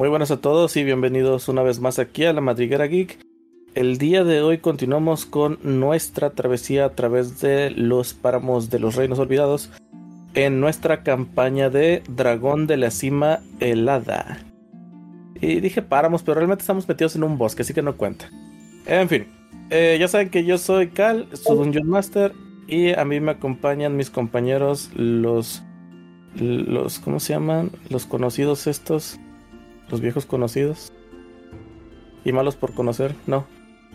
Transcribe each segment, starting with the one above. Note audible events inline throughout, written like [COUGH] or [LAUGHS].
Muy buenas a todos y bienvenidos una vez más aquí a la Madriguera Geek. El día de hoy continuamos con nuestra travesía a través de los páramos de los reinos olvidados en nuestra campaña de Dragón de la Cima Helada. Y dije páramos, pero realmente estamos metidos en un bosque, así que no cuenta. En fin, eh, ya saben que yo soy Cal, su Dungeon Master, y a mí me acompañan mis compañeros, los. los ¿Cómo se llaman? Los conocidos estos. Los viejos conocidos. Y malos por conocer, no.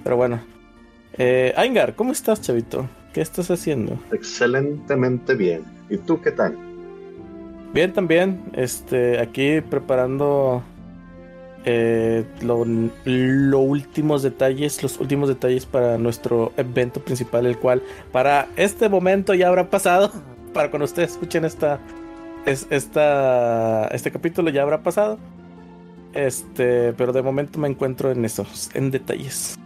Pero bueno. Eh, Aingar, ¿cómo estás, chavito? ¿Qué estás haciendo? Excelentemente bien. ¿Y tú qué tal? Bien, también. Este, aquí preparando eh, lo, últimos detalles, los últimos detalles para nuestro evento principal, el cual para este momento ya habrá pasado. [LAUGHS] Para cuando ustedes escuchen esta, es, esta, este capítulo ya habrá pasado. Este, pero de momento me encuentro en esos, en detalles.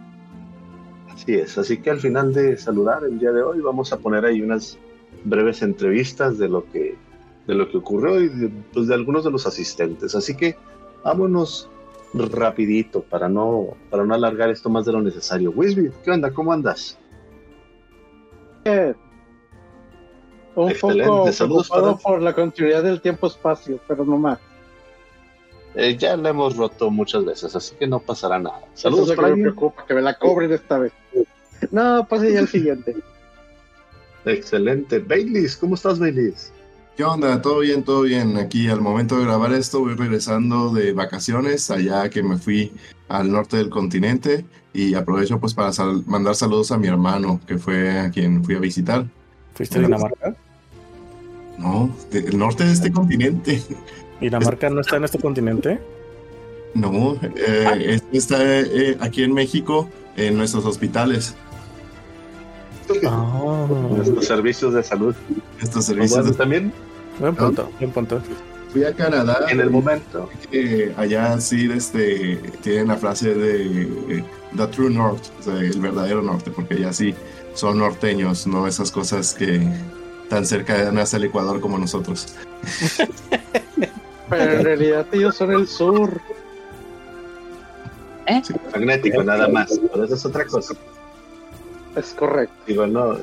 Así es, así que al final de saludar el día de hoy vamos a poner ahí unas breves entrevistas de lo que de lo que ocurrió y de, pues, de algunos de los asistentes. Así que vámonos rapidito para no, para no alargar esto más de lo necesario. Wisby, ¿qué onda? ¿Cómo andas? Eh, un poco preocupado por la continuidad del tiempo-espacio, pero no más. Eh, ya la hemos roto muchas veces, así que no pasará nada. Saludos, que me preocupa, que me la cobren esta vez. No, pase ya el siguiente. Excelente. Baileys, ¿cómo estás, Baileys? ¿Qué onda? ¿Todo bien? ¿Todo bien? Aquí al momento de grabar esto voy regresando de vacaciones, allá que me fui al norte del continente y aprovecho pues para mandar saludos a mi hermano, que fue a quien fui a visitar. ¿Fuiste a Dinamarca? No, el norte de este continente. ¿Dinamarca no está en este continente? No, eh, está eh, aquí en México, en nuestros hospitales. Oh. Nuestros servicios de salud. Estos servicios también. Buen punto, buen punto. Fui a Canadá. En el momento. allá sí este, tienen la frase de eh, The True North, o sea, el verdadero norte, porque allá sí son norteños, no esas cosas que tan cerca hasta el Ecuador como nosotros. [LAUGHS] Pero en realidad ellos son el sur. ¿Eh? magnético, nada más. Pero eso es otra cosa. Es correcto. Digo, no,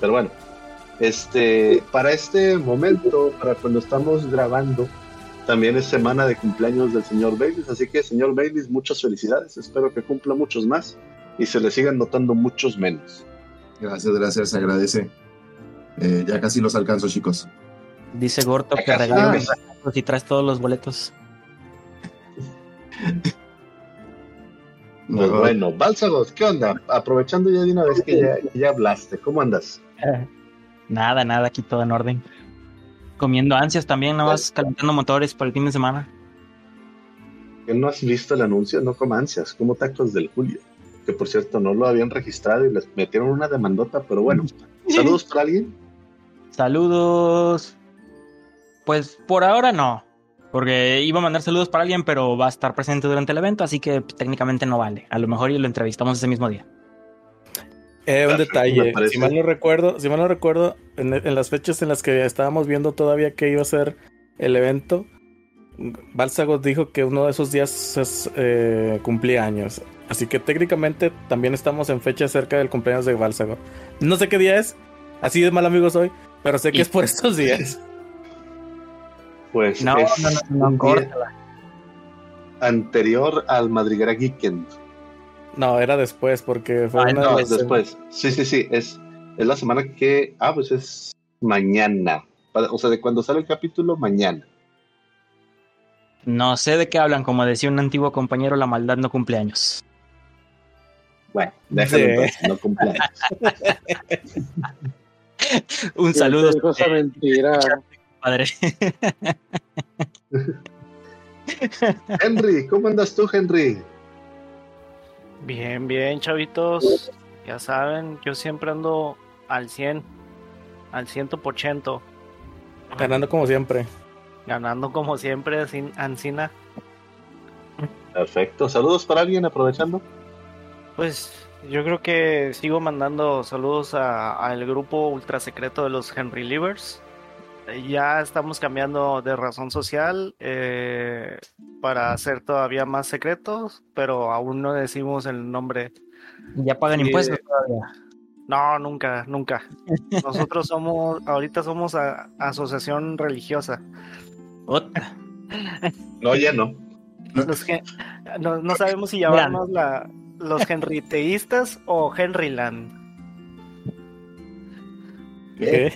pero bueno. Este, para este momento, para cuando estamos grabando, también es semana de cumpleaños del señor Baylis, así que señor Baylis, muchas felicidades, espero que cumpla muchos más y se le sigan notando muchos menos. Gracias, gracias, se agradece. Eh, ya casi los alcanzo, chicos. Dice Gorto que regala si traes todos los boletos. Pues bueno, Bálsagos, ¿qué onda? Aprovechando ya de una vez que ya, hablaste, ¿cómo andas? [LAUGHS] nada, nada, aquí todo en orden. Comiendo ansias también, nada más calentando motores para el fin de semana. ¿Qué no has visto el anuncio? No como ansias, como tacos del Julio. Que por cierto no lo habían registrado y les metieron una demandota, pero bueno. [LAUGHS] ¿Saludos para alguien? Saludos. Pues por ahora no. Porque iba a mandar saludos para alguien, pero va a estar presente durante el evento, así que técnicamente no vale. A lo mejor y lo entrevistamos ese mismo día. Eh, un detalle, si mal no recuerdo, si mal no recuerdo, en, las fechas en las que estábamos viendo todavía que iba a ser el evento, Bálsago dijo que uno de esos días es, eh, cumplía años. Así que técnicamente también estamos en fecha cerca del cumpleaños de Bálsago. No sé qué día es, así de mal amigo soy, pero sé que es por [LAUGHS] estos días. Pues no, no, no, Anterior al Madriguera Geekend. No, era después, porque fue no, después. Sí, sí, sí. Es, es la semana que. Ah, pues es mañana. O sea, de cuando sale el capítulo, mañana. No sé de qué hablan, como decía un antiguo compañero, la maldad no cumpleaños. Bueno, déjalo no cumpleaños. [LAUGHS] un saludo. Cosa mentira. [LAUGHS] Henry, ¿cómo andas tú, Henry? Bien, bien, chavitos. Ya saben, yo siempre ando al 100, al 100%. Ganando como siempre. Ganando como siempre, sin Ancina. Perfecto. Saludos para alguien, aprovechando. Pues yo creo que sigo mandando saludos al grupo ultra secreto de los Henry Livers ya estamos cambiando de razón social eh, para ser todavía más secretos, pero aún no decimos el nombre. ¿Ya pagan Sí. impuestos todavía? No, nunca, nunca. [LAUGHS] Nosotros somos, ahorita somos a- asociación religiosa. Ota. No, ya no. Los que, no, no sabemos si llamarnos la, los henriteístas o Henryland. ¿Qué?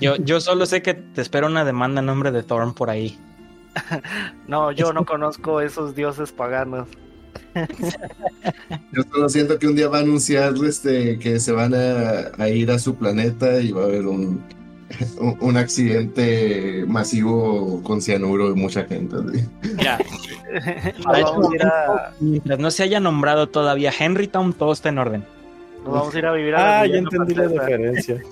Yo, yo solo sé que te espera una demanda en nombre de Thorn por ahí. [LAUGHS] No, yo no conozco esos dioses paganos. Yo solo siento que un día va a anunciar este, que se van a, a ir a su planeta y va a haber un, [LAUGHS] un, accidente masivo con cianuro y mucha gente. Ya. [LAUGHS] A Mientras no se haya nombrado todavía Henrytown, todo está en orden. nos vamos a ir a vivir a Ah, ya entendí la referencia.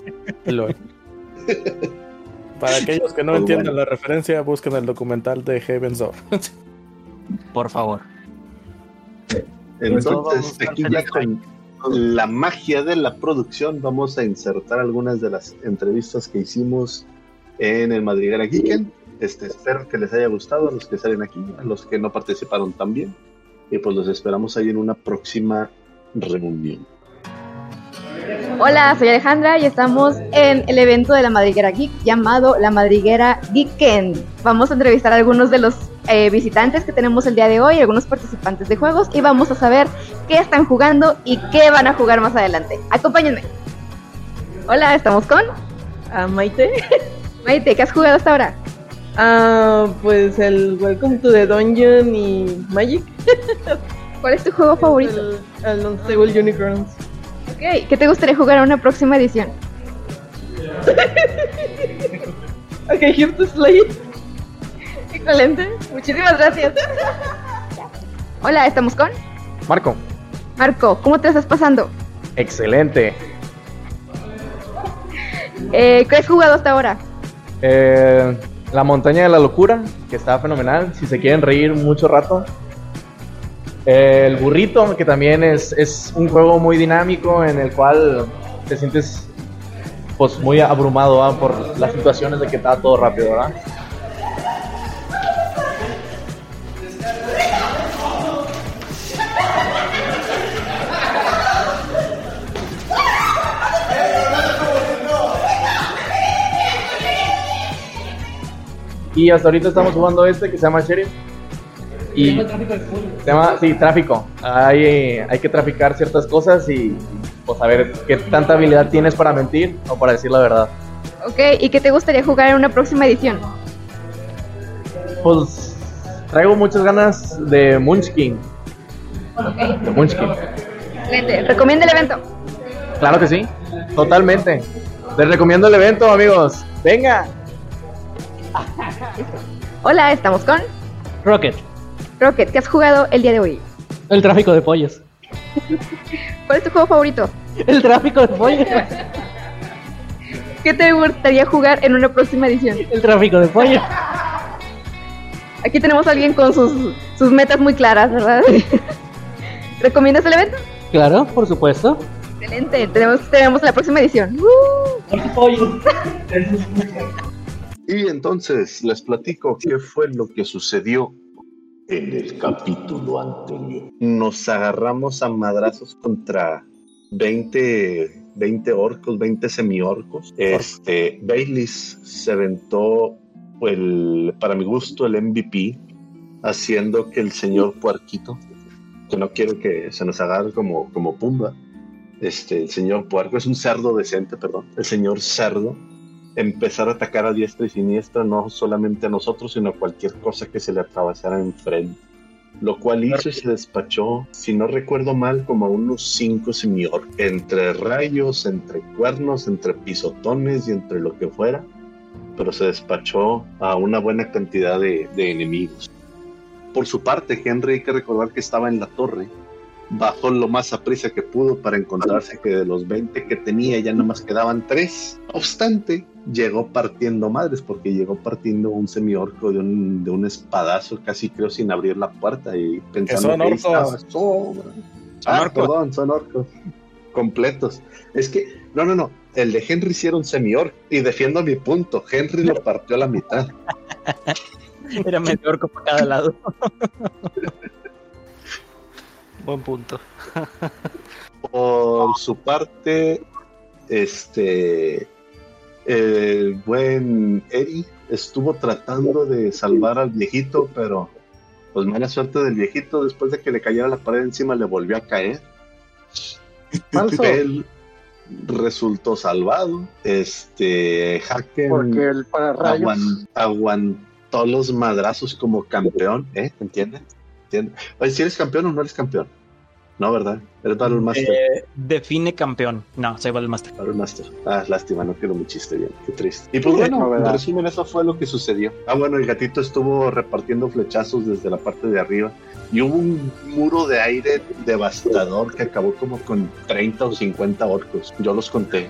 [LAUGHS] Para aquellos que no Muy entiendan bueno. la referencia, busquen el documental de Heaven's Door. Por favor. Entonces, Vamos a aquí ya con la magia de la producción, vamos a insertar algunas de las entrevistas que hicimos en el Madriguera Geeken. Este, espero que les haya gustado a los que salen aquí, a los que no participaron también. Y pues los esperamos ahí en una próxima reunión. Hola, soy Alejandra y estamos en el evento de la Madriguera Geek llamado La Madriguera Geekend. Vamos a entrevistar a algunos de los eh, visitantes que tenemos el día de hoy, algunos participantes de juegos y vamos a saber qué están jugando y qué van a jugar más adelante. Acompáñenme. Hola, estamos con a Maite. [LAUGHS] Maite. ¿Qué has jugado hasta ahora? Ah, pues el Welcome to the Dungeon y Magic. [LAUGHS] ¿Cuál es tu juego favorito? El, el Unstable Unicorns. Ok, ¿qué te gustaría jugar en una próxima edición? [LAUGHS] Ok, here to slay. Excelente, muchísimas gracias. Hola, estamos con Marco, Marco. ¿Cómo te estás pasando? excelente. Eh, ¿Qué has jugado hasta ahora? Eh, la montaña de la locura, que está fenomenal. Si se quieren reír mucho rato. El burrito, que también es, es un juego muy dinámico en el cual te sientes pues muy abrumado por las situaciones de que está todo rápido, ¿verdad? Y hasta ahorita estamos jugando este que se llama Sheriff. Y se llama, sí, tráfico. Hay, hay que traficar ciertas cosas y pues a ver qué tanta habilidad tienes para mentir o para decir la verdad. Ok, ¿y qué te gustaría jugar en una próxima edición? Pues traigo muchas ganas de Munchkin. De Munchkin. Excelente. ¿Recomienda el evento? Claro que sí, totalmente. Les recomiendo el evento, amigos. Venga. Hola, estamos con Rocket, Rocket. ¿Qué has jugado el día de hoy? el tráfico de pollos. ¿Cuál es tu juego favorito? El tráfico de pollos. ¿Qué te gustaría jugar en una próxima edición? El tráfico de pollos. Aquí tenemos a alguien con sus, sus metas muy claras, ¿verdad? ¿Recomiendas el evento? Claro, por supuesto. Excelente. Tenemos, tenemos la próxima edición. ¡Uh! Pollos. Y entonces les platico qué fue lo que sucedió en el capítulo anterior. Nos agarramos a madrazos contra 20, 20 orcos, 20 semiorcos. Este, Baileys se aventó, el, para mi gusto, el MVP, haciendo que el señor Puerquito, que no quiero que se nos agarre como, como Pumba, este, el señor Puerco es un cerdo decente, perdón, el señor cerdo empezar a atacar a diestra y siniestra, no solamente a nosotros, sino a cualquier cosa que se le atravesara enfrente. Lo cual hizo y se despachó, si no recuerdo mal, como a unos cinco semior, entre rayos, entre cuernos, entre pisotones y entre lo que fuera, pero se despachó a una buena cantidad de, de enemigos. Por su parte, Henry hay que recordar que estaba en la torre, bajó lo más a prisa que pudo para encontrarse que de los 20 que tenía ya nomás quedaban 3. No obstante, llegó partiendo madres porque llegó partiendo un semiorco de un, de un espadazo casi creo sin abrir la puerta y pensando son que orcos. estaba. Sobra. Ah, orcos. perdón, son orcos completos. Es que, no, no, no, el de Henry sí era un semi-orc. Y defiendo mi punto. Henry lo partió a la mitad. [LAUGHS] Era medio orco por cada lado. [LAUGHS] Buen punto. Por su parte, este. El buen Eri estuvo tratando de salvar al viejito, pero pues mala suerte del viejito. Después de que le cayera la pared encima, le volvió a caer. Falso. Él resultó salvado. Este Haken Porque el aguantó los madrazos como campeón, ¿eh? ¿Entiendes? ¿Entiendes? Oye, si eres campeón o no eres campeón. No, ¿verdad? Eres Battle Master. Eh, define campeón. No, soy Battle Master. Battle Master. Ah, lástima, no quiero mi chiste bien. Qué triste. Y pues bueno, No, en resumen, eso fue lo que sucedió. Ah, bueno, el gatito estuvo repartiendo flechazos desde la parte de arriba. Y hubo un muro de aire devastador que acabó como con 30 o 50 orcos. Yo los conté.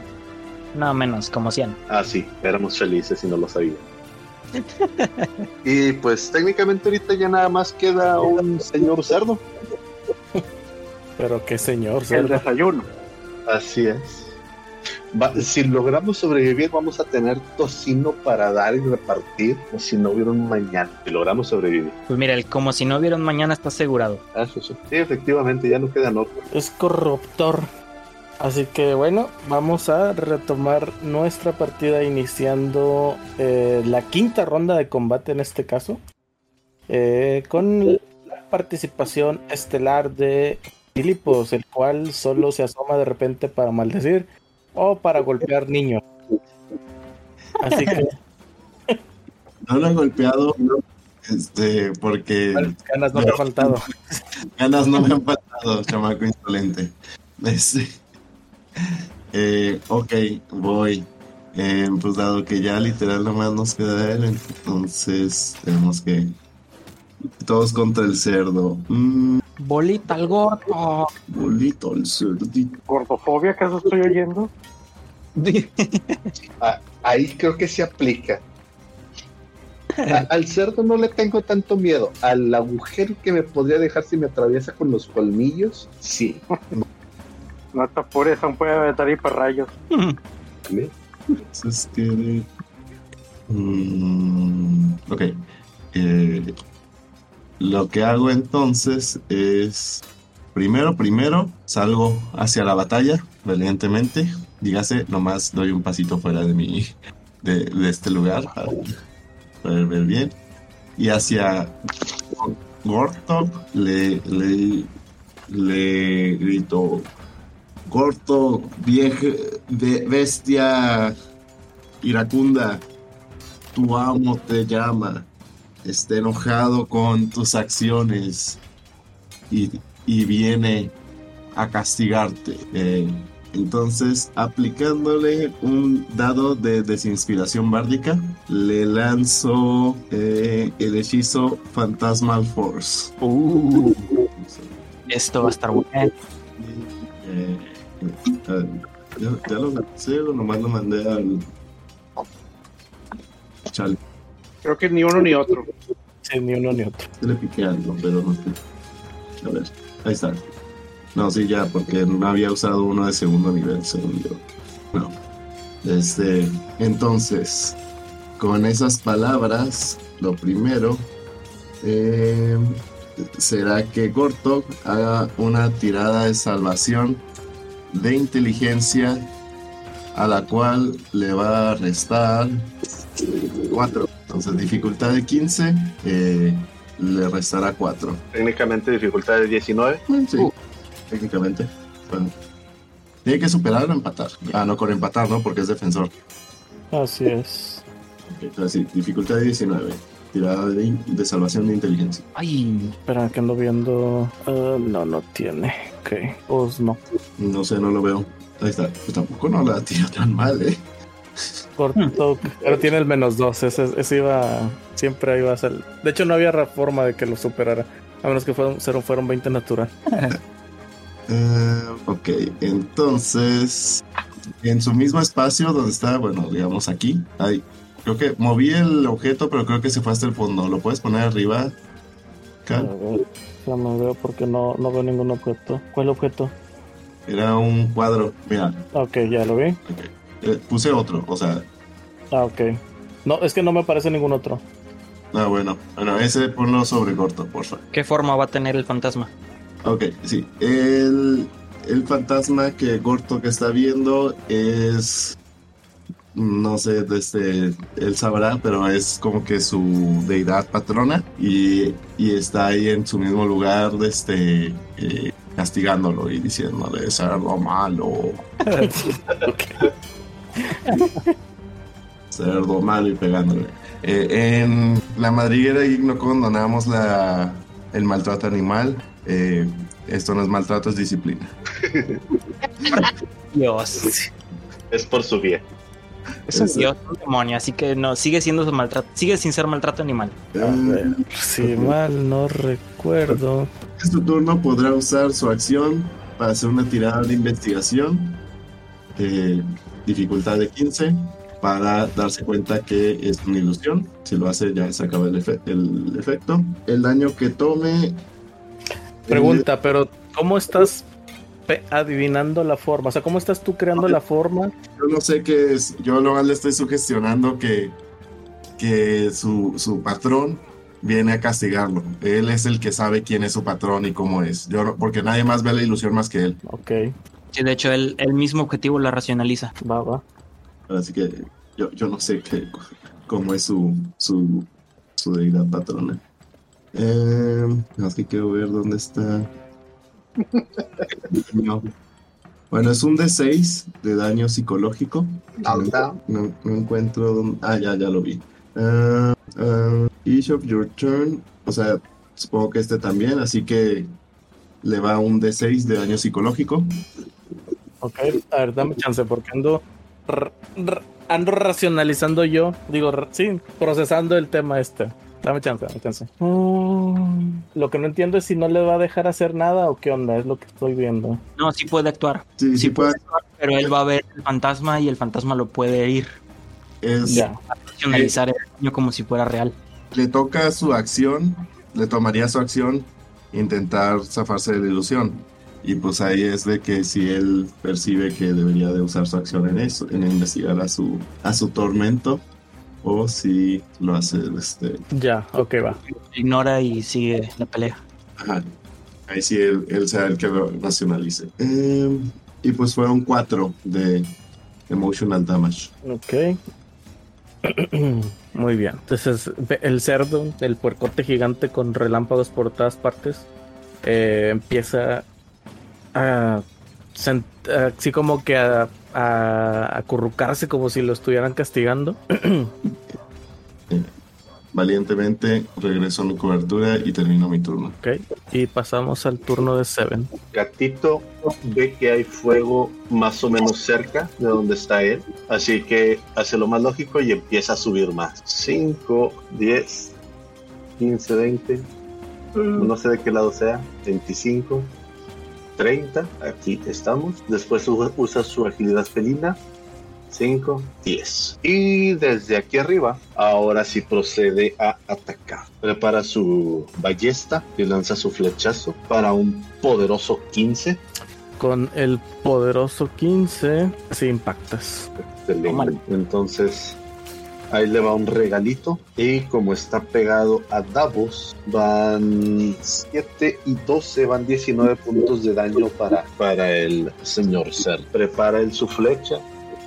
No, menos, como 100. Ah, sí, éramos felices y no lo sabía. [LAUGHS] y pues técnicamente ahorita ya nada más queda un señor cerdo. Pero qué señor, El desayuno. Así es. Va- si logramos sobrevivir, vamos a tener tocino para dar y repartir, o si no hubiera un mañana. Si logramos sobrevivir. Pues mira, el como si no vieron mañana está asegurado. Ah, Eso sí. Sí, efectivamente, ya no quedan otros. Es corruptor. Así que bueno, vamos a retomar nuestra partida iniciando eh, la quinta ronda de combate en este caso. eh, con la participación estelar de Filipos, el cual solo se asoma de repente para maldecir o para golpear niños. Así que [LAUGHS] No lo he golpeado este, porque ganas no te ha faltado. [LAUGHS] ganas no me han faltado, chamaco insolente. Este, eh, ok, voy. Eh, pues dado que ya literal nomás nos queda él, entonces tenemos que... Todos contra el cerdo. Mm, Bolita al gordo. bolito el cerdito. ¿Gordofobia acaso estoy oyendo? [LAUGHS] Ah, ahí creo que se aplica. A- al cerdo no le tengo tanto miedo. Al agujero que me podría dejar si me atraviesa con los colmillos, sí. No te apures, aún puede aventar hiperrayos. ¿Vale? Entonces tiene. Mm, ok. Eh, lo que hago entonces es. Primero, primero, salgo hacia la batalla, valientemente. Dígase, nomás doy un pasito fuera de mi. de, este lugar para poder ver bien. Y hacia Gortok le, le, le grito. Gorto, vieja, bestia iracunda, tu amo te llama, está enojado con tus acciones y, y viene a castigarte. Eh, entonces, aplicándole un dado de desinspiración bárdica, le lanzo eh, el hechizo Phantasmal Force. Uh, esto va a estar bueno. Eh, ya, ya lo lancé nomás lo mandé al. Chale, Creo que ni uno ni otro. Sí, ni uno ni otro. se le piqué algo, pero no sé. A ver, ahí está. No, sí, ya, porque no había usado uno de segundo nivel, según yo. No. Este, entonces, con esas palabras, lo primero eh, será que Gortok haga una tirada de salvación de inteligencia a la cual le va a restar 4. Entonces, dificultad de 15 eh, le restará 4. Técnicamente dificultad de 19. Sí, técnicamente. Bueno. Tiene que superar o empatar. Ah, no, con empatar, ¿no? Porque es defensor. Así es. Ok, Entonces, sí, dificultad de 19. Tirada de, de salvación de inteligencia. Ay, Espera, que ando viendo. Ah, no, no tiene. Ok, pues no. No sé, no lo veo. Ahí está. Pues tampoco no la tira tan mal, ¿eh? Corto, pero tiene el menos dos. Ese, ese iba. Siempre iba a ser. De hecho, no había forma de que lo superara. A menos que fueron, fueron, fueron 20 natural. [LAUGHS] Eh, ok, entonces, en su mismo espacio donde está, bueno, digamos aquí, ahí, creo que moví el objeto, pero creo que se fue hasta el fondo. ¿Lo puedes poner arriba? Cal? ya me veo porque no, no veo ningún objeto. ¿Cuál objeto? Era un cuadro, mira, Ok, ya lo vi. ok. Eh, puse otro, o sea, Ah, ok. No, es que no me aparece ningún otro. ah, bueno, bueno, ese ponlo sobre corto, porfa. ¿Qué forma va a tener el fantasma? Ok, sí. El, el fantasma que Gorto que está viendo es. No sé, desde él sabrá, pero es como que su deidad patrona y, y está ahí en su mismo lugar, este, eh, castigándolo y diciéndole cerdo malo, [LAUGHS] [LAUGHS] [LAUGHS] cerdo malo y pegándole. Eh, en la madriguera y no condonamos la, el maltrato animal. Eh, esto no es maltrato, es disciplina. [LAUGHS] Dios. Es por su bien. Es un dios, un demonio, así que no, sigue siendo su maltrato, sigue sin ser maltrato animal. A ver, si mal no recuerdo. En su turno podrá usar su acción para hacer una tirada de investigación. eh, dificultad de 15 para darse cuenta que es una ilusión. Si lo hace ya se acaba el, efe- el efecto. El daño que tome... Pregunta, pero ¿cómo estás adivinando la forma? O sea, ¿cómo estás tú creando la forma? Yo no sé qué es. Yo lo le estoy sugestionando que, que su, su patrón viene a castigarlo. Él es el que sabe quién es su patrón y cómo es. Yo no- porque nadie más ve la ilusión más que él. Ok, Sí, de hecho, el, el mismo objetivo la racionaliza. va, va. Así que yo, yo no sé qué, cómo es su, su, su deidad patrona. Eh, así que quiero ver dónde está. No. Bueno, es un D6 de daño psicológico. Alta. No, no encuentro dónde. Ah, ya, ya lo vi. Ah, each of your turn. O sea, supongo que este también, así que le va un D6 de daño psicológico. Ok, a ver, dame chance porque ando, ando racionalizando yo. Digo, sí, procesando el tema este. Dame chance, dame chance. Mm, lo que no entiendo es si no le va a dejar hacer nada o qué onda, es lo que estoy viendo. No, sí puede actuar, Sí, sí, Sí, puede. pero él va a ver el fantasma y el fantasma lo puede herir. Es, Ya, Racionalizar el daño como si fuera real. le toca su acción, le tomaría su acción intentar zafarse de la ilusión. Y pues ahí es de que si él percibe que debería de usar su acción en eso, en investigar a su, a su tormento, o si lo hace, este, ya, ok, va. Ignora y sigue la pelea. ajá, ahí sí él, él sea el que lo nacionalice. Eh, y pues fueron cuatro de emotional damage. Ok. [CLEARS THROAT] Muy bien. Entonces, el cerdo, el puercote gigante con relámpagos por todas partes, eh, empieza a, sent- así como que a, a acurrucarse como si lo estuvieran castigando. [CLEARS THROAT] Valientemente regreso a mi cobertura y termino mi turno. Ok. Y pasamos al turno de Seven. Gatito ve que hay fuego más o menos cerca de donde está él, así que hace lo más lógico y empieza a subir más. 5, 10, 15, 20, no sé de qué lado sea, 25, 30, aquí estamos. Después usa su agilidad felina. 5, 10. Y desde aquí arriba, ahora sí procede a atacar. Prepara su ballesta y lanza su flechazo para un poderoso 15. Con el poderoso 15, si impactas. Excelente. Entonces, ahí le va un regalito. Y como está pegado a Davos, van 7 y 12, van 19 puntos de daño para, para el señor Ser. Prepara él su flecha,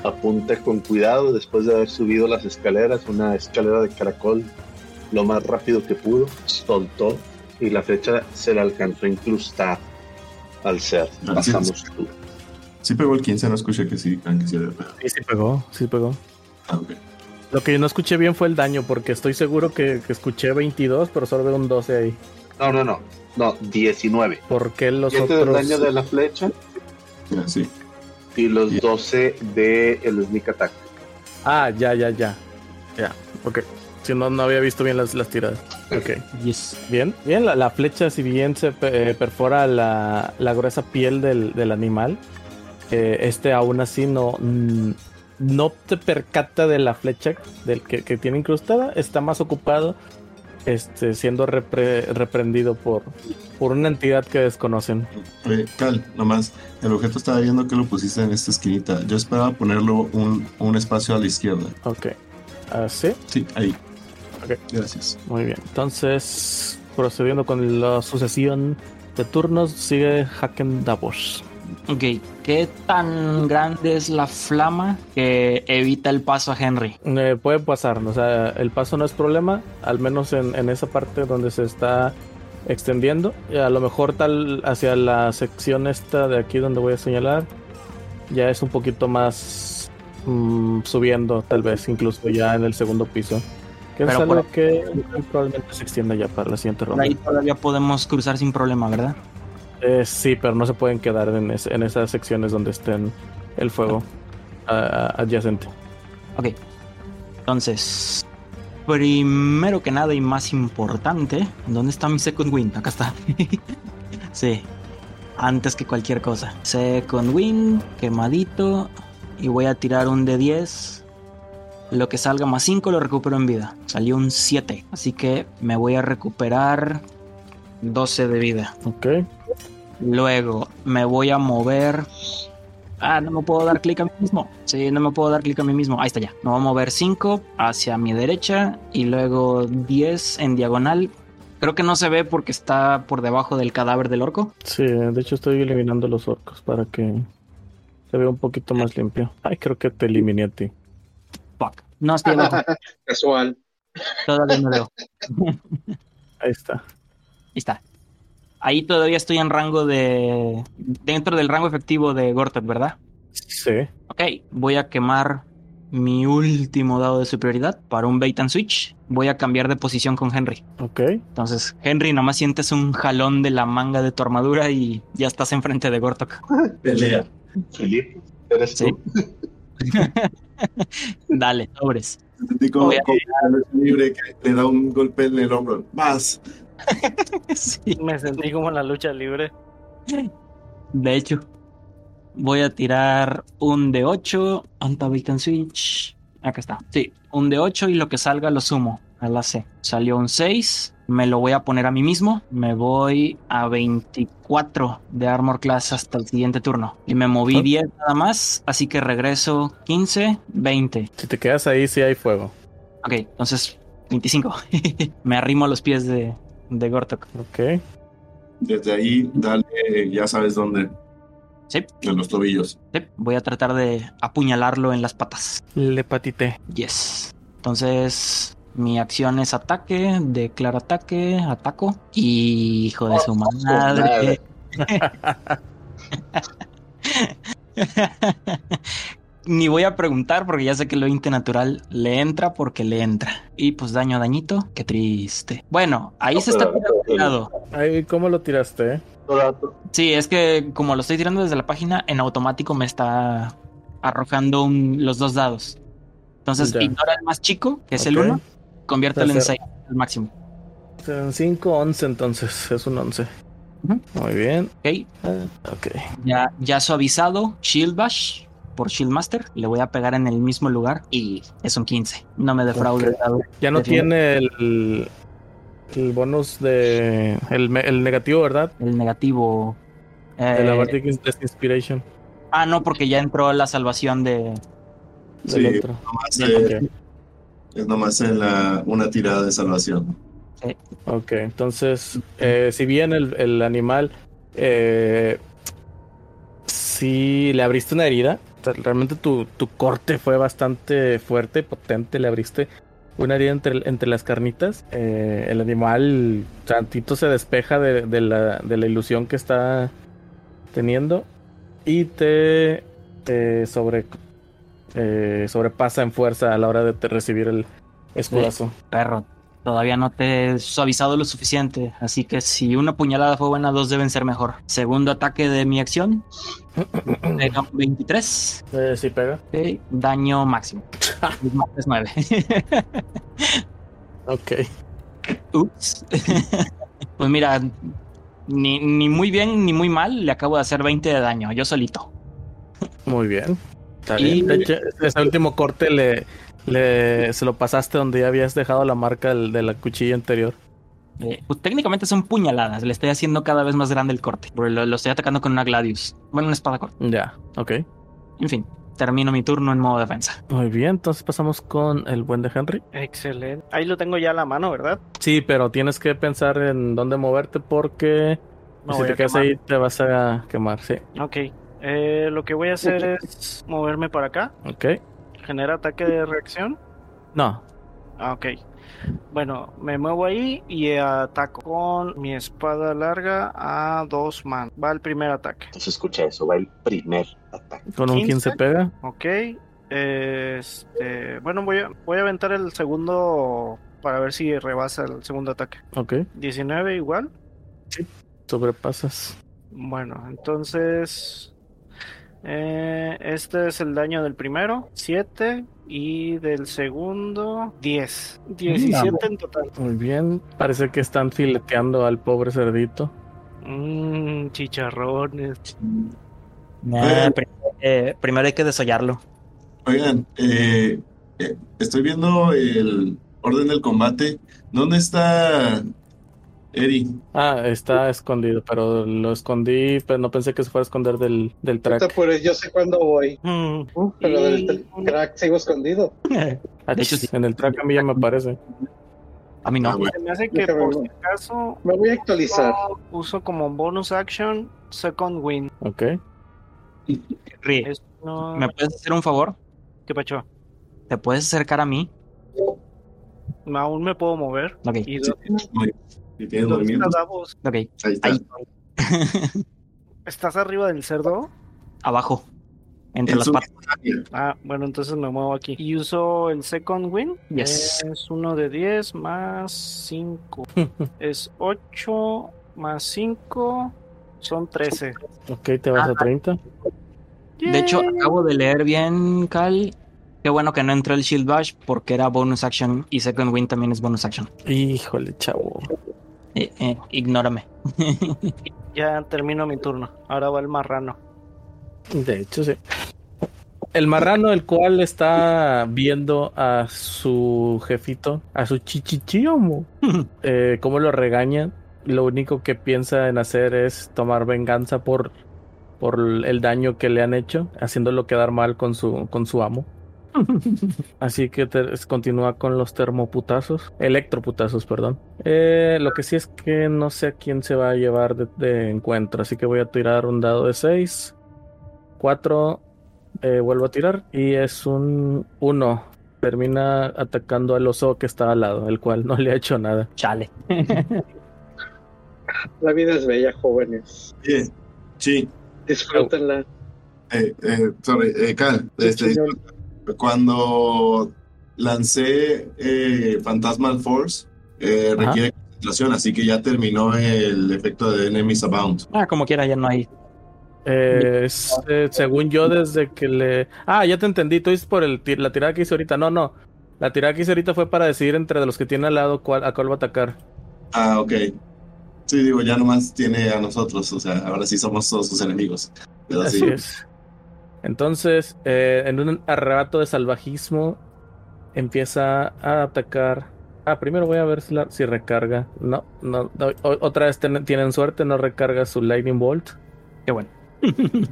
apunta con cuidado después de haber subido las escaleras, una escalera de caracol, lo más rápido que pudo, soltó y la flecha se le alcanzó a incrustar al Ser. Ah, sí, Pasamos tú. Sí pegó el 15, no escuché que sí, que sí. Sí, sí pegó, sí pegó. Ah, ok. Lo que yo no escuché bien fue el daño, porque estoy seguro que, que escuché 22, pero solo veo un 12 ahí. No, no, no. No, 19. ¿Por qué los 7 del otros? daño de la flecha Ya, sí. y los Bien. 12 de el sneak attack. Ah, ya, ya, ya. Ya, ok. Si no, no había visto bien las, las tiradas. Ok. Yes. Bien, bien, la, la flecha, si bien se eh, perfora la, la gruesa piel del, del animal, eh, este aún así no, mm, no te percata de la flecha del que, que tiene incrustada, está más ocupado este, siendo repre- reprendido por, por una entidad que desconocen. Cal, nomás, el objeto estaba viendo que lo pusiste en esta esquinita. Yo esperaba ponerlo un, un espacio a la izquierda. Ok. ¿Así? Sí, ahí. Ok. Gracias. Muy bien. Entonces, procediendo con la sucesión de turnos, sigue Haken Davos. Ok, ¿qué tan grande es la flama que evita el paso a Henry? Eh, puede pasar, o sea, el paso no es problema, al menos en, en esa parte donde se está extendiendo. A lo mejor tal hacia la sección esta de aquí donde voy a señalar, ya es un poquito más mm, subiendo, tal vez, incluso ya en el segundo piso. Que es Pero algo por- que probablemente se extienda ya para la siguiente Por ronda. ahí todavía podemos cruzar sin problema, ¿verdad? Eh, sí, pero no se pueden quedar en, es- en esas secciones donde estén el fuego adyacente. Ok. Entonces, primero que nada y más importante, ¿dónde está mi Second Wind? Acá está. [LAUGHS] sí, antes que cualquier cosa. Second Wind, quemadito. Y voy a tirar un de 10. Lo que salga más 5 lo recupero en vida. Salió un 7. Así que me voy a recuperar 12 de vida. Ok. Luego me voy a mover. Ah, no me puedo dar clic a mí mismo. Sí, no me puedo dar clic a mí mismo. Ahí está ya. Me voy a mover 5 hacia mi derecha y luego 10 en diagonal. Creo que no se ve porque está por debajo del cadáver del orco. Sí, de hecho estoy eliminando los orcos para que se vea un poquito más limpio. Ay, creo que te eliminé a ti. Fuck. No estoy abajo. [LAUGHS] Casual. Todavía no veo. [LAUGHS] Ahí está. Ahí está. Ahí todavía estoy en rango de. Dentro del rango efectivo de Gortok, ¿verdad? Sí. Ok, voy a quemar mi último dado de superioridad para un bait and switch. Voy a cambiar de posición con Henry. Ok. Entonces, Henry, nomás sientes un jalón de la manga de tu armadura y ya estás enfrente de Gortok. [LAUGHS] Pelea. Felipe, ¿eres Sí. tú? [LAUGHS] Dale, sobres. Sentí como, como libre que le da un golpe en el hombro. Más. [LAUGHS] Sí, Me sentí como en la lucha libre. de hecho. Voy a tirar un de 8. Anta bait and switch. Acá está. Sí, un de 8 y lo que salga lo sumo a la C. Salió un 6. Me lo voy a poner a mí mismo. Me voy a 24 de Armor Class hasta el siguiente turno. Y me moví Ah. 10 nada más. Así que regreso 15, 20. Si te quedas ahí, sí hay fuego. Ok, entonces 25. [LAUGHS] me arrimo a los pies de, de Gortok. Ok. Desde ahí, dale, ya sabes dónde. Sí, En los tobillos. sí. Voy a tratar de apuñalarlo en las patas. Le patité. Yes. Entonces, mi acción es ataque, declaro ataque, ataco. Y hijo de su madre. [LAUGHS] [LAUGHS] [LAUGHS] Ni voy a preguntar porque ya sé que lo 20 natural le entra porque le entra. Y pues daño, dañito. Qué triste. Bueno, ahí se está tirando de lado. Ay, ¿cómo lo tiraste? eh? Sí, es que como lo estoy tirando desde la página, en automático me está arrojando un- los dos dados. Entonces, Ya. ignora el más chico, que es el Ok. 1, conviértelo en Tercero. 6, el máximo. Son 5, 11 entonces. Es un 11. Ujú. Muy bien. Ok, Ah, ok. ya, ya suavizado, Shield Bash por Shield Master. Le voy a pegar en el mismo lugar y es un 15. No me defraude Ok. el dado. Ya no tiene el, el bonus de. El, el negativo, ¿verdad? El negativo. De la eh, Bardic Inspiration. ah, no, porque ya entró la salvación de. Del Sí, otro. nomás, eh, es nomás en la, una tirada de salvación. Ok, entonces, eh, si bien el, el animal, eh, si le abriste una herida, realmente tu, tu corte fue bastante fuerte, potente, le abriste una herida entre, entre las carnitas, eh, el animal tantito se despeja de, de la, de la ilusión que está teniendo y te, te sobre, eh, sobrepasa en fuerza a la hora de te recibir el escudazo. Perro, todavía no te he suavizado lo suficiente, así que si una puñalada fue buena, dos deben ser mejor. Segundo ataque de mi acción, pega un 23, Eh, sí pega. daño máximo. [LAUGHS] Es 9. [LAUGHS] Ok. Ups. [LAUGHS] pues mira, ni, ni muy bien ni muy mal, le acabo de hacer 20 de daño, yo solito. Muy bien. Está Y-. De hecho, ese último corte le, Le, se lo pasaste donde ya habías dejado la marca del- de la cuchilla anterior. Eh, pues técnicamente son puñaladas. Le estoy haciendo cada vez más grande el corte. Lo, lo estoy atacando con una Gladius. Bueno, una espada corta. Ya, ok. En fin, termino mi turno en modo defensa. Muy bien, entonces pasamos con el buen de Henry. Excelente. Ahí lo tengo ya a la mano, ¿verdad? Sí, pero tienes que pensar en dónde moverte porque Me si te quedas ahí te vas a quemar, sí. Ok. Eh, lo que voy a hacer es moverme para acá. Ok. Genera ataque de reacción. No, Ah, ok. Bueno, me muevo ahí y ataco con mi espada larga a dos manos. Va el primer ataque. Entonces escucha eso, va el primer ataque. con un 15 15. pega. Ok. Este, bueno, voy a, voy a aventar el segundo para ver si rebasa el segundo ataque. Ok, 19 igual. sobrepasas. Bueno, entonces eh, este es el daño del primero, 7 y del segundo 10. 17 en total. Muy bien, parece que están fileteando al pobre cerdito. Mmm, chicharrones. Nah, pri- eh, primero hay que desollarlo. Oigan, eh, eh, estoy viendo el orden del combate. ¿Dónde está Eri? Ah, está escondido, pero lo escondí, pero no pensé que se fuera a esconder del, del track. yo sé cuándo voy. Mm, Uh, pero del, Y- del crack sigo escondido. [LAUGHS] De hecho, sí. En el track a mí ya me aparece. A mí no. Ah, me hace que Déjame por si acaso Me voy a actualizar. uso como bonus action Second Win. Ok. Ri, Es no... ¿me puedes hacer un favor? ¿Qué pacho? ¿Te puedes acercar a mí? Aún me puedo mover. Ok, ¿Y Sí, si tienes ok. ahí está. Ahí. ¿Estás arriba del cerdo? Abajo. Entre En las patas. área. Ah, bueno, entonces me muevo aquí. Y uso el second win. Yes. Es uno de 10 más 5. [LAUGHS] es 8 más 5. Son 13. Ok, te vas a 30. De hecho, acabo de leer bien, Cal. Qué bueno que no entró el Shield Bash porque era bonus action y Second Win también es bonus action. Híjole, chavo. Eh, eh, ignórame. Ya termino mi turno. Ahora va el marrano. De hecho, sí. El marrano, el cual está viendo a su jefito, a su chichichiomo, [LAUGHS] eh, cómo lo regaña. Lo único que piensa en hacer es tomar venganza por, por el daño que le han hecho, haciéndolo quedar mal con su, con su amo. Así que te- continúa con los termoputazos, electroputazos, perdón. Eh, lo que sí es que no sé a quién se va a llevar de, de encuentro, así que voy a tirar un dado de 6. 4, vuelvo a tirar y es un 1. Termina atacando al oso que está al lado, el cual no le ha hecho nada. Chale. [LAUGHS] La vida es bella, jóvenes. Bien. Sí, Disfrútenla. eh, eh, sorry, eh, Cal, Sí, este. Cuando lancé eh, Phantasmal Force, eh, Ajá. requiere concentración, así que ya terminó el efecto de Enemies Abound. Ah, como quiera, ya no hay. Eh, es, según yo, desde que le. Ah, ya te entendí. Tú dices por el, la tirada que hice ahorita. No, no. La tirada que hice ahorita fue para decidir entre de los que tiene al lado cuál, a cuál va a atacar. Ah, ok. Sí, digo, ya nomás tiene a nosotros, o sea, ahora sí somos todos sus enemigos. Pero Así sí. es. Entonces, eh, en un arrebato de salvajismo, empieza a atacar. Ah, primero voy a ver si, la- si recarga. No, no, otra vez ten- tienen suerte, no recarga su Lightning Bolt. Qué bueno. [LAUGHS]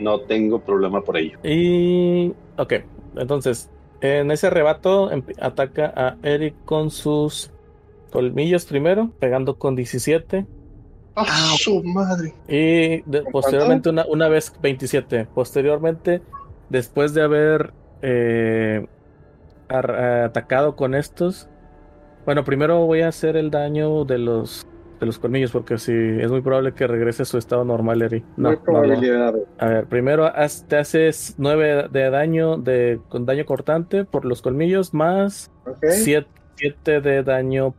No tengo problema por ello. Y. Ok, entonces, en ese arrebato emp- ataca a Eric con sus colmillos primero, pegando con 17. ¡Ah, su madre! Y de- posteriormente, una, una vez 27. Posteriormente, después de haber eh, atacado con estos. Bueno, primero voy a hacer el daño de los de los colmillos, porque si es muy probable que regrese a su estado normal, Eri. No, Muy no, no. probabilidad. A ver, primero haz- te haces 9 de daño de con daño cortante por los colmillos, más ¿ok? 7 de daño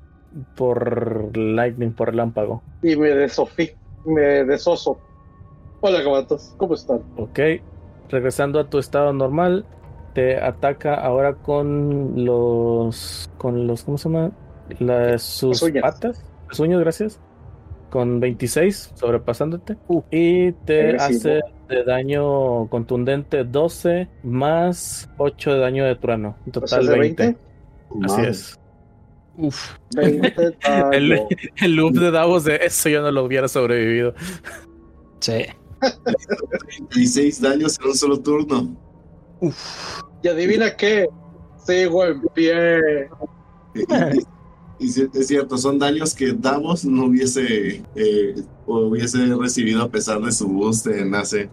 por lightning, por relámpago. Y me desofí. Me desoso. Hola, gabatos. ¿Cómo están? Ok, regresando a tu estado normal, te ataca ahora con los. con los. ¿Cómo se llama? Las, sus Las uñas. patas. Las uñas, gracias. Con 26, sobrepasándote. y te Agresivo. hace de daño contundente 12 más 8 de daño de trueno. En O sea, total de 20. 20. Así es. Uf. 20 [LAUGHS] El, loop de Davos de eso yo no lo hubiera sobrevivido. Sí. 36 daños en un solo turno. Y adivina qué. Sigo en pie. Y, y- y sí, es cierto, son daños que Davos no hubiese, eh, hubiese recibido a pesar de su boost en AC.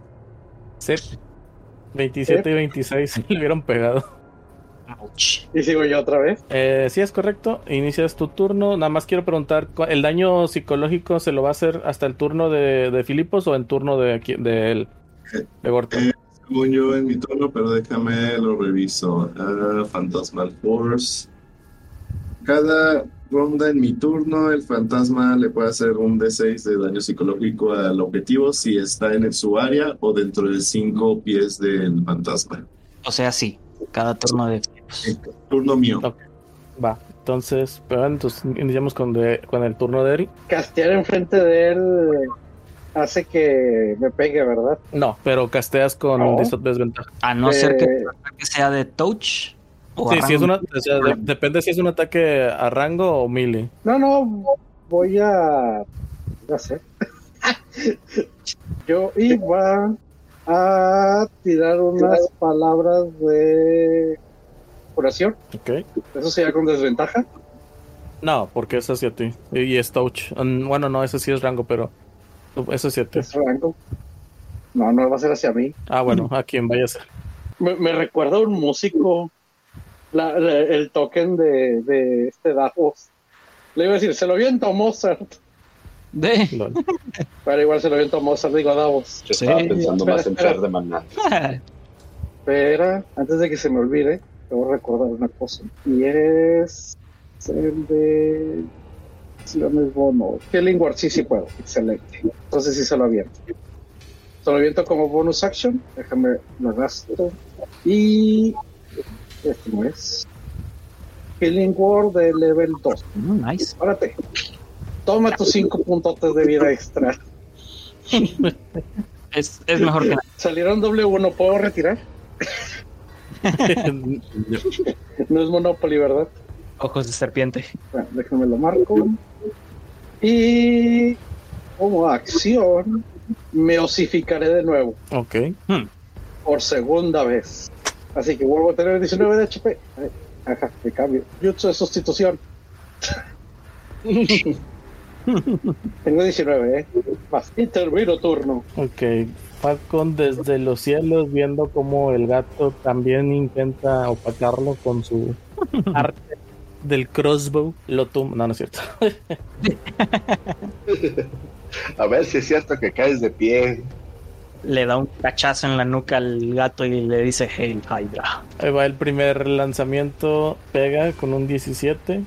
Sí. 27 y 26 [LAUGHS] le hubieran pegado. Ouch. Y sigo yo otra vez. Eh, sí, es correcto. Inicias tu turno. Nada más quiero preguntar: ¿cu- ¿el daño psicológico se lo va a hacer hasta el turno de, de Filipos o en turno de, de él? De Gorto. Eh, Según yo en mi turno, pero déjame lo reviso. Ah, Phantasmal Force. Cada ronda en mi turno, el fantasma le puede hacer un D6 de daño psicológico al objetivo si está en su área o dentro de 5 pies del fantasma. O sea, sí. Cada turno de. Turno mío. Va. Entonces, pero entonces iniciamos con, de- con el turno de Eri. Castear enfrente de él hace que me pegue, ¿verdad? No, pero casteas con No. desventaja. A no ser que Eh, tu ataque sea de touch. O Sí, si es una, o sea, de- depende si es un ataque a rango o melee. No, no, voy a. Ya sé. [LAUGHS] Yo iba a tirar unas palabras de curación. Ok. Eso sería con desventaja. No, porque es hacia ti. Y, es touch. Mm, Bueno, no, ese sí es rango, pero eso es hacia ti. Es rango. No, no va a ser hacia mí. Ah, bueno, a quien vaya a ser. Me, me recuerda a un músico. La- la- el token de, de este Davos. Le iba a decir, se lo viento a Mozart. De. [LAUGHS] Pero igual se lo viento a Mozart, digo a Davos. Yo Sí. estaba pensando Espera, más en. Fer de Maná. Espera, antes de que se me olvide, debo recordar una cosa. Y es el de. Acciones bono. Killing Ward, sí, sí puedo. Excelente. Entonces sí se lo aviento. Se lo aviento como bonus action. Déjame lo gasto. Y. Este no es. Killing Ward de level 2. Mm, nice. Párate. Toma tus 5 puntotes de vida extra. [LAUGHS] Es, es mejor que nada. Salieron doble uno, ¿puedo retirar? [LAUGHS] No es Monopoly, ¿verdad? Ojos de serpiente. Bueno, déjame lo marco. Y como acción, me osificaré de nuevo, ok. por segunda vez. Así que vuelvo a tener 19 de HP. Ajá, de cambio. Jutsu de sustitución. [LAUGHS] Tengo 19, ¿eh? Más. Y termino turno. Ok. Falcon desde los cielos viendo como el gato también intenta opacarlo con su [LAUGHS] arte del crossbow. Lo tum... No, no es cierto. [LAUGHS] A ver si es cierto que caes de pie. Le da un cachazo en la nuca al gato y le dice Hail Hydra. Ahí va el primer lanzamiento. Pega con un 17.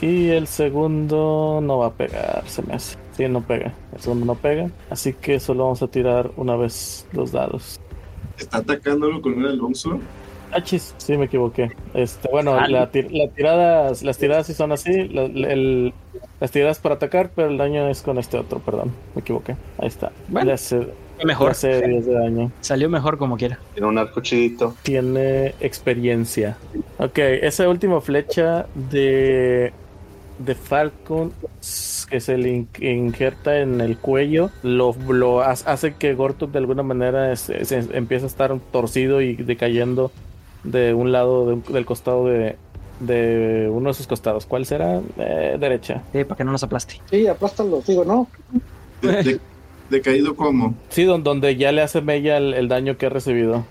Y el segundo no va a pegar, se me hace. Sí, no pega. El segundo no pega. Así que solo vamos a tirar una vez los dados. ¿Está atacándolo con una longsword? Ah, chis, sí me equivoqué. Este, bueno, la, la tiradas, las tiradas sí son así. la- la- el- las tiradas para atacar, pero el daño es con este otro, perdón. Me equivoqué. Ahí está. Bueno, le hace, le Mejor. hace 10 de daño. Salió mejor como quiera. Tiene un arco chidito. Tiene experiencia. Ok, esa última flecha de, de Falcon que se le in- injerta en el cuello lo, lo ha- hace que Gortuk de alguna manera se, se empieza a estar torcido y decayendo de un lado de un- del costado de, de uno de sus costados. ¿Cuál será? Eh, derecha. Sí, para que no nos aplaste. Sí, aplástalo, digo, no. ¿De, de- decaído cómo? Sí, don- donde ya le hace mella el, el daño que ha recibido.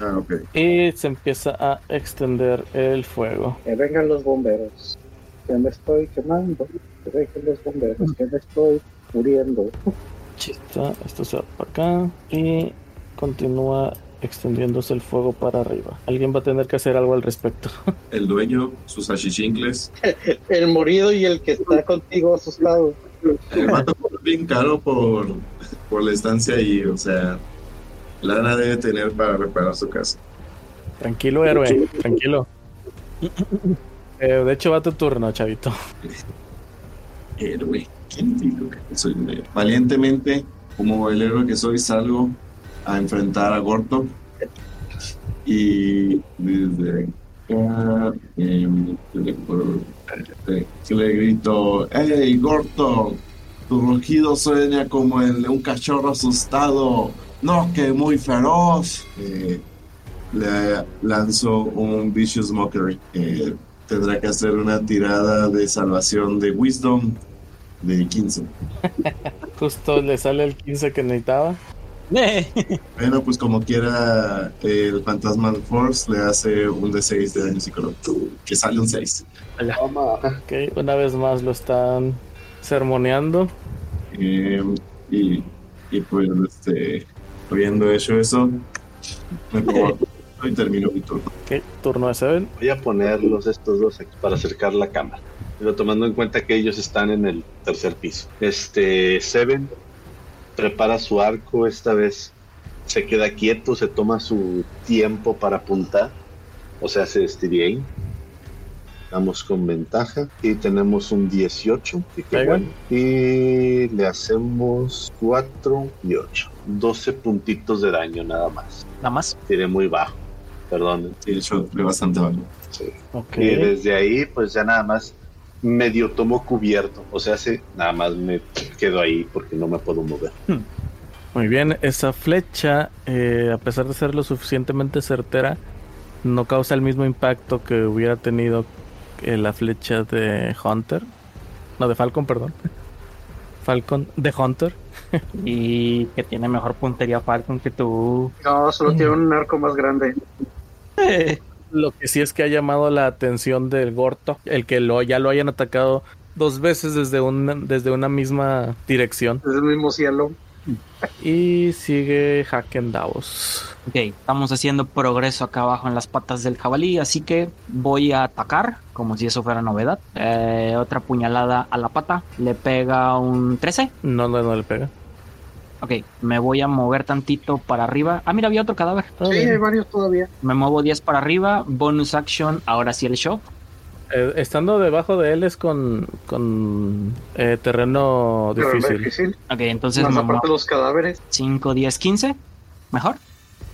Ah, ok. Y se empieza a extender el fuego. Que vengan los bomberos. Que me estoy quemando. Que vengan los bomberos. Que me estoy muriendo. Chista, esto se va para acá y continúa extendiéndose el fuego para arriba. Alguien va a tener que hacer algo al respecto. [LAUGHS] El dueño, sus achichincles. [LAUGHS] El morido y el que está contigo asustado. El vato cobra bien caro por, por la estancia ahí, o sea, lana debe tener para reparar su casa. Tranquilo, héroe, tranquilo. [LAUGHS] Eh, de hecho, va tu turno, chavito. [LAUGHS] Héroe, ¿quién dijo que soy? Valientemente, como el héroe que soy, salgo a enfrentar a Gorto. Y desde acá, em, le, le- grito, ¡Hey, Gorto! Tu rugido sueña como el de un cachorro asustado. No, que muy feroz. Eh, le lanzo un Vicious Mockery. Eh, tendrá que hacer una tirada de salvación de Wisdom de 15. [LAUGHS] Justo le sale el 15 que necesitaba. [LAUGHS] Bueno, pues como quiera, el Fantasmal Force le hace un D6 de daño psicológico, que sale un 6. Ok, una vez más lo están sermoneando. Eh, y, y pues, este, habiendo hecho eso, me pongo [LAUGHS] y termino mi turno. Ok, turno de Seven. Voy a ponerlos estos dos aquí para acercar la cámara. Pero tomando en cuenta que ellos están en el tercer piso. Este Seven prepara su arco esta vez. Se queda quieto, se toma su tiempo para apuntar. O sea, se Steady aim. Vamos con ventaja. Y tenemos un 18. Y, qué Pega. bueno. y le hacemos 4 y 8. 12 puntitos de daño nada más. Nada más. Tiré muy bajo. Perdón. De hecho, de bastante valor. Sí. Ok. Y desde ahí, pues ya nada más medio tomo cubierto. O sea, sí, nada más me quedo ahí porque no me puedo mover. Muy bien, esa flecha, eh, a pesar de ser lo suficientemente certera, no causa el mismo impacto que hubiera tenido eh, la flecha de Hunter. No, de Falcon, perdón. [LAUGHS] Falcon, de Hunter. [LAUGHS] Y que tiene mejor puntería Falcon que tú. No, solo tiene un arco más grande. [LAUGHS] Lo que sí es que ha llamado la atención del Gorto, el que lo, ya lo hayan atacado dos veces desde una, desde una misma dirección. Es el mismo cielo. Y sigue Haken Davos. Ok, estamos haciendo progreso acá abajo en las patas del jabalí, así que voy a atacar, como si eso fuera novedad. Eh, otra puñalada a la pata, le pega un 13. No, no, no le pega. Ok, me voy a mover tantito para arriba. Ah, mira, había otro cadáver. Sí, hay varios todavía. Me muevo 10 para arriba, bonus action, ahora sí el shock. Eh, estando debajo de él es con, con eh, terreno difícil. difícil. Ok, entonces Más me aparte muevo los cadáveres. 5, 10, 15. Mejor.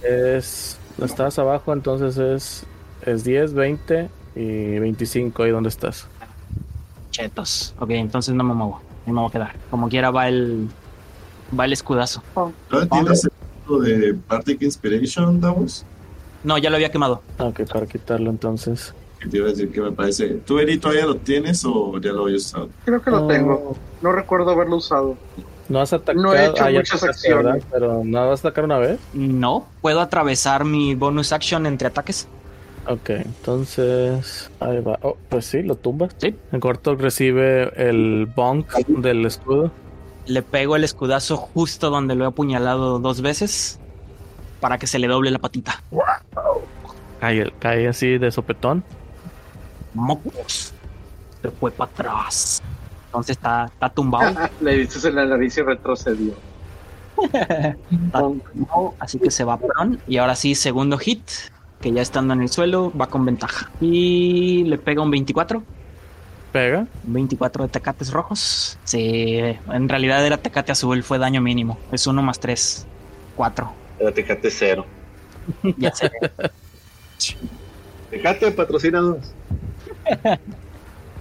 Es, estás abajo, entonces es, es 10, 20 y 25 ahí donde estás. Chetos. Ok, entonces no me muevo. No me voy a quedar. Como quiera va el. Va el escudazo. ¿Todavía ¿Tienes el punto de Bardic Inspiration, Davos? No, ya lo había quemado. Ok, para quitarlo entonces. Que te iba a decir que me parece. ¿Tú, Eri, todavía lo tienes o ya lo habías usado? Creo que lo Oh. tengo. No recuerdo haberlo usado. No has atacado. No he hecho ah, muchas atacaste, ¿verdad? acciones. Pero no vas a atacar una vez. No, puedo atravesar mi bonus action entre ataques. Ok, entonces. Ahí va. Oh, pues sí, lo tumbas. Sí. En corto recibe el bonk del escudo. Le pego el escudazo justo donde lo he apuñalado dos veces para que se le doble la patita. Cae, cae así de sopetón. Mocos. Se fue para atrás. Entonces está, está tumbado. [LAUGHS] Le diste en la nariz y retrocedió. [LAUGHS] Está tumbado, así que se va prone. Y ahora sí, segundo hit. Que ya estando en el suelo, va con ventaja. Y le pega un 24. Pega. 24 de tecates rojos. Sí, en realidad era tecate azul, fue daño mínimo. Es 1 más 3. 4. Era Tecate cero. [LAUGHS] Ya sé. Tecate, patrocinados. [LAUGHS]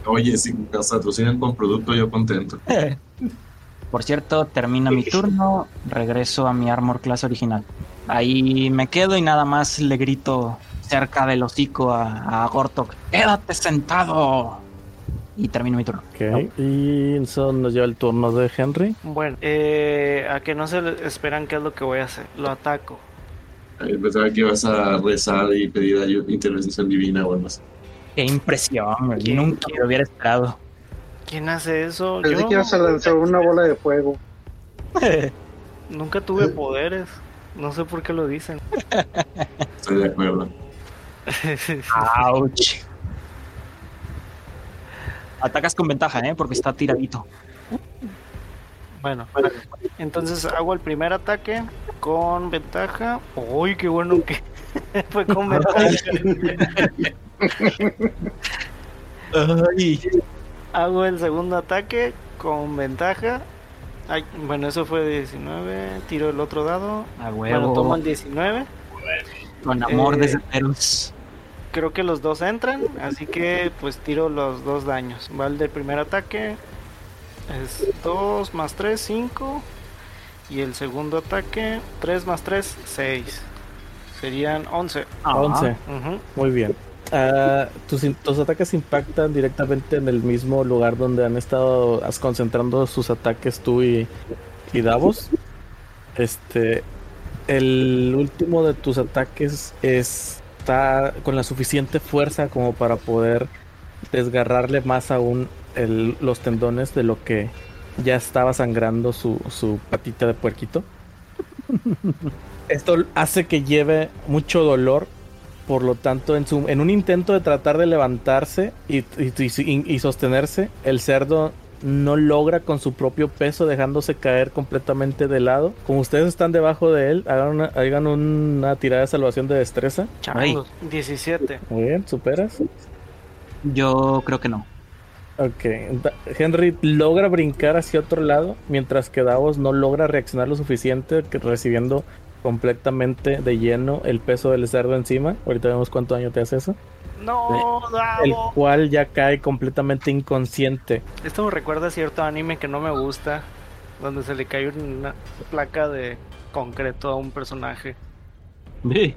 Oye, si nos patrocinan con producto, yo contento. [LAUGHS] Por cierto, termina mi turno. Regreso a mi armor class original. Ahí me quedo y nada más le grito cerca del hocico a, a Gortok. ¡Quédate sentado! Y termino mi turno. Ok. Y eso nos lleva el turno de Henry. Bueno, eh, a que no se esperan qué es lo que voy a hacer. Lo ataco. Eh, Pensaba que ibas a rezar y pedir ayu- intervención divina o algo así. ¡Qué impresión! güey. Nunca lo hubiera esperado. ¿Quién hace eso? Pensé Yo que ibas a lanzar una bola de fuego. [LAUGHS] nunca tuve poderes. No sé por qué lo dicen. Estoy de acuerdo. [LAUGHS] ¡Auch! Atacas con ventaja, ¿eh? Porque está tiradito. Bueno, entonces hago el primer ataque con ventaja. ¡Uy, qué bueno que [LAUGHS] fue con ventaja! Ay. Hago el segundo ataque con ventaja Ay, bueno, eso fue 19. Tiro el otro dado. A Bueno, huevo. tomo el 19. Con amor Eh, desde ceros. Creo que los dos entran, así que pues tiro los dos daños. Va el del primer ataque. Es 2 más 3, 5. Y el segundo ataque, 3 más 3, 6. Serían 11. Ah, 11. Ujú. Muy bien. Ah, tus, in- tus ataques impactan directamente en el mismo lugar donde han estado concentrando sus ataques tú y, y Davos. Este, el último de tus ataques está con la suficiente fuerza como para poder desgarrarle más aún el- los tendones de lo que ya estaba sangrando su, su patita de puerquito. [LAUGHS] Esto hace que lleve mucho dolor por lo tanto, en, su, en un intento de tratar de levantarse y, y- y- y sostenerse, el cerdo no logra con su propio peso dejándose caer completamente de lado. Como ustedes están debajo de él, hagan una, hagan una tirada de salvación de destreza. Changos, 17. Muy bien, superas. Yo creo que no. Ok, Henry logra brincar hacia otro lado, mientras que Davos no logra reaccionar lo suficiente, recibiendo completamente de lleno el peso del cerdo encima. Ahorita vemos cuánto daño te hace eso. No, El Davo. cual ya cae completamente inconsciente. Esto me recuerda a cierto anime que no me gusta, donde se le cae una placa de concreto a un personaje. [LAUGHS]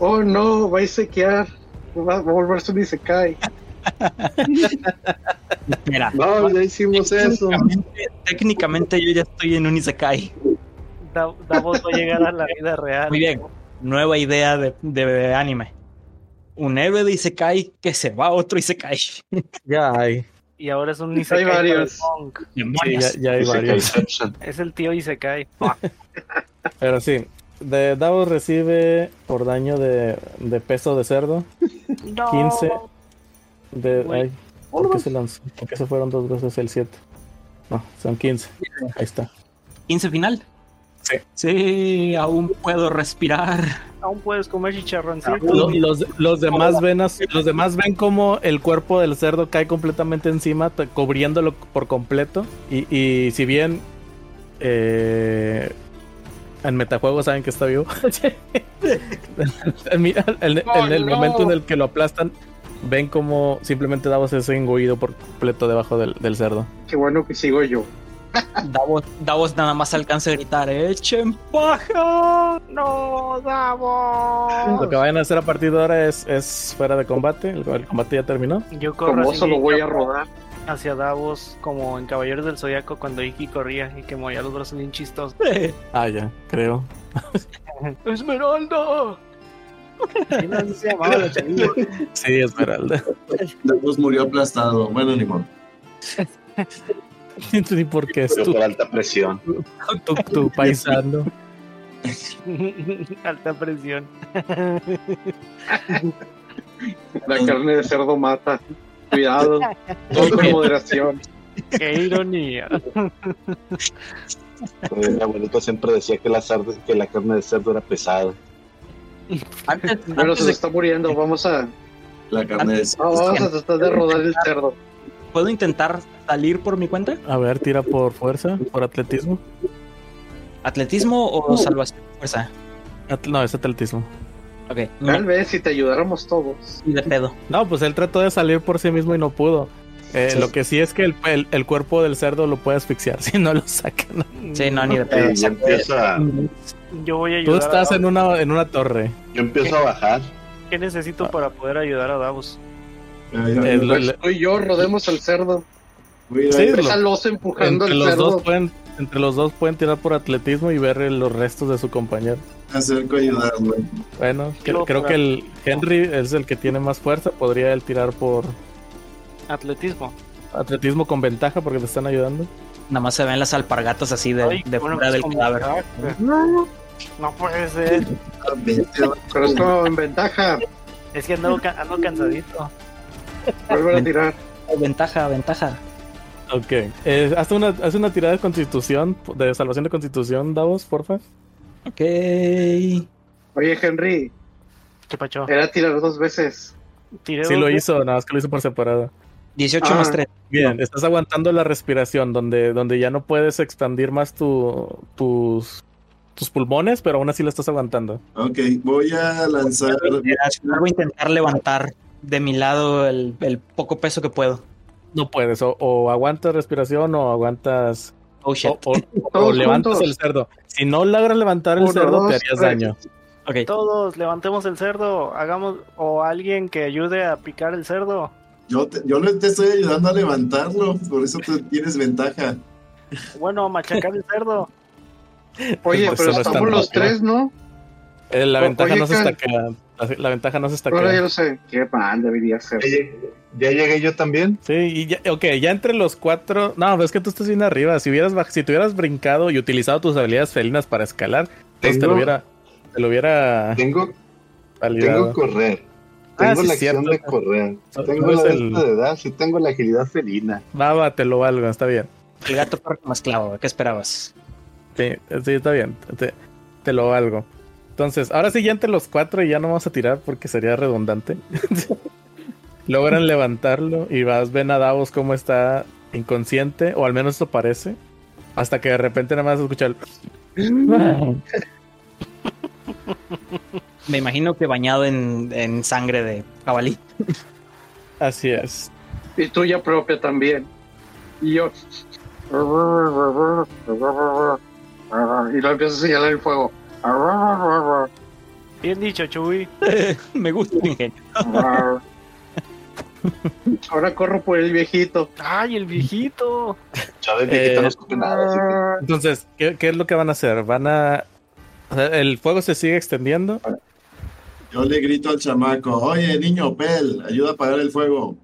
Oh no, va a sequear. Va a volverse un Isekai. [LAUGHS] Espera. No, ya hicimos eso. Técnicamente, yo ya estoy en un Isekai. Da- Davos va a llegar a la vida real. Muy bien. Nueva idea de, de anime. Un héroe de Isekai que se va a otro Isekai. Ya hay. Y ahora es un Isekai. Hay varios. Sí, ya, ya hay varios. Es el tío Isekai. [LAUGHS] Pero sí. De Davos recibe por daño de, de peso de cerdo. 15. De, ay, ¿Por qué se lanzó? ¿Por qué se fueron dos veces el 7? No, son 15. Ahí está. 15 final. Sí. Sí, aún puedo respirar. Aún puedes comer chicharroncito. Lo- los, los demás ven as- los demás ven como el cuerpo del cerdo cae completamente encima, cubriéndolo por completo. Y, y si bien eh, en metajuegos saben que está vivo, [LAUGHS] en, mi- en- en el no. momento en el que lo aplastan, ven como simplemente Davos es engullido por completo debajo del, del cerdo. Qué bueno que sigo yo. Davos, Davos nada más alcanza a gritar: ¡Echen paja! No, Davos. Lo que vayan a hacer a partir de ahora es, es fuera de combate. El, el combate ya terminó. Yo corro Como así, eso lo voy a rodar. hacia Davos como en Caballeros del Zodiaco cuando Iki corría y que movía los brazos bien chistosos. Ah, ya, creo. [LAUGHS] ¡Esmeralda! ¿Quién así se llamaba la chavilla? Sí, Esmeralda. Davos murió aplastado. Bueno, ni modo. [LAUGHS] [LAUGHS] Ni porque es tu, por alta presión. [LAUGHS] tu, tu paisano. [LAUGHS] Alta presión. La carne de cerdo mata. Cuidado. Todo con moderación. ¡Qué ironía! Mi abuelito siempre decía que la, sarde- que la carne de cerdo era pesada. Antes, Pero antes se de- está muriendo. Vamos a, La carne de vamos a tratar de rodar el cerdo. ¿Puedo intentar salir por mi cuenta? A ver, tira por fuerza, por atletismo. ¿Atletismo o salvación de fuerza? At- no, es atletismo. Ok, Tal vez si te ayudáramos todos. y de pedo. No, pues él trató de salir por sí mismo y no pudo. Eh, Sí. Lo que sí es que el, el- el cuerpo del cerdo lo puede asfixiar [LAUGHS] si no lo sacan. Sí, no, ni de pedo. Eh, yo, voy a Tú ayudar. estás a en una, en una torre. yo empiezo a bajar. ¿Qué necesito para poder ayudar a Davos? Tú y yo rodemos al cerdo. Sí, Esa lo- losa empujando entre al los cerdo. dos pueden entre los dos pueden tirar por atletismo y ver los restos de su compañero. acerco a ayudarlo. Bueno, que- creo que el Henry es el que tiene más fuerza. Podría él tirar por Atletismo. atletismo con ventaja porque te están ayudando. Nada más se ven las alpargatas así de, Ay, de bueno, fuera del cadáver. No, no puede ser. Pero es como en ventaja. Es que ando, ando cansadito. Vuelve a tirar. Ventaja, ventaja. Ok. Eh, haz, una, haz una tirada de constitución, de salvación de constitución, Davos, porfa. Ok. Oye, Henry, ¿Qué pacho? era tirar dos veces. Tiré Sí dos lo veces. hizo, nada más que lo hizo por separado. 18 Ah. más 3. Bien, estás aguantando la respiración donde, donde ya no puedes expandir más tu, tus, tus pulmones, pero aún así lo estás aguantando. Ok, voy a lanzar. Voy a intentar levantar de mi lado el, el poco peso que puedo. No puedes, o, o aguantas respiración o aguantas Oh shit. o, o- levantas juntos. el cerdo. Si no logras levantar el Uno, cerdo, dos, te harías tres. daño. Ok. Todos levantemos el cerdo, hagamos o alguien que ayude a picar el cerdo. Yo, te, yo te estoy ayudando a levantarlo, por eso tú tienes ventaja. Bueno, machacar el cerdo. [LAUGHS] Oye, Pues pero eso no es tan estamos los tres, ¿no? Eh, la O- ventaja oye, no se está quedando. La, la ventaja no se está Ahora ya sé. Qué mal debería ser. Ya llegué- ya llegué yo también. Sí, y ya, ok, ya entre los cuatro. No, pero es que tú estás bien arriba. Si hubieras si te hubieras brincado y utilizado tus habilidades felinas para escalar, entonces te Tengo- lo hubiera, te lo hubiera Tengo, validado. tengo correr. Ah, Tengo sí, la acción cierto. de correr. [LAUGHS] Tengo la el- de edad y tengo la agilidad felina. Va, te lo valgo, está bien. El gato corre como esclavo. ¿Qué esperabas? Sí, sí, está bien. Te, te lo valgo. Entonces, ahora sí, ya entre los cuatro y ya no vamos a tirar porque sería redundante. [LAUGHS] Logran levantarlo y vas, ven a Davos cómo está inconsciente, o al menos eso parece. Hasta que de repente nada más escucha el. [LAUGHS] Me imagino que bañado en, en sangre de jabalí. [LAUGHS] Así es. Y tuya propia también. Y yo. Y lo empiezo a señalar el fuego. Bien dicho, Chuy. [LAUGHS] Me gusta el ingenio. [LAUGHS] Ahora corro por el viejito. ¡Ay, el viejito! Ya de viejito Eh, no escupe nada. así que- Entonces, ¿qué, qué es lo que van a hacer? Van a. el fuego se sigue extendiendo. Yo le grito al chamaco, oye, niño, Pel, ayuda a apagar el fuego.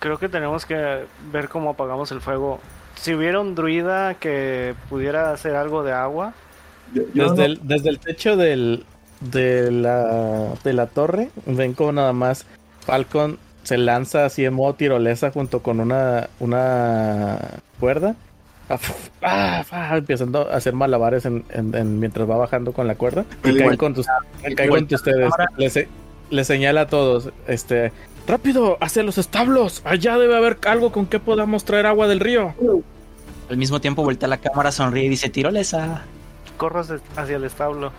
Creo que tenemos que ver cómo apagamos el fuego. Si hubiera un druida que pudiera hacer algo de agua, Yo, yo Desde, no- el, desde el techo del, de, la, de la torre, ven como nada más Falcon se lanza así en modo tirolesa junto con una, una cuerda. Ah, ah, ah, empezando a hacer malabares en, en- en- mientras va bajando con la cuerda. Y Pero cae igual- con, tus- cae con ustedes. Le, se- le señala a todos. Este, rápido, hacia los establos. Allá debe haber algo con que podamos traer agua del río. Al mismo tiempo voltea la cámara, sonríe y dice, tirolesa. Corras hacia el establo.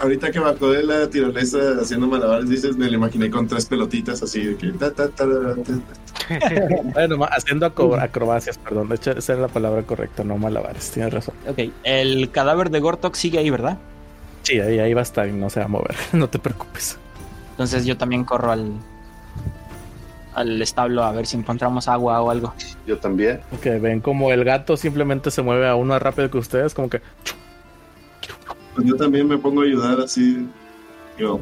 ahorita que bajó de la tirolesa haciendo malabares, dices, me lo imaginé con tres pelotitas así de que... ta, ta, ta, ta, ta. [LAUGHS] Bueno, haciendo acro- acrobacias, perdón. De hecho, esa era la palabra correcta, no malabares. Tienes razón. Ok, el cadáver de Gortok sigue ahí, ¿verdad? Sí, ahí, ahí va a estar y no se va a mover. [LAUGHS] No te preocupes. Entonces yo también corro al, al establo a ver si encontramos agua o algo. Yo también. Ok, ven como el gato simplemente se mueve a uno más rápido que ustedes, como que Pues yo también me pongo a ayudar así, yo,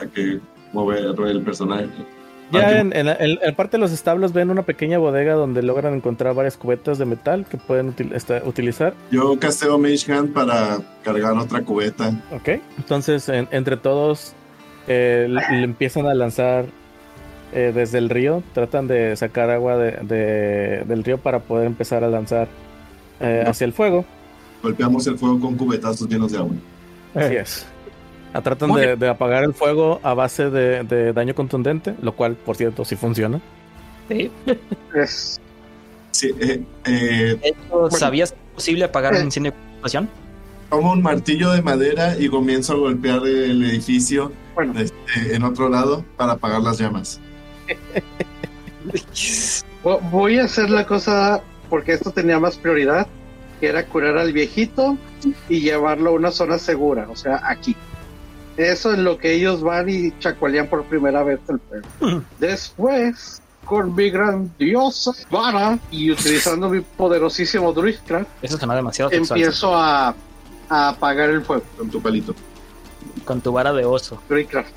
a que mover el personaje. Ya en, en, en- en parte de los establos ven una pequeña bodega donde logran encontrar varias cubetas de metal que pueden util- esta- utilizar. Yo casteo Mage Hand para cargar otra cubeta. Ok. Entonces, en- entre todos eh, le, le empiezan a lanzar eh, desde el río. Tratan de sacar agua de- de- del río para poder empezar a lanzar eh, hacia el fuego. Golpeamos el fuego con cubetazos llenos de agua. Así es. Ah, tratan de, de apagar el fuego a base de, de daño contundente, lo cual, por cierto, sí funciona. Es, Sí, eh, eh, De hecho, ¿sabías que es posible apagar un incendio de tomo un martillo de madera y comienzo a golpear el edificio bueno, este, en otro lado para apagar las llamas. Vo- voy a hacer la cosa porque esto tenía más prioridad, que era curar al viejito y llevarlo a una zona segura, o sea, aquí. Eso es lo que ellos van y chacualean por primera vez el fuego. Después, con mi grandiosa vara y utilizando mi poderosísimo Druidcraft, Eso suena demasiado sexual. empiezo a, a apagar el fuego. Con tu palito. Con tu vara de oso. Druidcraft.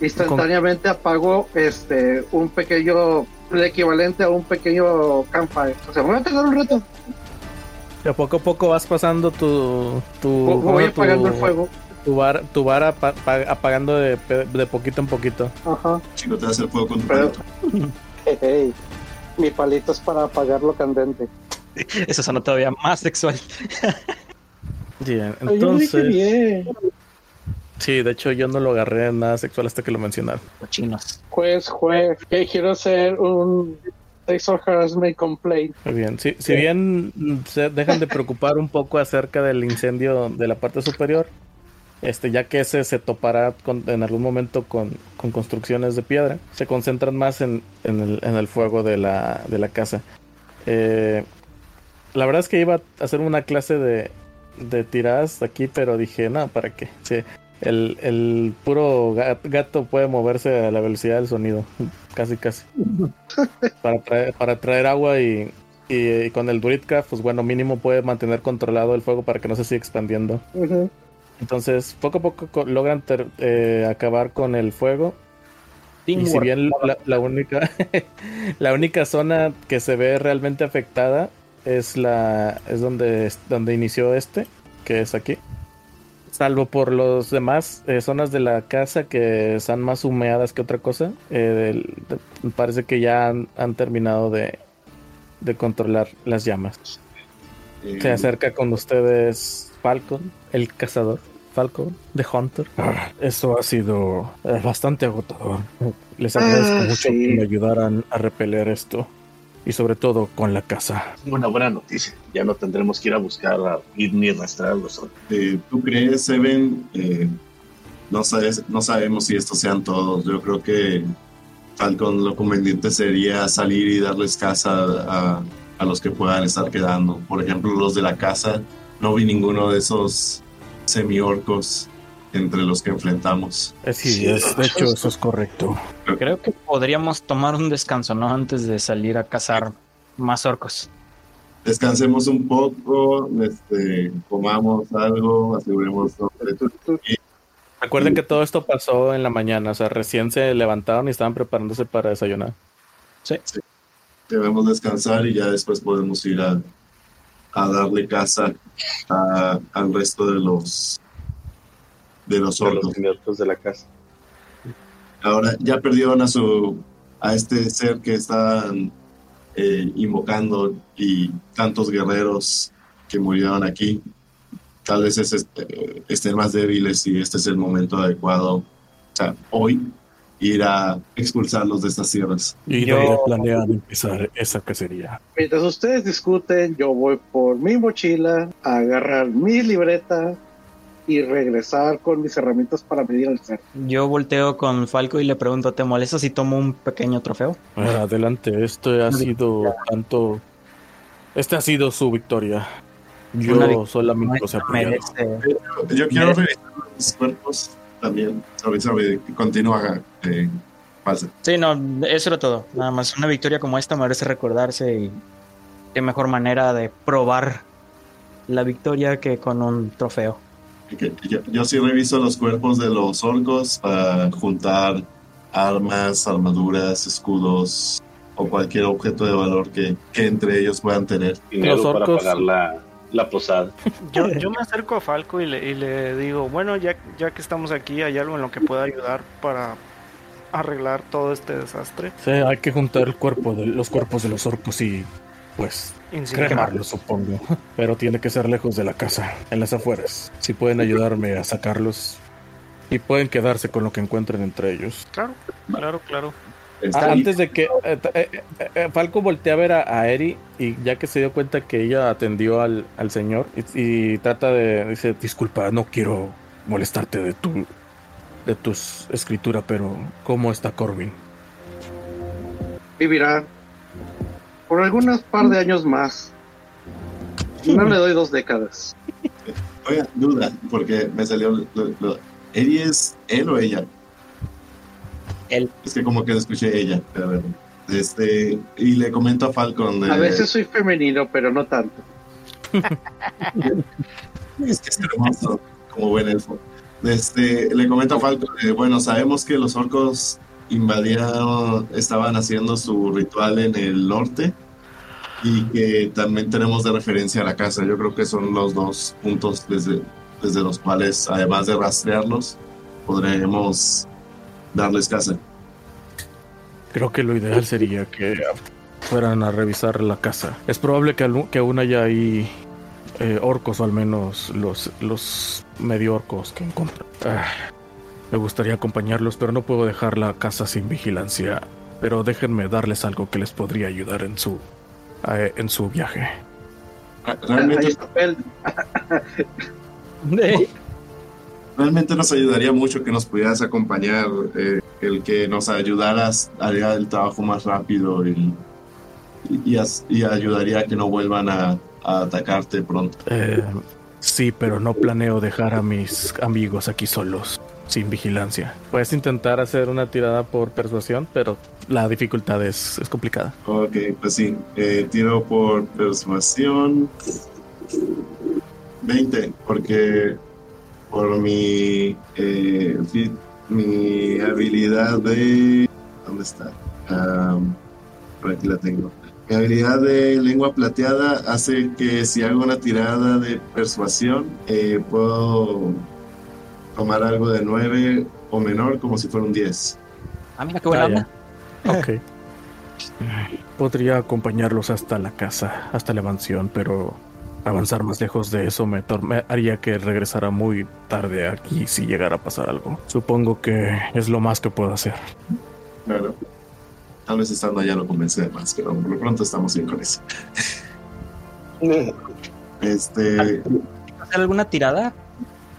Instantáneamente apago este un pequeño, el equivalente a un pequeño campfire. O sea, voy a tener un reto. De poco a poco vas pasando tu. tu Vo- ¿cómo voy apagando Tu- el fuego. Tu vara, tu pa- apagando de, de poquito en poquito. Ajá. Chico, te das el fuego con tu Pero- palito. [LAUGHS] Hey, mi palito es para apagarlo candente. Eso suena todavía más sexual. Bien, Ay, yo lo dije entonces. bien. Sí, de hecho yo no lo agarré en nada sexual hasta que lo mencionaron. Cochinos. Juez, juez, que quiero hacer un sexual harassment complaint. Muy bien. Sí, si bien se dejan de preocupar un poco acerca del incendio de la parte superior, este, ya que ese se topará con- en algún momento con, con construcciones de piedra, se concentran más en, en el, en el fuego de la, de la casa. Eh, la verdad es que iba a hacer una clase de, de tiradas aquí, pero dije, no, ¿para qué? Sí, el, el puro ga- gato puede moverse a la velocidad del sonido, casi, casi. [LAUGHS] para, traer, para traer agua y, y, y con el Druidcraft, pues bueno, mínimo puede mantener controlado el fuego para que no se siga expandiendo. Entonces, poco a poco co- logran ter- eh, acabar con el fuego. Y si bien la, la única [LAUGHS] la única zona que se ve realmente afectada es la es donde donde inició este, que es aquí. Salvo por los demás eh, zonas de la casa que están más humeadas que otra cosa, eh, de- parece que ya han, han terminado de, de controlar las llamas. Eh, Se acerca con ustedes Falcon, el cazador. Falcon, The Hunter. Ah, Eso ha sido eh, bastante agotador. Les agradezco Ah, mucho sí. que me ayudaran a repeler esto. Y sobre todo con la casa. Una buena noticia. Ya no tendremos que ir a buscar a ir ni rastrear a los otros. eh, ¿Tú crees, Seven? Eh, no, sabes, no sabemos si estos sean todos. Yo creo que Falcon lo conveniente sería salir y darles casa a, a los que puedan estar quedando. Por ejemplo, los de la casa. No vi ninguno de esos semi-orcos entre los que enfrentamos. Sí, Sí, es- de hecho eso es correcto. Creo que podríamos tomar un descanso, ¿no? Antes de salir a cazar más orcos. Descansemos un poco, este, comamos algo, aseguremos. Recuerden que todo esto pasó en la mañana, o sea, recién se levantaron y estaban preparándose para desayunar. Sí. debemos descansar y ya después podemos ir a, a darle casa a- al resto de los de los De los de la casa. Ahora ya perdieron a su a este ser que están eh, invocando y tantos guerreros que murieron aquí. Tal vez es este- estén más débiles y este es el momento adecuado. O sea, hoy ir a expulsarlos de estas tierras. ¿Y Yo- planean empezar esa cacería? Mientras ustedes discuten, yo voy por mi mochila a agarrar mi libreta y regresar con mis herramientas para medir el cerco. Yo volteo con Falco y le pregunto, ¿te molesta si tomo un pequeño trofeo? Adelante, esto ha sido tanto. Esta ha sido su victoria. Yo victoria solamente los. Merece- Yo quiero revisar los cuerpos también. Sorry, sorry, continúa. Eh, pasa. Sí, no, eso era todo. Nada más, una victoria como esta merece recordarse y qué mejor manera de probar la victoria que con un trofeo. Yo, yo sí reviso los cuerpos de los orcos para juntar armas, armaduras, escudos o cualquier objeto de valor que, que entre ellos puedan tener. Dinero Los para orcos- pagar la, la posada. Yo, yo me acerco a Falco y le, y le digo, bueno, ya, ya que estamos aquí, ¿hay algo en lo que pueda ayudar para arreglar todo este desastre? Sí, hay que juntar el cuerpo de, los cuerpos de los orcos y pues cremarlos, supongo. [LAUGHS] Pero tiene que ser lejos de la casa, en las afueras. Si pueden ayudarme a sacarlos y pueden quedarse con lo que encuentren entre ellos. Claro, claro, claro. Ah, antes de que eh, eh, eh, Falco voltea a ver a, a Eri y ya que se dio cuenta que ella atendió al, al señor y, y trata de dice disculpa no quiero molestarte de tu de tus escritura pero cómo está Corbin Vivirá por algunas par de años más. No le doy dos décadas. Oiga, duda, porque me salió. Lo, lo- ¿Eri es él o ella? Él. Es que como que escuché ella. pero. Este, y le comento a Falcon. de- A veces soy femenino, pero no tanto. [LAUGHS] Es que es hermoso, como buen elfo. Este, le comento a Falco, que, bueno, sabemos que los orcos invadieron, estaban haciendo su ritual en el norte y que también tenemos de referencia a la casa. Yo creo que son los dos puntos desde, desde los cuales, además de rastrearlos, podremos darles casa. creo que lo ideal sería que fueran a revisar la casa es probable que, algu- que aún haya ahí eh, orcos, o al menos los, los medio orcos que encontré. Ah, me gustaría acompañarlos, pero no puedo dejar la casa sin vigilancia. Pero déjenme darles algo que les podría ayudar en su, eh, en su viaje. Ah, Realmente, [LAUGHS] realmente nos ayudaría mucho que nos pudieras acompañar, eh, el que nos ayudaras a llegar el trabajo más rápido y, y, as- y ayudaría a que no vuelvan a, a atacarte pronto. Eh, sí, pero no planeo dejar a mis amigos aquí solos, sin vigilancia. Puedes intentar hacer una tirada por persuasión, pero la dificultad es, es complicada. Ok, pues sí, eh, tiro por persuasión 20, porque por mi, eh, mi habilidad de... ¿Dónde está? Por aquí la tengo. Mi habilidad de lengua plateada hace que si hago una tirada de persuasión, eh, puedo tomar algo de 9 o menor como si fuera un 10. Ah, mira qué buena Ah, onda. Ok. Podría acompañarlos hasta la casa, hasta la mansión, pero avanzar más lejos de eso me, me haría que regresara muy tarde aquí si llegara a pasar algo. Supongo que es lo más que puedo hacer. Claro. Tal vez estando allá lo convence de más, pero por lo pronto estamos bien con eso. [LAUGHS] Este, ¿Hacer alguna tirada?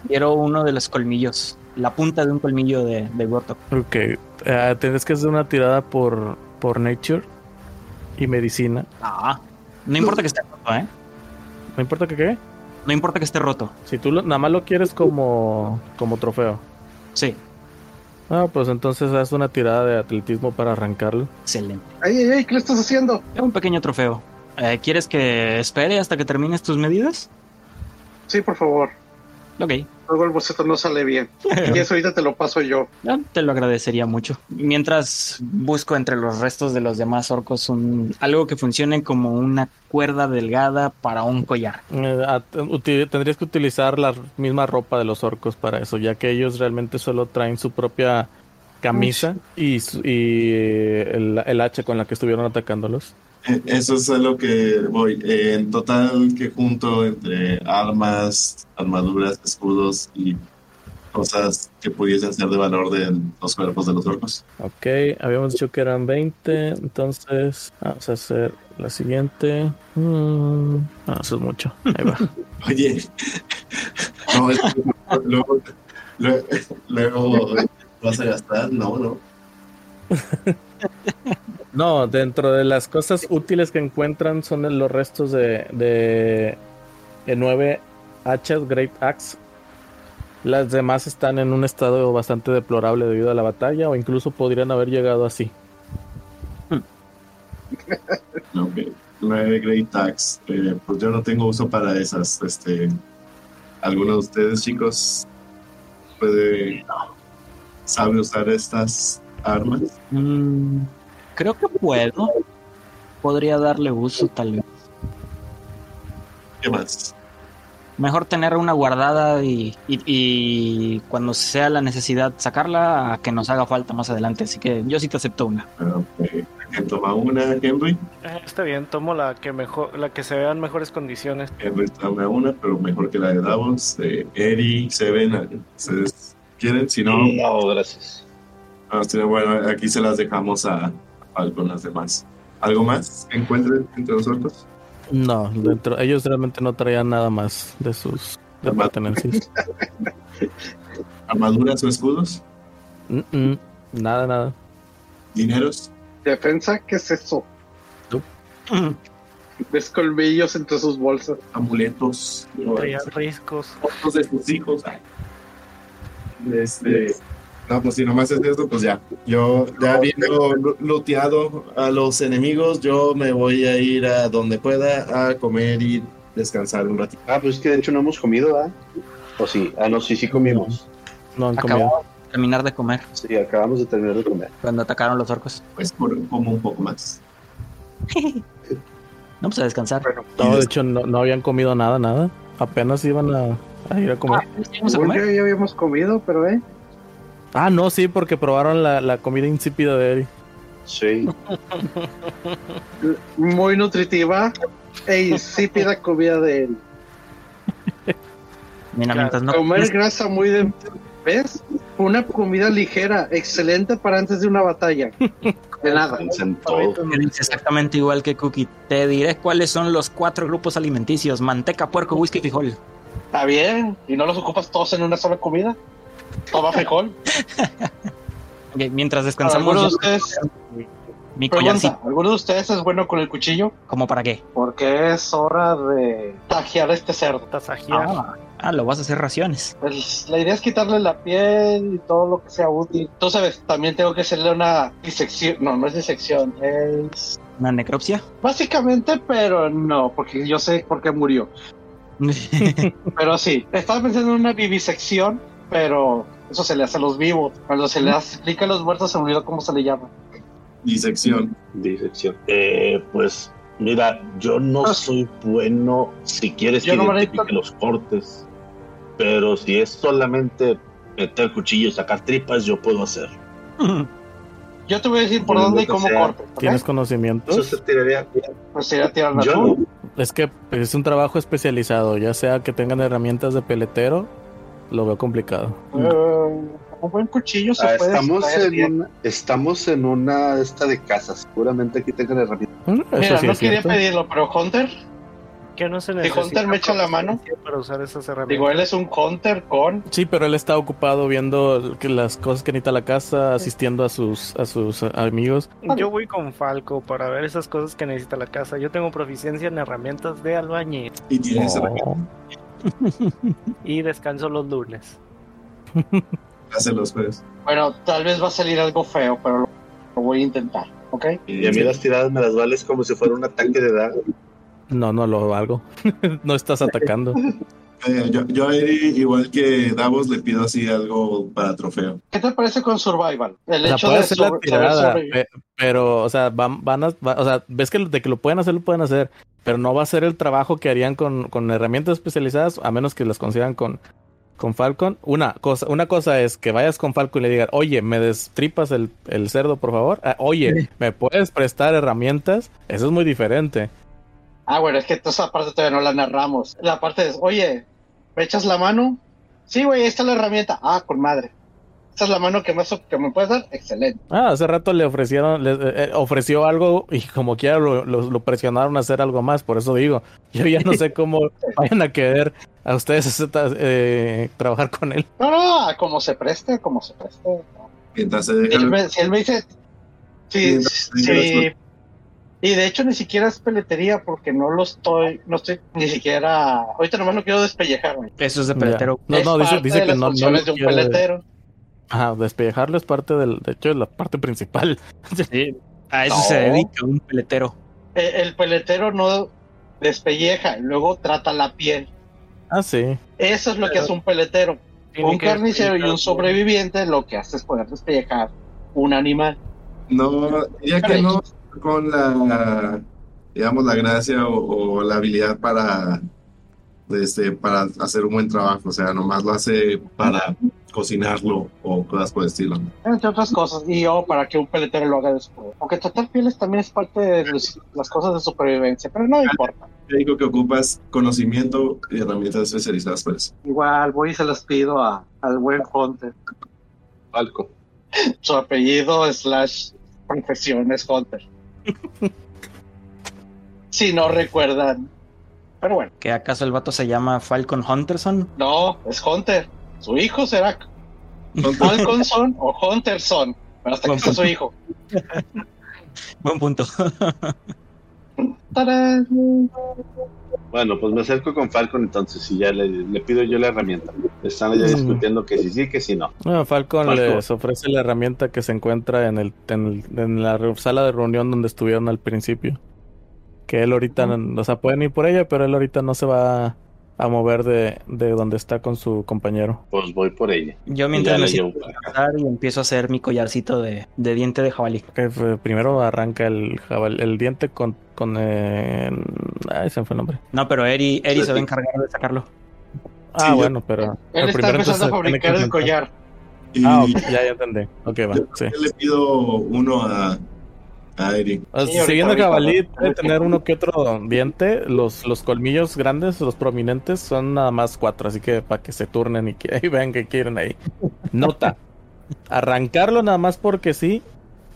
Quiero uno de los colmillos. La punta de un colmillo de, de. Ok, eh, tienes que hacer una tirada por, por Nature y Medicina. Ah, no importa que esté roto, ¿eh? No importa que qué. No importa que esté roto. Si tú lo- nada más lo quieres como, como trofeo. Sí, Ah, pues entonces haz una tirada de atletismo para arrancarlo. excelente. Ay, ay, ay, ¿qué le estás haciendo? Es un pequeño trofeo. Eh, ¿Quieres que espere hasta que termines tus medidas? Sí, por favor. Ok, Luego el boceto no sale bien. Y eso ahorita te lo paso yo. ya, [LAUGHS] te lo agradecería mucho. Mientras busco entre los restos de los demás orcos un, algo que funcione como una cuerda delgada para un collar. Eh, ah, tendrías que utilizar la misma ropa de los orcos para eso, ya que ellos realmente solo traen su propia camisa y, eh, el, el hacha con la que estuvieron atacándolos. eh, eso es a lo que voy. Eh, en total, que junto entre armas, armaduras, escudos y cosas que pudiesen ser de valor de los cuerpos de los orcos. Ok, habíamos dicho que eran 20, entonces vamos a hacer la siguiente. Mm, no, eso es mucho. Ahí va. [LAUGHS] Oye, [LAUGHS] no, es que luego, luego, luego vas a gastar, no, no. [LAUGHS] No, dentro de las cosas útiles que encuentran son los restos de, de, de nueve hachas Great Axe. Las demás están en un estado bastante deplorable debido a la batalla o incluso podrían haber llegado así. [LAUGHS] Ok. Nueve Great Tags. Eh, pues yo no tengo uso para esas. Este, ¿Alguno de ustedes, chicos, puede sabe usar estas armas? Mm, creo que puedo. Podría darle uso, tal vez. ¿Qué más? Mejor tener una guardada y, y- y cuando sea la necesidad sacarla a que nos haga falta más adelante. Así que yo sí te acepto una. Ok. ¿Quién toma una? Henry. Eh, está bien, tomo la que mejor, la que se vea en mejores condiciones. Henry toma una, pero mejor que la de Davos. Eh, Eri, Seven, ¿ustedes quieren? Si no, No, gracias. ah, bueno, aquí se las dejamos a, a con las demás. ¿Algo más que encuentren entre los orcos? No, dentro, ellos realmente no traían nada más de sus pertenencias. [LAUGHS] ¿Armaduras o escudos? Mm, mm, nada, nada. ¿Dineros? Defensa, ¿qué es eso? [CLEARS THROAT] Ves colmillos entre sus bolsas. ¿Amuletos? Traía riscos. fotos de sus hijos. Este, no, pues si nomás es eso, pues ya. Yo, ya habiendo looteado a los enemigos, yo me voy a ir a donde pueda a comer y descansar un ratito. Ah, pues es que de hecho no hemos comido, ¿ah? O sí. Ah, no, sí, sí comimos. No han comido. Acabamos de terminar de comer Sí, acabamos de terminar de comer. cuando atacaron los orcos. Pues por, como un poco más. [LAUGHS] No, pues a descansar. Bueno, No, de hecho no, no habían comido nada, nada. Apenas iban a, a ir a comer. Ah, ¿sí vamos a según comer? yo ya habíamos comido, pero eh. Ah, no, sí, porque probaron la, la comida insípida de Eri. Sí. Muy nutritiva e insípida comida de él. Mira, mientras no Comer grasa muy de... ¿Ves? Una comida ligera, excelente para antes de una batalla. De nada. Exactamente igual que Cookie. Te diré cuáles son los cuatro grupos alimenticios: manteca, puerco, whisky y frijol. Está bien. ¿Y no los ocupas todos en una sola comida? Toma frijol. [LAUGHS] Mientras ¿Alguno descansamos, de yo- ustedes, mi pregunta. ¿alguno de ustedes es bueno con el cuchillo? ¿Cómo para qué? Porque es hora de tajear este cerdo. Tasajear. Ah, ah, lo vas a hacer raciones. Pues, la idea es quitarle la piel y todo lo que sea útil. Tú sabes, también tengo que hacerle una disección. No, no es disección, es. ¿Una necropsia? Básicamente, pero no, porque yo sé por qué murió. Pero sí, estaba pensando en una vivisección, pero eso se le hace a los vivos. Cuando se le explica a los muertos, se me olvidó cómo se le llama. Disección. Disección. Eh, pues mira, yo no soy bueno si quieres Yo que no identifique los cortes, pero si es solamente meter cuchillo y sacar tripas, yo puedo hacer. Yo te voy a decir por Yo dónde y cómo corte. ¿Tienes Eso conocimientos? se tiraría. Pues sería tirar Yo tú. no. Es que es un trabajo especializado, ya sea que tengan herramientas de peletero, lo veo complicado. Eh, un buen cuchillo se Ah, puede estamos, en bien. una, estamos en una esta de casas. Seguramente aquí tengan herramientas. Mm, Mira, sí no quería cierto. pedirlo, pero Hunter, Que no se Si necesita Hunter me echa la mano. para usar esas herramientas. digo, él es un Hunter con. Sí, pero él está ocupado viendo que las cosas que necesita la casa, asistiendo a sus a sus amigos. Yo voy con Falco para ver esas cosas que necesita la casa. Yo tengo proficiencia en herramientas de albañil Y tienes Oh. y descanso los lunes. [LAUGHS] hace los jueves. Bueno, tal vez va a salir algo feo, pero lo, lo voy a intentar, ¿ok? Y a mí las tiradas me las vales como si fuera un ataque de daga. No, no lo hago. [LAUGHS] no estás atacando. Eh, yo, igual que Davos, le pido así algo para trofeo. ¿Qué te parece con Survival? El O sea, hecho puede de hacer la sobre- saber tirada, pero, o sea, van, van a, va- o sea, ves que de que lo pueden hacer, lo pueden hacer, pero no va a ser el trabajo que harían con, con herramientas especializadas, a menos que las consigan con, con Falcon. Una cosa, una cosa es que vayas con Falcon y le digas, oye, me destripas el, el cerdo, por favor. Ah, oye, ¿me puedes prestar herramientas? Eso es muy diferente. Ah, bueno, es que esa parte todavía no la narramos. La parte es, oye, ¿me echas la mano? Sí, güey, ahí está la herramienta. Ah, con madre. Esta es la mano que me, que me puedes dar. Excelente. Ah, hace rato le ofrecieron, le eh, ofreció algo y como quiera lo, lo- lo presionaron a hacer algo más, por eso digo, yo ya no sé cómo [LAUGHS] vayan a querer a ustedes eh, trabajar con él. No, no, como se preste, como se preste. Mientras se Si deja él me, si él me dice, sí, sí. Y de hecho ni siquiera es peletería porque no lo estoy, no estoy ni siquiera. Ahorita nomás no quiero despellejarme. Eso es de Ya. peletero. No, es no, dice, dice de que las no, no de un quiere- peletero. Ajá, despejarlo es parte del, de hecho, es la parte principal. [LAUGHS] Sí, a eso No. se dedica un peletero. El peletero no despelleja, luego trata la piel. Ah, sí. Eso es lo que hace un peletero. Tiene un carnicero y un despellejar. sobreviviente lo que hace es poder despellejar un animal. No, ya que no con la, digamos, la gracia o, o la habilidad para, este, para hacer un buen trabajo. O sea, nomás lo hace para cocinarlo o cosas por el estilo. Entre otras cosas. Y yo para que un peletero lo haga después. Aunque tratar pieles también es parte de los- las cosas de supervivencia, pero no importa. Yo digo que ocupas conocimiento y herramientas especializadas para eso. Igual voy y se las pido a, al buen Hunter. Falco. Su apellido slash profesión es Hunter. [LAUGHS] si no recuerdan. Pero bueno, ¿Que acaso el vato se llama Falcon Hunterson? no, es Hunter. Su hijo será [LAUGHS] Falconson o Hunterson. Pero hasta que sea su hijo. [LAUGHS] Buen punto. Bueno, pues me acerco con Falcon entonces y ya le, le pido yo la herramienta. Están ya Mm. discutiendo que sí, sí, que sí, no. Bueno, Falcon Falcon. les ofrece la herramienta que se encuentra en, el, en, el- en la sala de reunión donde estuvieron al principio. Que él ahorita, no- o sea, pueden ir por ella, pero él ahorita no se va a mover de, de donde está con su compañero. Pues voy por ella. Yo mientras me llevo y empiezo a hacer mi collarcito de, de diente de jabalí. Primero arranca el, jabal- el diente con... con eh, ay, se me fue el nombre. No, pero Eri, Eri Sí, se va a encargar de sacarlo. Ah, yo- bueno, pero... Él está primero empezando a fabricar el collar. Y Ah, ok, ya, ya entendí. Ok, va, sí. yo le pido uno a, Airi. O sea, Sí, si ahorita, bien el ahorita, jabalí ahorita. puede tener uno que otro diente, los, los colmillos grandes, los prominentes, son nada más cuatro, así que para que se turnen y que y vean que quieren ahí. Nota, arrancarlo nada más porque sí,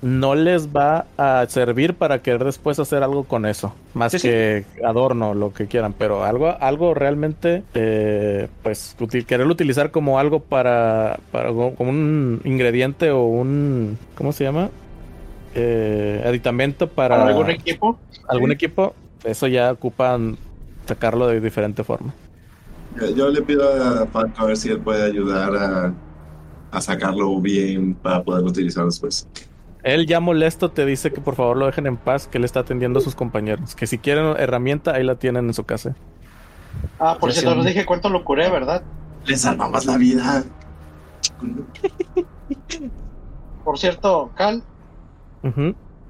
no les va a servir para querer después hacer algo con eso, más Sí, sí. que adorno, lo que quieran, pero algo, algo realmente, eh, pues, uti- quererlo utilizar como algo para, para, como un ingrediente o un, ¿cómo se llama? Eh, aditamento para, ¿Para algún equipo? algún equipo, eso ya ocupan sacarlo de diferente forma. Yo, yo le pido a Falco a ver si él puede ayudar a, a sacarlo bien para poderlo utilizar después. Él ya molesto te dice que por favor lo dejen en paz, que él está atendiendo a sus compañeros, que si quieren herramienta ahí la tienen en su casa. Ah, por cierto, les dije cuánto lo curé, ¿verdad? Le salvamos la vida. Por cierto, Cal,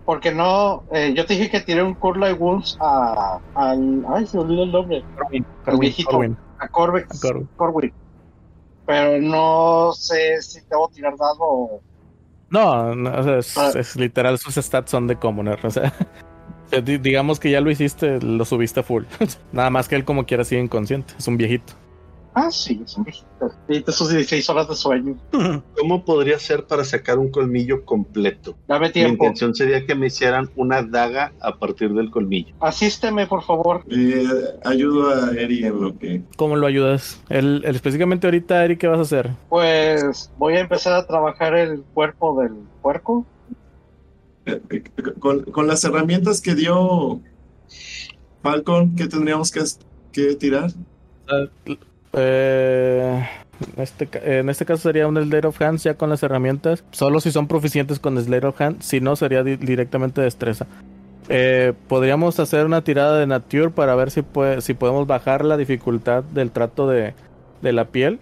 Porque no, eh, yo te dije que tiré un Curly Wounds a, al, ay, se olvidó el nombre, Corwin, viejito. Corwin, a Corvex, Corwin. Corwin. Pero no sé si debo tirar dado o... No, no, o sea, es, Ah. es literal, sus stats son de commoner. O sea, [LAUGHS] eh, di- digamos que ya lo hiciste, lo subiste a full. [LAUGHS] Nada más que él como quiera sigue inconsciente, es un viejito. Ah, sí, es un viejito. Necesito sus 16 horas de sueño. [LAUGHS] ¿Cómo podría ser para sacar un colmillo completo? Dame Mi tiempo. intención sería que me hicieran una daga a partir del colmillo. Asísteme, por favor. Eh, ayudo a Eri en lo que. ¿Cómo lo ayudas? Él- específicamente ahorita, Eric, ¿qué vas a hacer? Pues voy a empezar a trabajar el cuerpo del puerco. eh, eh, Con, con las herramientas que dio Falcon, ¿qué tendríamos que, que tirar? Eh, en, este, en este caso sería un Slate of Hands ya con las herramientas. Solo si son proficientes con Slate of Hands. Si no, sería di- directamente destreza. Eh, podríamos hacer una tirada de Nature para ver si, podemos bajar la dificultad del trato de, la piel.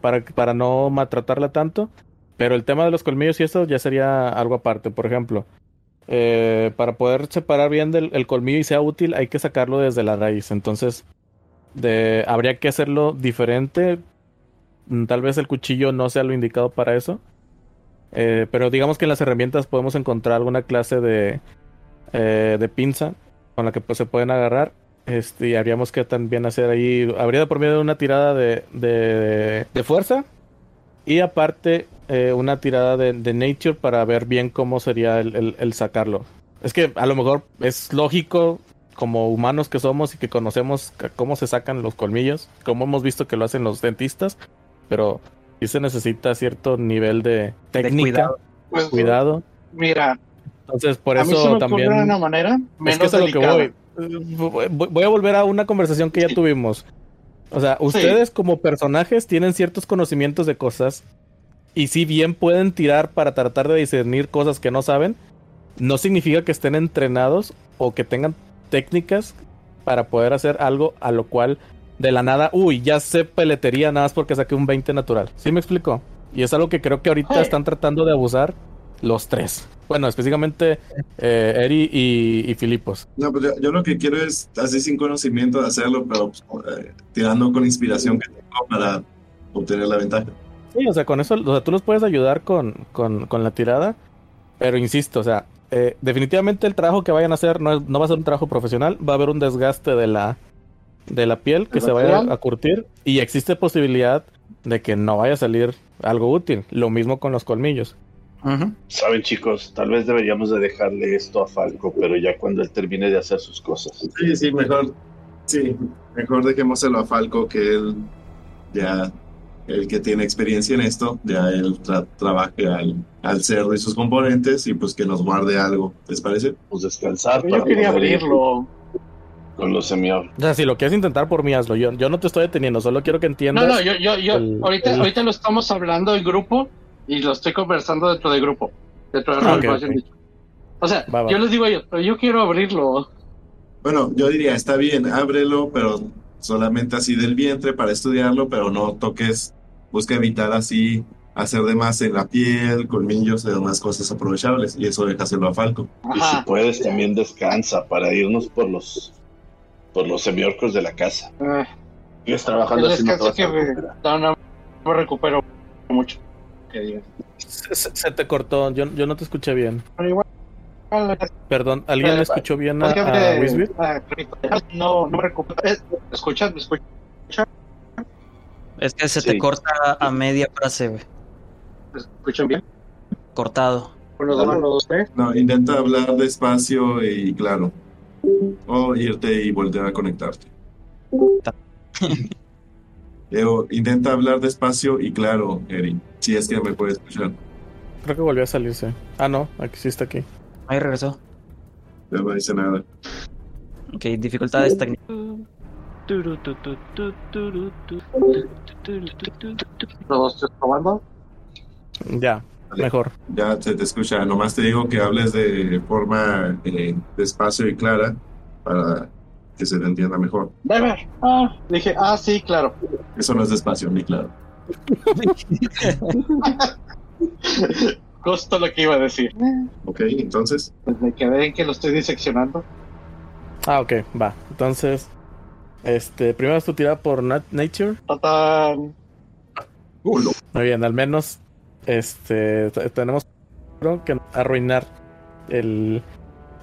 Para, para no maltratarla tanto. Pero el tema de los colmillos y eso ya sería algo aparte. Por ejemplo, eh, para poder separar bien del el colmillo y sea útil, hay que sacarlo desde la raíz. Entonces, de, habría que hacerlo diferente. Mm, Tal vez el cuchillo no sea lo indicado para eso. Eh, pero digamos que en las herramientas podemos encontrar alguna clase de, eh, de pinza con la que pues, se pueden agarrar. Este, y habríamos que también hacer ahí. Habría por medio de una tirada de, de, de fuerza. Y aparte, eh, una tirada de, de nature para ver bien cómo sería el, el- el sacarlo. Es que a lo mejor es lógico, como humanos que somos y que conocemos cómo se sacan los colmillos, como hemos visto que lo hacen los dentistas, pero sí se necesita cierto nivel de técnica, cuidado. Pues, cuidado. Mira, Entonces, por a mí se eso me ocurre también. una manera Es que menos eso es lo que voy. Voy a volver a una conversación que ya Sí. tuvimos. O sea, ustedes como personajes tienen ciertos conocimientos de cosas y si bien pueden tirar para tratar de discernir cosas que no saben, no significa que estén entrenados o que tengan técnicas para poder hacer algo a lo cual de la nada, uy, ya sé peletería nada más porque saqué un 20 natural. ¿Sí me explico? Y es algo que creo que ahorita Ay. están tratando de abusar los tres. Bueno, específicamente eh, Eri y, y Filipos. No, pues yo, yo lo que quiero es así sin conocimiento de hacerlo, pero pues, eh, tirando con inspiración que tengo para obtener la ventaja. Sí, o sea, con eso, o sea, tú los puedes ayudar con, con, con la tirada, pero insisto, o sea, eh, definitivamente el trabajo que vayan a hacer no, es- no va a ser un trabajo profesional, va a haber un desgaste de la, de la piel que ¿De se vaya a curtir y existe posibilidad de que no vaya a salir algo útil. Lo mismo con los colmillos. Saben chicos, tal vez deberíamos de dejarle esto a Falco, pero ya cuando él termine de hacer sus cosas. Sí, sí, mejor, sí, mejor dejémoselo a Falco que él ya, el que tiene experiencia en esto, ya él tra- trabaje al, al cerdo y sus componentes y pues que nos guarde algo, ¿les parece? Pues descansar Yo quería abrirlo. con los semior. O sea, si lo quieres intentar por mí, hazlo. Yo, yo no te estoy deteniendo, solo quiero que entiendas. No, no, yo, yo, yo, el- ahorita, el- ahorita lo estamos hablando en grupo y lo estoy conversando dentro del grupo. Dentro de Ah, la ok, conversación. ok. O sea, Va, va. yo les digo a ellos, pero yo quiero abrirlo. Bueno, yo diría, está bien, ábrelo, pero solamente así del vientre para estudiarlo, pero no toques, busca evitar así hacer de más en la piel, colmillos y demás cosas aprovechables, y eso déjaselo a Falco. Y si puedes también descansa para irnos por los por los semiorcos de la casa. Ah, Sigues trabajando el así no que recuperar. no, no me recupero mucho. Que se te cortó, yo, yo no te escuché bien. Pero igual, Perdón, ¿alguien escuchó bien a, a Wisbit? no, no me recupero. Eh, ¿Me escuchas? ¿Me escuchas? Es que se Sí. te corta a media frase, güey. ¿Me escuchan bien? Cortado. Uno, dos, uno, dos, tres. No, intenta hablar despacio y claro. O irte y volver a conectarte. [LAUGHS] Leo, intenta hablar despacio y claro, Eri. Si es que me puede escuchar. Creo que volvió a salirse. Ah, no, aquí sí está aquí. Ahí regresó. Ya no dice nada. Ok, dificultades técnicas. Dos, tres, probando. Ya, Vale. mejor. Ya se te escucha. Nomás te digo que hables de forma eh, despacio y clara para que se te entienda mejor. Debe. Ah, dije, ah, sí, claro. Eso no es despacio ni claro. [LAUGHS] Justo lo que iba a decir. Ok, entonces. Pues me quedé en que lo estoy diseccionando. Ah, ok, va. Entonces, este, primero es tu tirada por nat- Nature. Tatán. Uh, Muy bien, al menos, este, tenemos que arruinar el,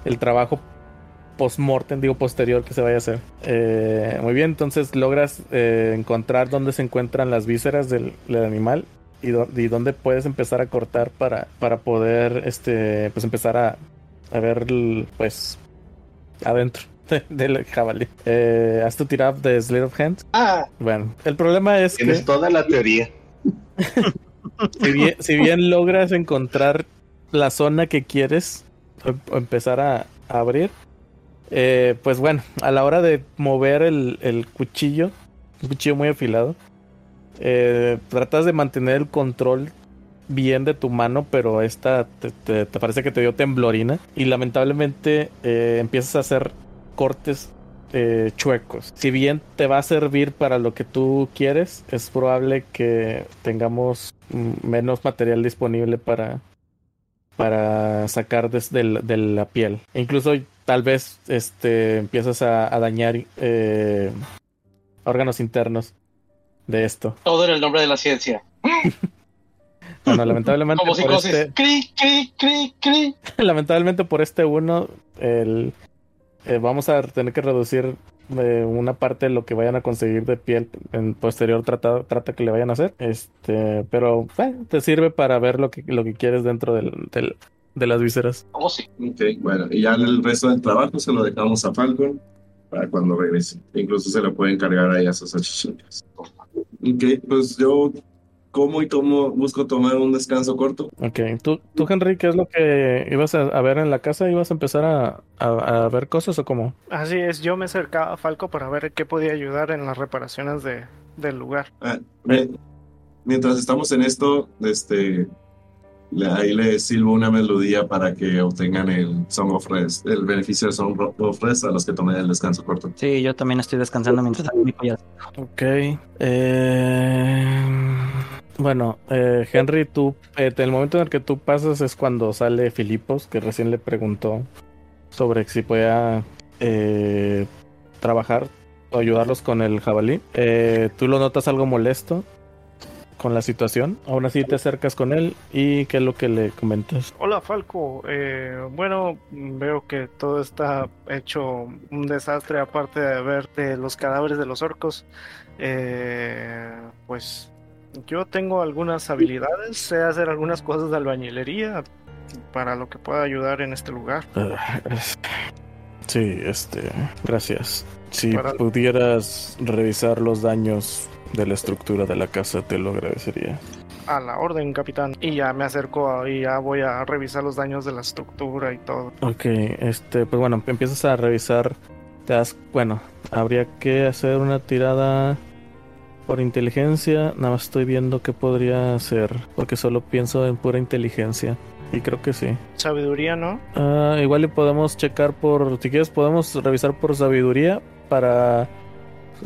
el trabajo post-mortem, digo posterior que se vaya a hacer. Eh, muy bien, entonces logras eh, encontrar dónde se encuentran las vísceras del, del animal y, dó- y dónde puedes empezar a cortar para, para poder, este, pues empezar a, a ver, el, pues, adentro [LAUGHS] de- del jabalí. Eh, haz tu tirada de Slate of Hand. Ah, Bueno, el problema es que... Tienes toda la teoría. [LAUGHS] si bien, si bien logras encontrar la zona que quieres o, o empezar a, a abrir, eh, pues bueno, a la hora de mover el, el cuchillo, un cuchillo muy afilado, eh, tratas de mantener el control bien de tu mano, pero esta te, parece que te dio temblorina y lamentablemente eh, empiezas a hacer cortes eh, chuecos. Si bien te va a servir para lo que tú quieres, es probable que tengamos menos material disponible para para sacar desde de la piel. Incluso tal vez este empiezas a, a dañar eh, órganos internos de esto. todo en el nombre de la ciencia. [LAUGHS] Bueno, lamentablemente Como por psicosis. este, Cri, cri, cri, cri. [LAUGHS] lamentablemente por este uno, el, eh, vamos a tener que reducir eh, una parte de lo que vayan a conseguir de piel en posterior trata, trata que le vayan a hacer. Este, pero eh, te sirve para ver lo que, lo que quieres dentro del, del- de las vísceras. Oh, sí. Ok, bueno, y ya el resto del trabajo se lo dejamos a Falcon para cuando regrese. Incluso se lo pueden cargar ahí a sus achichincas. Ok, pues yo como y tomo, busco tomar un descanso corto. Ok, ¿Tú, tú Henry, ¿qué es lo que ibas a, a ver en la casa? ¿Ibas a empezar a, a- a ver cosas o cómo? Así es, yo me acercaba a Falco para ver qué podía ayudar en las reparaciones de, del lugar. Ah, mi- mientras estamos en esto, este, ahí le silbo una melodía para que obtengan el Song of Rest, el beneficio del Song of Rest a los que tomen el descanso corto. Sí, yo también estoy descansando mientras tanto mi collar. Ok. eh, bueno, eh, Henry, tú, eh, el momento en el que tú pasas es cuando sale Filipos, que recién le preguntó sobre si podía eh, trabajar o ayudarlos con el jabalí. Eh, tú lo notas algo molesto con la situación. Aún así te acercas con él y qué es lo que le comentas. Hola Falco, eh, bueno, veo que todo está hecho un desastre aparte de ver de los cadáveres de los orcos. Eh, pues yo tengo algunas habilidades, sé hacer algunas cosas de albañilería para lo que pueda ayudar en este lugar. Ah, Sí, este, gracias. Si Para- pudieras revisar los daños de la estructura de la casa, te lo agradecería. A la orden, capitán. Y ya me acerco y ya voy a revisar los daños de la estructura y todo. Ok, este, pues bueno, empiezas a revisar. Te das, bueno, habría que hacer una tirada por inteligencia. Nada más estoy viendo qué podría hacer, porque solo pienso en pura inteligencia. Y creo que sí. Sabiduría, ¿no? Ah, igual y podemos checar por, si quieres podemos revisar por sabiduría para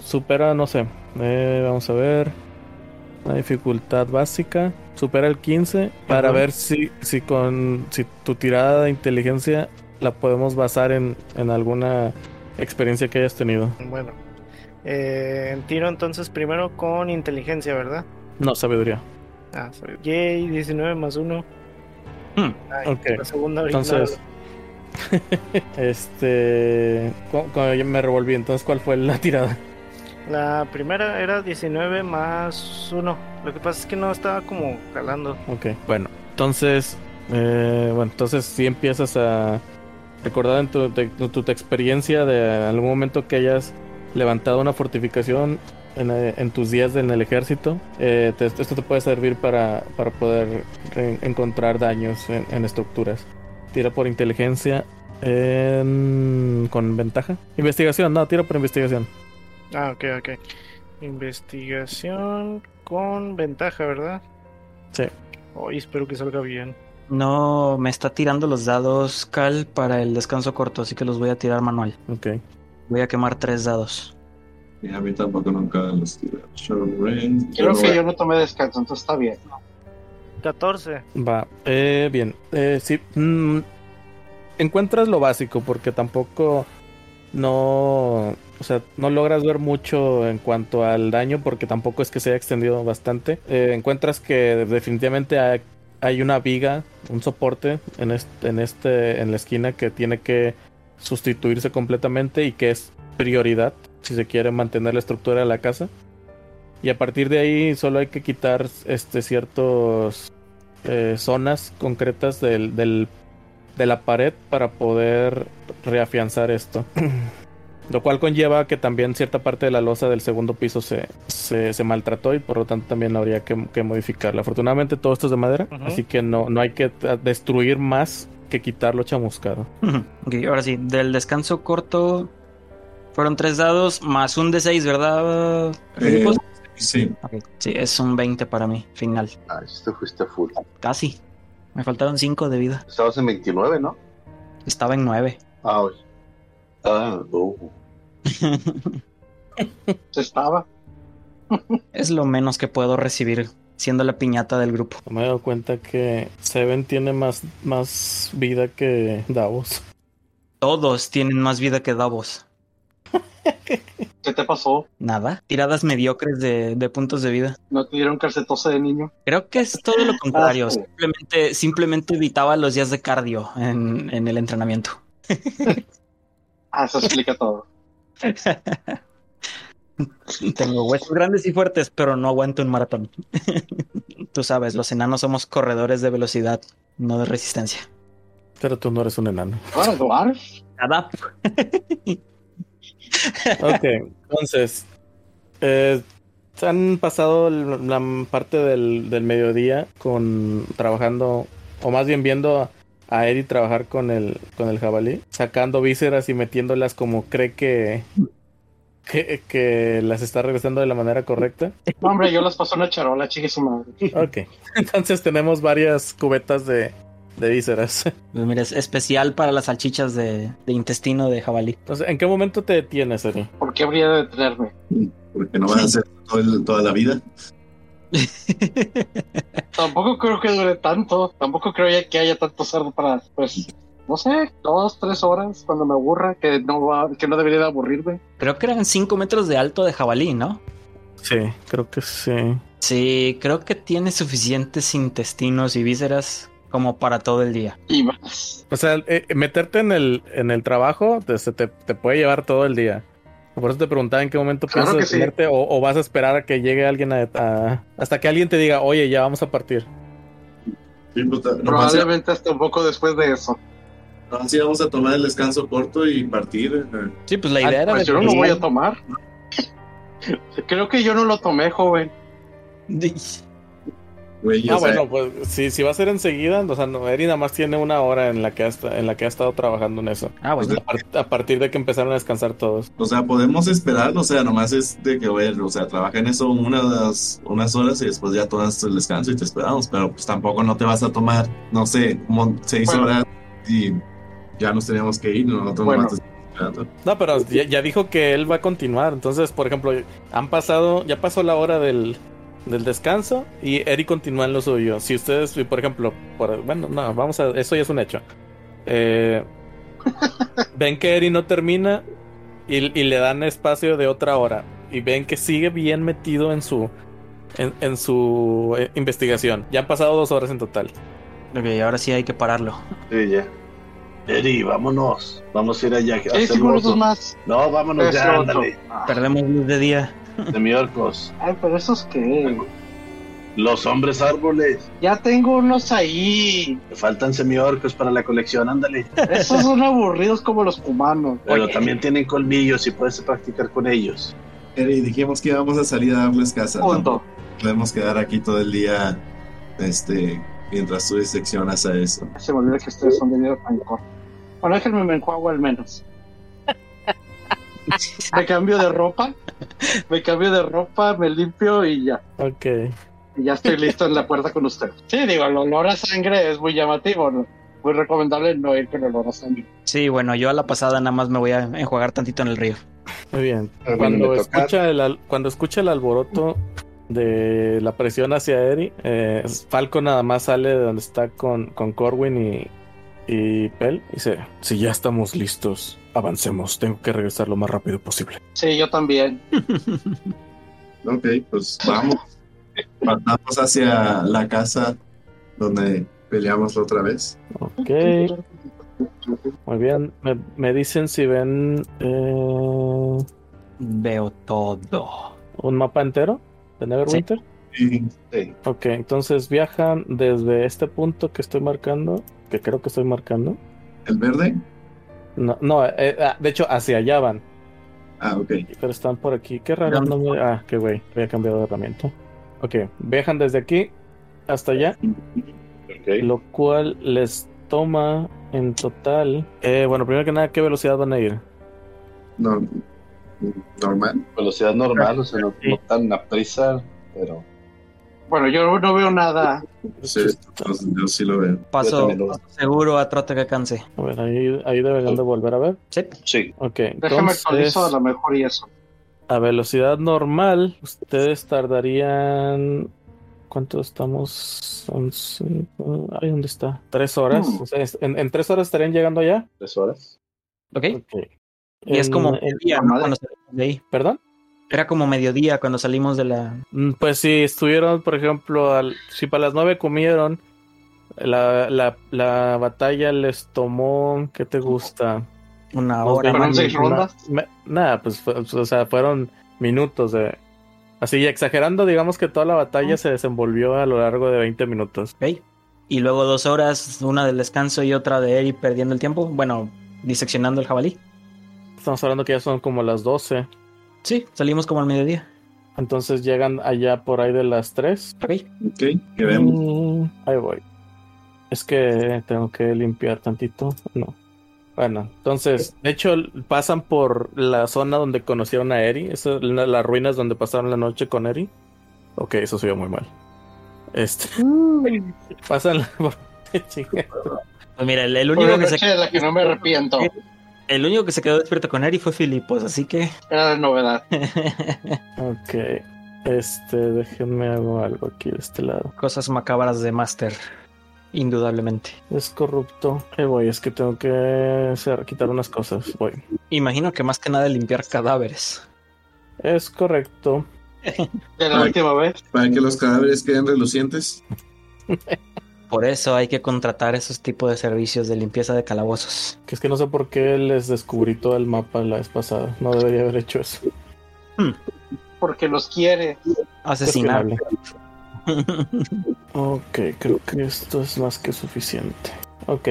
supera, no sé, eh, vamos a ver, la dificultad básica, supera el 15 para Ajá. ver si, si con, si tu tirada de inteligencia la podemos basar en, en alguna experiencia que hayas tenido. Bueno. Eh, tiro entonces primero con inteligencia, ¿verdad? No, sabiduría. Ah, soy- Yay, 19 más 1. Hmm, ok. La segunda. Entonces, [LAUGHS] Este. me revolví, entonces, ¿cuál fue la tirada? La primera era 19 más 1. Lo que pasa es que no estaba como jalando. Ok, bueno, entonces. eh, bueno, entonces sí empiezas a recordar en tu, de- tu- tu experiencia de algún momento que hayas levantado una fortificación en, eh, en tus días en el ejército. Eh, te- esto te puede servir para, para poder re- encontrar daños en, en estructuras. Tira por inteligencia en- con ventaja. Investigación, no, tira por investigación. Ah, ok, ok. Investigación con ventaja, ¿verdad? Sí. Hoy espero que salga bien. No me está tirando los dados Cal para el descanso corto, así que los voy a tirar manual. Ok. Voy a quemar tres dados. Y a mí tampoco nunca los range. Creo que yo no tomé descanso, entonces está bien. 14. Va, eh, bien. Eh, sí, mm, encuentras lo básico porque tampoco no, o sea, no logras ver mucho en cuanto al daño porque tampoco es que se haya extendido bastante. Eh, encuentras que definitivamente hay, una viga, un soporte en este, en este, en la esquina que tiene que sustituirse completamente y que es prioridad si se quiere mantener la estructura de la casa. Y a partir de ahí solo hay que quitar este ciertos eh, zonas concretas del, del- de la pared para poder reafianzar esto. [CLEARS THROAT] Lo cual conlleva que también cierta parte de la losa del segundo piso se, se, se maltrató y por lo tanto también habría que, que modificarla. Afortunadamente todo esto es de madera, así que no, no hay que destruir más que quitarlo chamuscado. ok, ahora sí, del descanso corto fueron tres dados más un de 6, ¿verdad? Eh, sí. Ok, sí, es un 20 para mí, final. Ah, este fuiste full. Casi. Me faltaron 5 de vida. Estabas en 29, ¿no? Estaba en 9. Ah, hoy. Ah, oh. Se estaba. es lo menos que puedo recibir siendo la piñata del grupo. Me he dado cuenta que Seven tiene más, más vida que Davos. Todos tienen más vida que Davos. [LAUGHS] ¿Qué te pasó? Nada. Tiradas mediocres de, de puntos de vida. ¿No te dieron calcetose de niño? Creo que es todo lo [LAUGHS] contrario. Ah, sí. Simplemente, simplemente evitaba los días de cardio en, en el entrenamiento. [LAUGHS] Ah, [LAUGHS] eso explica todo. [LAUGHS] Tengo huesos grandes y fuertes, pero no aguanto un maratón. [LAUGHS] Tú sabes, los enanos somos corredores de velocidad, no de resistencia. Pero tú no eres un enano. Nada. Ok, entonces, eh, se han pasado la parte del, del mediodía con trabajando, o más bien viendo a Eri trabajar con el, con el jabalí, sacando vísceras y metiéndolas como cree que, que, que las está regresando de la manera correcta. No, hombre, yo las paso una charola, chique su madre. Ok, entonces tenemos varias cubetas de, de vísceras. Pues mira, es especial para las salchichas de, de intestino de jabalí. Entonces, ¿en qué momento te detienes, Eri? ¿Por qué habría de detenerme? Porque no van a hacer todo el- toda la vida. [LAUGHS] Tampoco creo que dure tanto. Tampoco creo ya que haya tanto cerdo para, pues, no sé, dos, tres horas cuando me aburra, que no va, que no debería de aburrirme. Creo que eran 5 metros de alto de jabalí, ¿no? Sí, creo que sí. Sí, creo que tiene suficientes intestinos y vísceras como para todo el día. Y más. O sea, eh, meterte en el, en el trabajo te, se te, te puede llevar todo el día. Por eso te preguntaba en qué momento Claro piensas sí. detenerte o, o vas a esperar a que llegue alguien a, a- hasta que alguien te diga, oye, ya vamos a partir. Sí, pues, Probablemente hasta un poco después de eso. nomás íbamos a tomar el descanso corto y partir. eh. Sí, pues la idea era Pues yo no lo voy a tomar. [LAUGHS] Creo que yo no lo tomé, joven. Güey, Ah, o sea, bueno, pues si, si va a ser enseguida, o sea, no, Eri nada más tiene una hora en la que ha, en la que ha estado trabajando en eso. Ah, bueno. A, par- a partir de que empezaron a descansar todos. o sea, podemos esperar, o sea, nomás es de que, güey, o sea, trabaja en eso unas, unas horas y después ya tomas el descanso y te esperamos, pero pues tampoco no te vas a tomar, no sé, como seis Bueno. horas y ya nos teníamos que ir, nosotros Bueno. nomás te. No, pero ya, ya dijo que él va a continuar. Entonces, por ejemplo, han pasado, ya pasó la hora del, del descanso y Eri continúa en lo suyo. Si ustedes, por ejemplo, por- bueno, no, vamos a, eso ya es un hecho. Eh, [LAUGHS] ven que Eri no termina y, y le dan espacio de otra hora y ven que sigue bien metido en su, en, en su eh, investigación. Ya han pasado dos horas en total. Ok, ahora sí hay que pararlo. Sí, ya. Eri, vámonos. Vamos a ir allá. a Sí, hacer más. No, vámonos ya, ándale. Perdemos luz de día. Semiorcos. Ay, pero esos qué. Los hombres árboles. Ya tengo unos ahí. Te faltan semiorcos para la colección, ándale. Esos son aburridos como los humanos. Pero Oye. también tienen colmillos y puedes practicar con ellos. Eri, dijimos que íbamos a salir a darles casa. Punto. Tampoco Podemos quedar aquí todo el día este, mientras tú diseccionas a eso. Se me olvida que ustedes son de vida. Bueno, déjenme me enjuago al menos. Me cambio de ropa. Me cambio de ropa, me limpio y ya. Ok. Y ya estoy listo en la puerta con ustedes. Sí, digo, el olor a sangre es muy llamativo. ¿no? Muy recomendable no ir con olor a sangre. Sí, bueno, yo a la pasada nada más me voy a enjuagar tantito en el río. Muy bien. Cuando escucha, el, al- cuando escucha el alboroto de la presión hacia Eri, eh, Falco nada más sale de donde está con, con Corwin y, y Pel y dice, si ya estamos listos, avancemos, tengo que regresar lo más rápido posible. Sí, yo también. [LAUGHS] Ok, pues vamos. Partamos hacia la casa donde peleamos la otra vez. Ok, muy bien. Me, me dicen si ven eh, Veo todo. un mapa entero de Neverwinter. Y Sí. Ok, entonces viajan desde este punto que estoy marcando, que creo que estoy marcando. el verde. No, no eh, ah, de hecho hacia allá van. Ah, ok. Pero están por aquí. Qué raro. No me... Ah, qué güey. Había cambiado de herramienta. Ok. Viajan desde aquí hasta allá. Ok. Lo cual les toma en total. Eh, bueno, primero que nada, ¿qué velocidad van a ir? No, normal. Velocidad normal, o sea, no, Sí. no tan a prisa, pero Bueno, yo no veo nada. Sí, yo sí lo veo. Paso seguro a trote que canse. A ver, ahí, ahí deberían de volver a ver. Sí. sí. Ok. Déjame actualizo a lo mejor y eso. a velocidad normal, ustedes tardarían. ¿Cuánto estamos? Son cinco- Ay, ¿dónde está? Tres horas. Hmm. O sea, es- en, en tres horas estarían llegando allá. Tres horas. ¿Ok? Ok. Y es como en- mediodía, ¿no? Cuando de ahí. ¿Perdón? Era como mediodía cuando salimos de la. Mm, Pues si estuvieron, por ejemplo, al, si para las nueve comieron, la, la, la batalla les tomó, ¿qué te gusta? Una hora. ¿Fueron seis rondas? Nada, pues, o sea, fueron minutos de... Así, exagerando, digamos que toda la batalla se desenvolvió a lo largo de 20 minutos. Ok. Y luego dos horas, una del descanso y otra de Eri perdiendo el tiempo. Bueno, diseccionando el jabalí. Estamos hablando que ya son como las 12. Sí, salimos como al mediodía. Entonces llegan allá por ahí de las 3. Ok. Ok, que vemos. Mm, ahí voy. Es que tengo que limpiar tantito. No. Bueno, entonces, de hecho, pasan por la zona donde conocieron a Eri. Esa es la- las ruinas donde pasaron la noche con Eri. Ok, eso se vio muy mal. Este. [LAUGHS] Pasan [LAUGHS] por. [LAUGHS] Pues mira, el, único una que noche se, de la que no me arrepiento. El único que se quedó despierto con Eri fue Filipos, así que. Era de novedad. [LAUGHS] Ok. Este, déjenme hago algo aquí de este lado. Cosas macabras de Master. Indudablemente. Es corrupto. Ahí voy, es que tengo que hacer- quitar unas cosas. Voy. Imagino que más que nada limpiar cadáveres. Es correcto. [LAUGHS] De la última vez. Para que los cadáveres queden relucientes. [LAUGHS] Por eso hay que contratar esos tipos de servicios de limpieza de calabozos. Que es que no sé por qué les descubrí todo el mapa la vez pasada. No debería haber hecho eso. Porque los quiere. Asesinar. [LAUGHS] Ok, creo que esto es más que suficiente. Ok.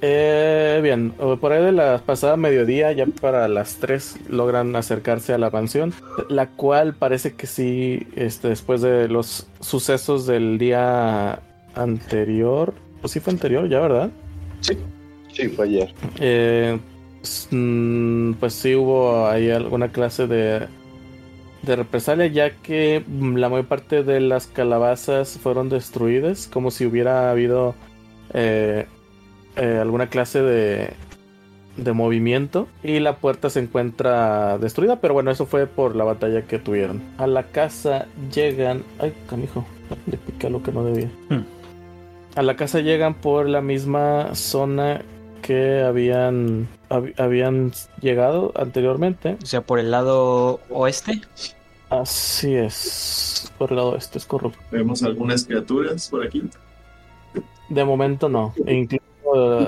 Eh, bien, por ahí de la pasada mediodía, ya para las 3 logran acercarse a la mansión, la cual parece que sí, este, después de los sucesos del día anterior, pues sí fue anterior ya, ¿verdad? Sí, fue ayer. Eh, s- mm, pues sí hubo ahí alguna clase de, de represalia, ya que la mayor parte de las calabazas fueron destruidas, como si hubiera habido eh, eh, alguna clase de, de movimiento. Y la puerta se encuentra destruida, pero bueno, eso fue por la batalla que tuvieron. A la casa llegan. Ay, canijo, le piqué a lo que no debía. Hmm. A la casa llegan por la misma zona que habían hab- habían llegado anteriormente. O sea, por el lado oeste. Así es. Por el lado este es corrupto. Vemos algunas criaturas por aquí. De momento no. E incluso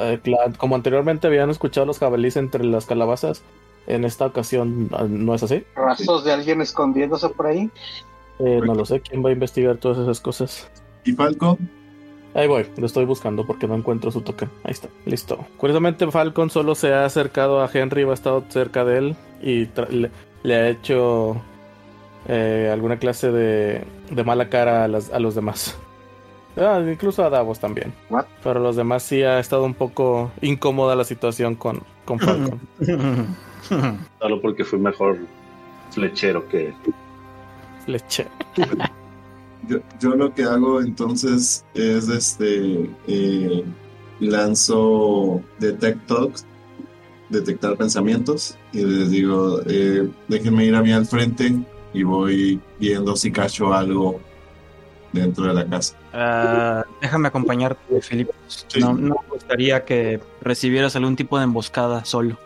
eh, como anteriormente habían escuchado los jabalíes entre las calabazas, en esta ocasión ah, no es así. Rastros de alguien escondiéndose por ahí. Eh, no lo sé, ¿quién va a investigar todas esas cosas? ¿Y Falco? Ahí voy, lo estoy buscando porque no encuentro su token. Ahí está, listo. Curiosamente, Falcon solo se ha acercado a Henry, ha estado cerca de él y le, le ha hecho eh, alguna clase de, de mala cara a, las- a los demás. Ah, incluso a Davos también. What? Pero los demás sí ha estado un poco incómoda la situación con, con Falcon. [LAUGHS] Solo porque fui mejor flechero que él. [LAUGHS] Yo, yo lo que hago entonces es este eh, lanzo Detect Thoughts, detectar pensamientos, y les digo, eh, déjenme ir a mí al frente y voy viendo si cacho algo dentro de la casa. Ah, déjame acompañarte, Felipe. Sí. No, no me gustaría que recibieras algún tipo de emboscada solo.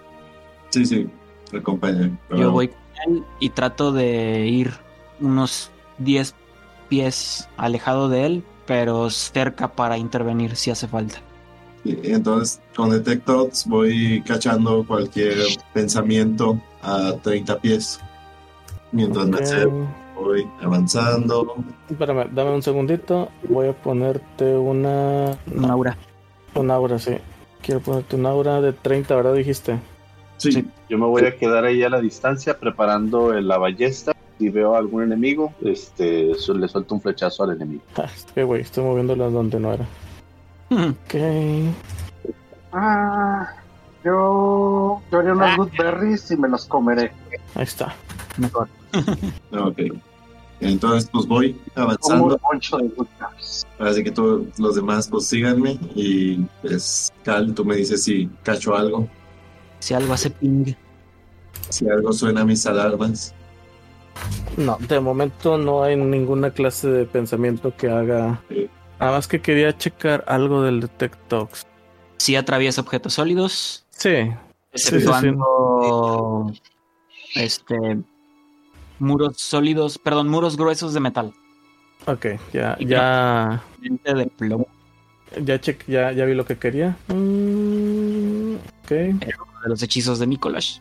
Sí, sí, me acompañan. Yo voy con él y trato de ir unos 10 pies alejado de él, pero cerca para intervenir si hace falta. Entonces, con Detect Thoughts voy cachando cualquier pensamiento a 30 pies. Mientras me acerco, voy avanzando. Espérame, dame un segundito. Voy a ponerte una. Un aura. Un aura, sí. Quiero ponerte un aura de 30, ¿verdad? Dijiste. Sí, Yo me voy a quedar ahí a la distancia preparando la ballesta. Si veo a algún enemigo, este, su- le suelto un flechazo al enemigo. [LAUGHS] Ah, qué güey, estoy moviéndolas donde no era. Ok. Ah, yo, yo haré unos good berries y me los comeré. Ahí está. Mejor. [LAUGHS] ok. Entonces, pues voy avanzando. un poncho de good berries. Así que todos los demás, pues síganme. Y pues, Cal, tú me dices si cacho algo. Si algo hace ping. Si algo suena a mis alarmas. No, de momento no hay ninguna clase de pensamiento que haga. Sí. Nada más que quería checar algo del Detect Talks. Si atraviesa objetos sólidos, Sí, sí, sí. exceptuando este muros sólidos, perdón, muros gruesos de metal. ok, ya, ya, de plomo ya, ya, ya vi lo que quería. Mm, ok, de los hechizos de Nicolás.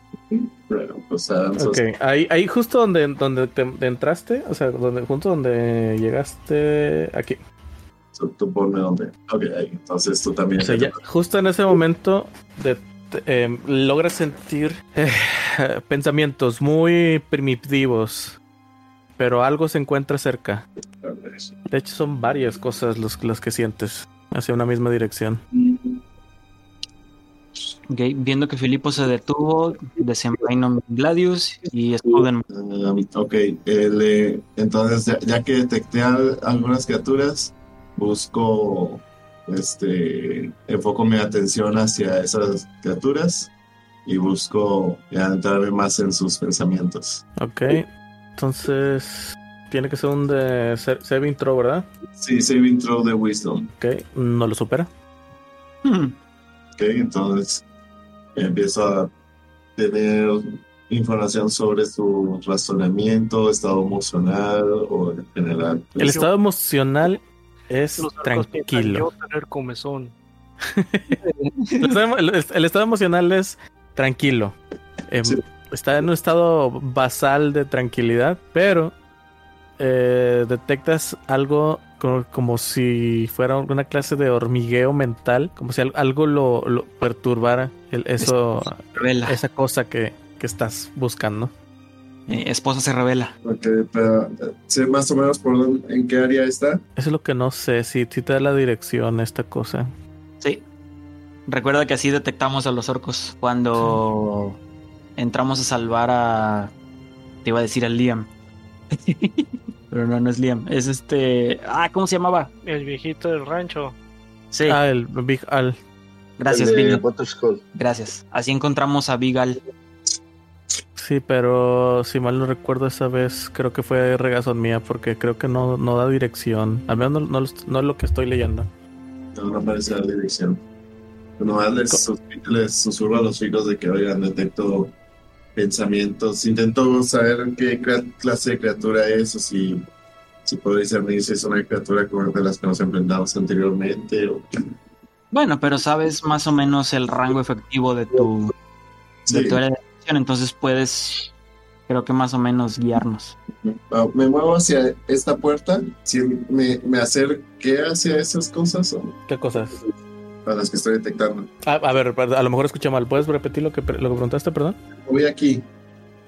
Bueno, pues avanzo. ok. Ahí, ahí justo donde, donde te, te entraste, o sea, donde, justo donde llegaste aquí. Tú, tú ponme donde. Ok, ahí. Entonces tú también. O sea, ya, justo en ese momento de, eh, logras sentir eh, [LAUGHS] pensamientos muy primitivos, pero algo se encuentra cerca. De hecho, son varias cosas los, las que sientes hacia una misma dirección. Ok, Viendo que Filipo se detuvo, desenvaino mi Gladius y Spuden. Um, ok, el, eh, entonces ya, ya que detecté al- algunas criaturas, busco, este, enfoco mi atención hacia esas criaturas y busco ya entrarme más en sus pensamientos. Ok, entonces tiene que ser un de saving throw, ¿verdad? Sí, saving throw de wisdom. Ok, no lo supera. Hmm, Ok, entonces empiezo a tener información sobre su razonamiento, estado emocional o en general. El estado emocional es tranquilo. Yo tener comezón. [LAUGHS] El estado, el- el estado emocional es tranquilo. Em, Sí. Está en un estado basal de tranquilidad, pero eh, detectas algo como, como si fuera una clase de hormigueo mental, como si al- algo lo, lo perturbara el- eso, revela. esa cosa que, que estás buscando. Eh, esposa se revela. Ok, pero sé más o menos por dónde- en qué área está. Eso es lo que no sé, si, si te da la dirección esta cosa. Sí. Recuerda que así detectamos a los orcos cuando entramos a salvar a. Te iba a decir a Liam. [LAUGHS] Pero no, no es Liam. Es este. Ah, ¿cómo se llamaba? El viejito del rancho. Sí. Ah, el Big Al. Gracias, Big. Gracias. Así encontramos a Bigal. Sí, pero si mal no recuerdo esa vez, creo que fue regazón mía porque creo que no, no da dirección. Al menos no, no, lo- no es lo que estoy leyendo. No, no aparece la dirección. Nomás les, les susurro a los chicos de que, oigan, detecto pensamientos. Intento saber qué cla- clase de criatura es o si, si puedo discernir si es una criatura como de las que nos enfrentamos anteriormente o Bueno, pero sabes más o menos el rango efectivo de tu, de tu área de acción, entonces puedes, creo que más o menos guiarnos. Ah, me muevo hacia esta puerta. Si me, me acerqué hacia esas cosas o ¿Qué cosas? A las que estoy detectando. Ah, a ver, a lo mejor escuché mal. ¿Puedes repetir lo que, lo que preguntaste, perdón? Voy aquí.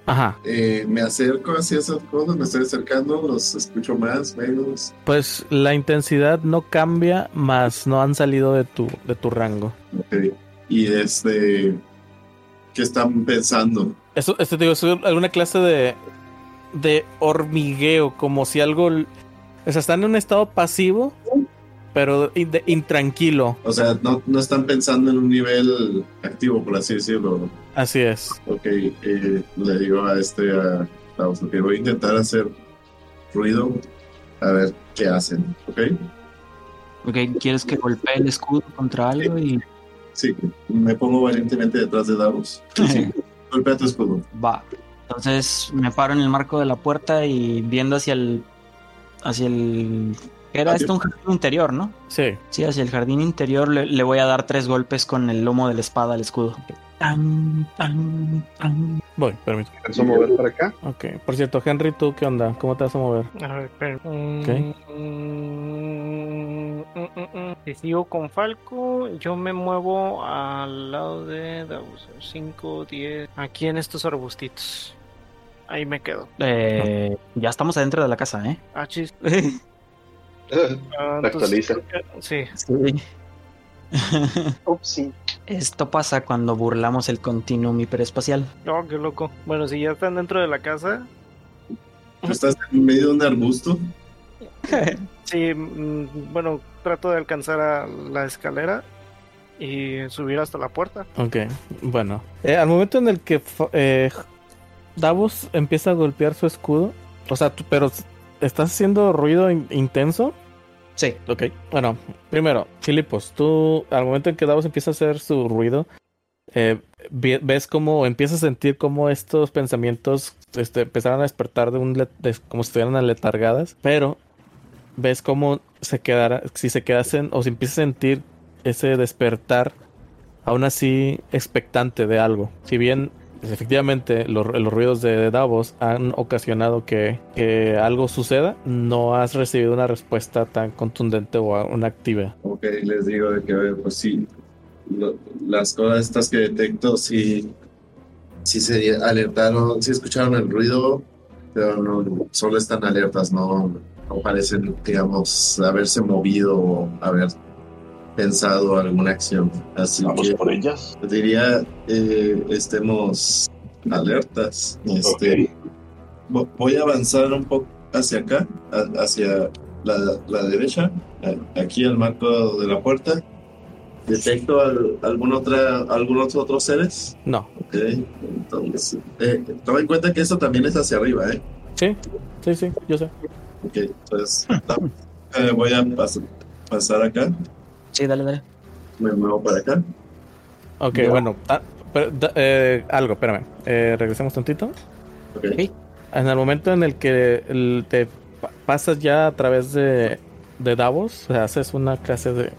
Ajá. eh, me acerco hacia esas cosas, me estoy acercando, los escucho más, menos. Pues la intensidad no cambia, más no han salido de tu, de tu rango. Ok. Y este. ¿Qué están pensando? Eso, esto te digo, es alguna clase de, de hormigueo, como si algo. O sea, están en un estado pasivo, pero in- de- intranquilo. O sea, no, no están pensando en un nivel activo, por así decirlo. Así es. Ok, eh, le digo a este, a que voy a intentar hacer ruido, a ver qué hacen, ¿ok? Ok, ¿quieres que golpee el escudo contra algo? Y Sí, me pongo valientemente detrás de Davos. Sí, sí, golpea tu escudo. va. Entonces me paro en el marco de la puerta y viendo hacia el. hacia el. Era esto un jardín interior, ¿no? Sí. Sí, hacia el jardín interior le, le voy a dar tres golpes con el lomo de la espada al escudo. Tan, tan, tan. Voy, permíteme. ¿Alcanzo a mover para acá? Ok. Por cierto, Henry, ¿tú qué onda? ¿Cómo te vas a mover? A ver, espera. Ok. Mm, mm, mm, mm. Si sigo con Falco, yo me muevo al lado de 5, 10. Aquí en estos arbustitos. Ahí me quedo. Eh, ya estamos adentro de la casa, ¿eh? Ah, chis. [LAUGHS] Ah, entonces Actualiza. Sí. [LAUGHS] Sí. Esto pasa cuando burlamos el continuum hiperespacial. Oh, qué loco. Bueno, si ya están dentro de la casa, ¿Tú estás en medio de un arbusto? [LAUGHS] sí, mm, bueno, trato de alcanzar a la escalera y subir hasta la puerta. Ok, bueno. Eh, al momento en el que eh, Davos empieza a golpear su escudo, o sea, pero estás haciendo ruido in- intenso. Sí. Ok, bueno, primero, Filipos, tú al momento en que Davos empieza a hacer su ruido, eh, ves cómo empiezas a sentir cómo estos pensamientos este, empezaron a despertar de un de- como si estuvieran aletargadas, pero ves cómo se quedara, si se quedasen o si empiezas a sentir ese despertar, aún así expectante de algo. Si bien efectivamente los, ruidos de Davos han ocasionado que, que algo suceda, no has recibido una respuesta tan contundente o una activa. Ok, les digo de que, pues sí, las cosas estas que detecto, sí, sí se alertaron, sí escucharon el ruido, pero no, solo están alertas, no, no parecen, digamos, haberse movido o haber pensado alguna acción. Así Vamos que por ellas. diría, eh, estemos alertas. Este, vo- Voy a avanzar un poco hacia acá, a- hacia la, la derecha, aquí al marco de la puerta. ¿Detecto al- algún, otra, algunos otros seres? No, Ok, entonces, eh, toma en cuenta que esto también es hacia arriba, ¿eh? sí, sí, sí, yo sé. Ok, entonces, eh, voy a pas- pasar acá, Sí, dale, dale. me muevo para acá. Ok, Ya. bueno, ah, pero, da- eh, algo, espérame. Eh, regresemos tantito. Ok, En el momento en el que el- te pa- pasas ya a través de, de Davos, o sea, haces una clase de,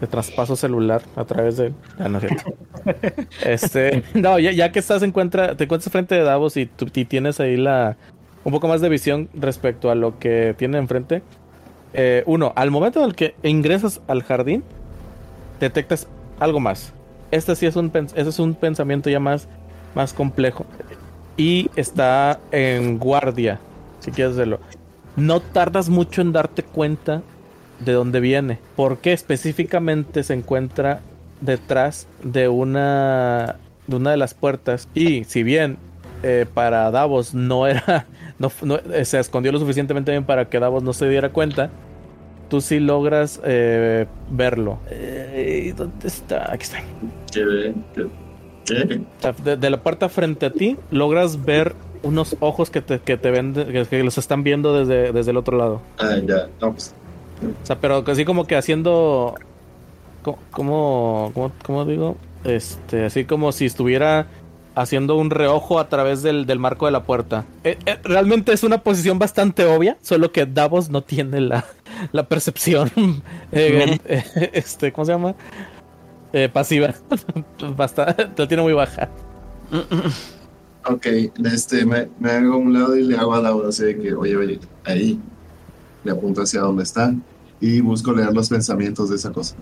de traspaso celular a través de... Ah, no es cierto. [LAUGHS] este, no, ya, ya que estás encuentra, te encuentras frente de Davos y, tú, y tienes ahí la un poco más de visión respecto a lo que tiene enfrente. Eh, uno, al momento en el que ingresas al jardín, detectas algo más. Este sí es un, ese es un pensamiento ya más, más complejo y está en guardia, si quieres verlo. No tardas mucho en darte cuenta de dónde viene, porque específicamente se encuentra detrás de una de una de las puertas y si bien eh, para Davos no era no, no- eh, se escondió lo suficientemente bien para que Davos no se diera cuenta, tú sí logras eh, verlo. Eh, ¿Dónde está? Aquí está. ¿qué? ¿Qué? ¿Qué? O sea, de, de la puerta frente a ti logras ver unos ojos que te, que te ven, que, que los están viendo desde, desde el otro lado. Ah, ya, no, pues, O sea, pero así como que haciendo. ¿Cómo, cómo, cómo digo? Este, así como si estuviera haciendo un reojo a través del, del marco de la puerta. Eh, eh, realmente es una posición bastante obvia, solo que Davos no tiene la, [LAUGHS] la percepción, [LAUGHS] eh, eh, [LAUGHS] este, ¿cómo se llama? Eh, pasiva. Basta, la tiene muy baja. Ok, este, me, me hago a un lado y le hago a Laura así de que, oye, oye, ahí. Le apunto hacia donde están y busco leer los pensamientos de esa cosa.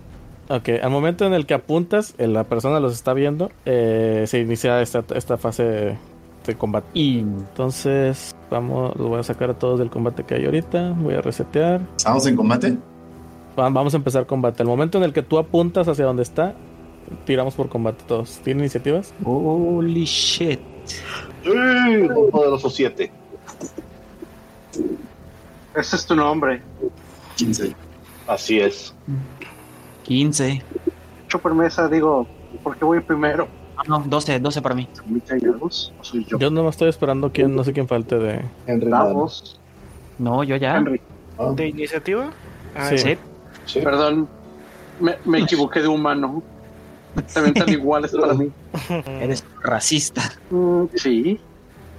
Ok, al momento en el que apuntas, eh, la persona los está viendo, eh, se inicia esta, esta fase de, de combate. Y Entonces, vamos, los voy a sacar a todos del combate que hay ahorita. Voy a resetear. ¿Estamos en combate? Va- Vamos a empezar combate. Al momento en el que tú apuntas hacia donde está, tiramos por combate todos. ¿Tienen iniciativas? Holy shit. Poderoso 7. Ese es tu nombre. 15. Así es. 15. Hecho por mesa, digo, ¿por qué voy primero? Ah, no, 12, 12 para mí. ¿Son muy callados? ¿O soy yo? Yo no me estoy esperando quién, no sé quién falte de. Henry. Davos, No, yo ya. Henry. Ah, ¿De iniciativa? Ah, Sí. Sí. sí. Perdón, me, me equivoqué de humano. También tan [LAUGHS] iguales para mí. [LAUGHS] Eres racista. Mm, sí.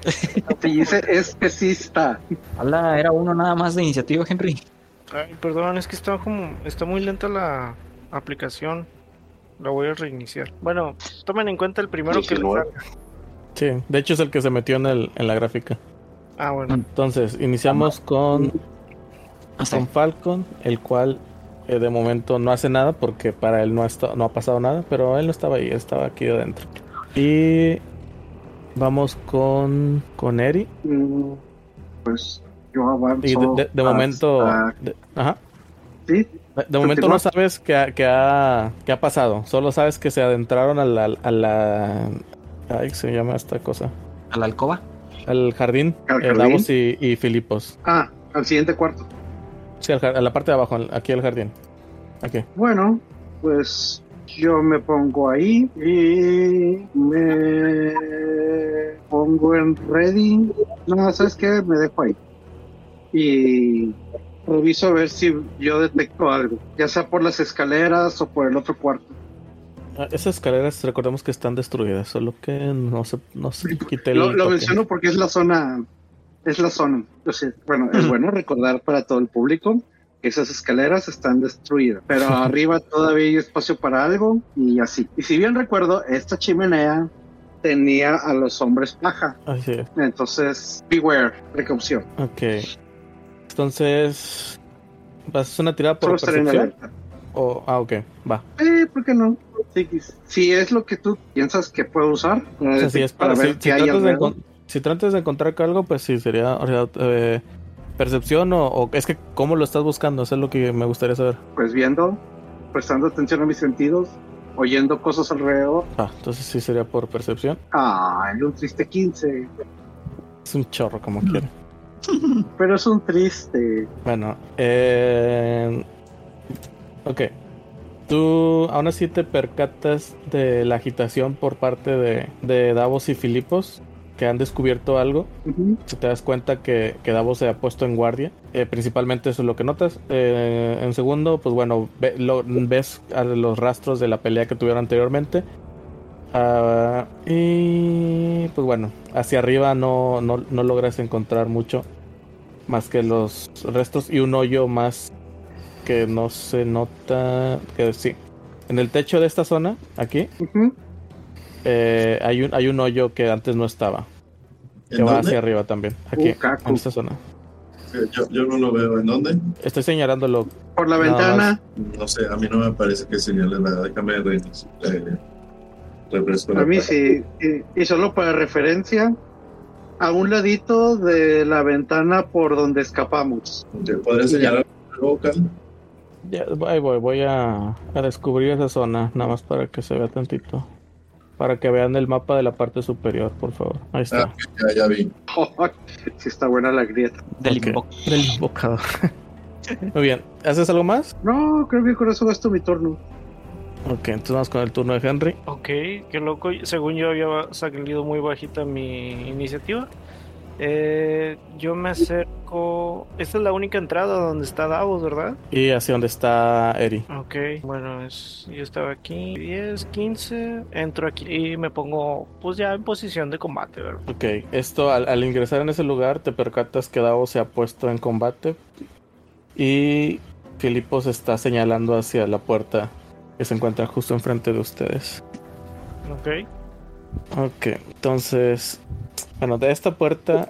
[LAUGHS] Te dice especista. Habla, era uno nada más de iniciativa, Henry. Ay, perdón, es que está como. Está muy lenta la aplicación. La voy a reiniciar. Bueno, tomen en cuenta el primero que les 19. salga. Sí, de hecho es el que se metió en, el, en la gráfica. Ah, bueno. Entonces, iniciamos con, Hasta con Falcon, el cual eh, de momento no hace nada porque para él no ha, no ha pasado nada, pero él no estaba ahí, él estaba aquí adentro. Y vamos con, con Eri. Mm, Pues yo avanzo. Y de, de- de momento. hasta- de- ajá. Sí, De, de momento no sabes qué ha, qué ha, qué ha pasado. Solo sabes que se adentraron a la, a la. Ay, ¿qué se llama esta cosa? a la alcoba. Al jardín. ¿Al eh, jardín? Davos y, y Filipos. Ah, al siguiente cuarto. Sí, al a la parte de abajo, aquí al jardín. Aquí. Bueno, pues yo me pongo ahí y me pongo en ready. No, ¿sabes qué? Me dejo ahí. Y reviso a ver si yo detecto algo, ya sea por las escaleras o por el otro cuarto. Ah, Esas escaleras, recordemos que están destruidas, solo que no se, no se quite el. Lo, lo menciono porque es la zona, es la zona. O sea, bueno, es [CLEARS THROAT] bueno recordar para todo el público que esas escaleras están destruidas, pero [LAUGHS] arriba todavía hay espacio para algo y así. Y si bien recuerdo, esta chimenea tenía a los hombres paja, Ay, sí. entonces beware, precaución. Ok. Entonces. ¿Vas a hacer una tirada por en percepción? O, ah, ok, va. Eh, ¿por qué no? Si, si es lo que tú piensas que puedo usar O sea, si, es para, para si, ver si tratas de si tratas de encontrar algo, pues sí, sería o sea, eh, percepción o, o es que cómo lo estás buscando, eso es lo que me gustaría saber. Pues viendo, prestando atención a mis sentidos, oyendo cosas alrededor. Ah, entonces sí sería por percepción. Ay, un triste 15. Es un chorro como quiera. [LAUGHS] Pero es un triste. Bueno, eh, ok. Tú aún así te percatas de la agitación por parte de, de Davos y Filipos, que han descubierto algo. Si te das cuenta que, que Davos se ha puesto en guardia, eh, principalmente eso es lo que notas. Eh, en segundo, pues bueno, ve- lo- ves a los rastros de la pelea que tuvieron anteriormente. Ah, y pues bueno, hacia arriba no, no, no logras encontrar mucho más que los restos y un hoyo más que no se nota. Que sí, en el techo de esta zona, aquí, eh, hay, un, hay un hoyo que antes no estaba, ¿En que va hacia arriba también, aquí, Uh, en esta zona. Yo, yo no lo veo. ¿En dónde? Estoy señalándolo. Por la ventana. No sé, a mí no me parece que señale nada. Déjame re- refresco la A mí sí. Y, y solo para referencia, a un ladito de la ventana por donde escapamos. ¿Te podría señalar algo, Cal? Ya, ahí voy, voy a, a descubrir esa zona, nada más para que se vea tantito. Para que vean el mapa de la parte superior, por favor. Ahí está. Ah, ya, ya vi. [LAUGHS] si está buena la grieta. Del Ok. invoco. Del invocador. [LAUGHS] Muy bien. ¿Haces algo más? No, creo que con eso gasto mi turno. Ok, entonces vamos con el turno de Henry. Ok, qué loco. Según yo había salido muy bajita mi iniciativa. Eh, yo me acerco. Esta es la única entrada donde está Davos, ¿verdad? Y hacia donde está Eri. Ok, bueno, es, yo estaba aquí 10, 15, entro aquí y me pongo pues ya en posición de combate, ¿verdad? Ok, esto al, al ingresar en ese lugar te percatas que Davos se ha puesto en combate y Filipos está señalando hacia la puerta que se encuentra justo enfrente de ustedes. Ok. Ok, entonces, bueno, de esta puerta,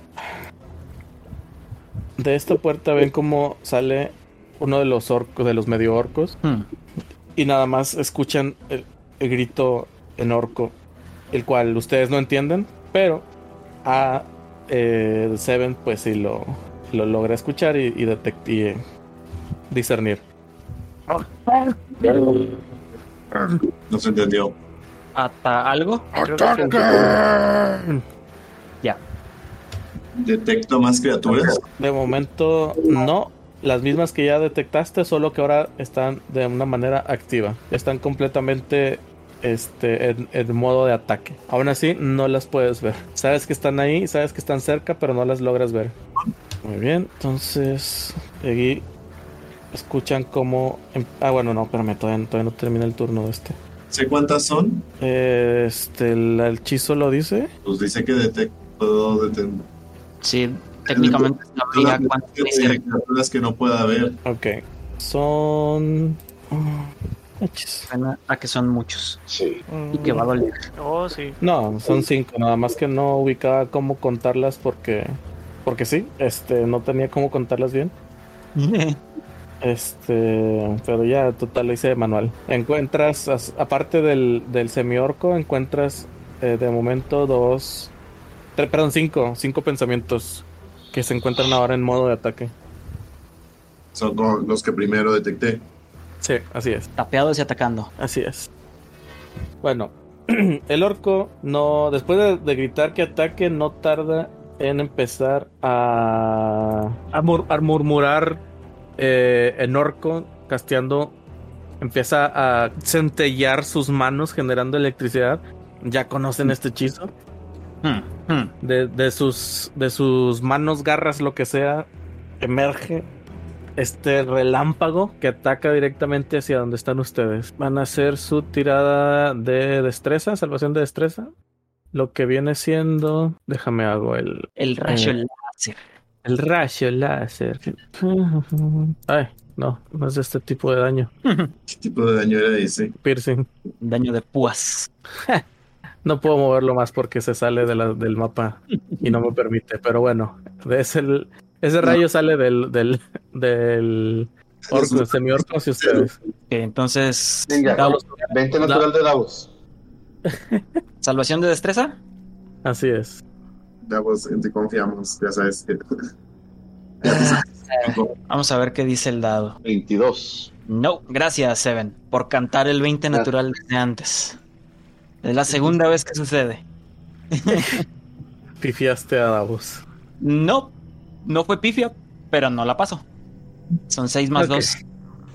de esta puerta ven cómo sale uno de los orcos, de los medio orcos, Hmm. y nada más escuchan el, el grito en orco, el cual ustedes no entienden, pero a eh, Seven pues sí lo, lo logra escuchar y, y detect- y, eh, discernir. No se entendió. ¿Ata algo? Que- Ya. Detecto más criaturas. De momento no. Las mismas que ya detectaste, solo que ahora están de una manera activa. Están completamente este, en, en modo de ataque. Aún así, no las puedes ver. Sabes que están ahí, sabes que están cerca, pero no las logras ver. Muy bien, entonces aquí escuchan como... em- Ah, bueno, no, espérame, todavía, todavía no termina el turno de este. ¿Sé cuántas son? Este, el hechizo lo dice. Pues dice que detecto. Puedo detectar. Sí, técnicamente sabría cuántas criaturas que no pueda ver. Ok. Son... ah, a que son muchos Sí. y que va a doler. Oh, sí. No, son cinco, nada más que no ubicaba cómo contarlas porque. Porque sí, este, no tenía cómo contarlas bien. [LAUGHS] Este, pero ya, total, lo hice de manual. Encuentras, as- aparte del, del semiorco, encuentras eh, de momento dos. perdón, cinco, cinco pensamientos que se encuentran ahora en modo de ataque. Son los que primero detecté. Sí, así es. Tapeados y atacando. Así es. Bueno, [CLEARS THROAT] el orco no. Después de, de gritar que ataque, no tarda en empezar a. a, mur- a murmurar eh, en orco, casteando. Empieza a centellar sus manos generando electricidad. Ya conocen este hechizo. Hmm, hmm. De, de sus, de sus manos, garras, lo que sea, emerge este relámpago que ataca directamente hacia donde están ustedes. Van a hacer su tirada de destreza, salvación de destreza. Lo que viene siendo. Déjame hago el, El rayo Eh. láser. El rayo láser. Ay, no, no es de este tipo de daño. ¿Qué tipo de daño era ese? Piercing. Daño de púas. [LAUGHS] No puedo moverlo más porque se sale de la- del mapa y no me permite. Pero bueno, es el, ese rayo sale del, del, del orco, semi-orco ustedes. Entonces, Venga, Davos, 20 natural de Davos. salvación de destreza. Así es. Davos, en ti confiamos, ya sabes. que- [LAUGHS] Ya tú sabes. Vamos a ver qué dice el dado. 22. No, gracias, Seven, por cantar el 20 natural desde antes. Es la segunda vez que sucede. [LAUGHS] Pifiaste a Davos. No, no fue pifia, pero no la paso. Son 6 más Ok. 2.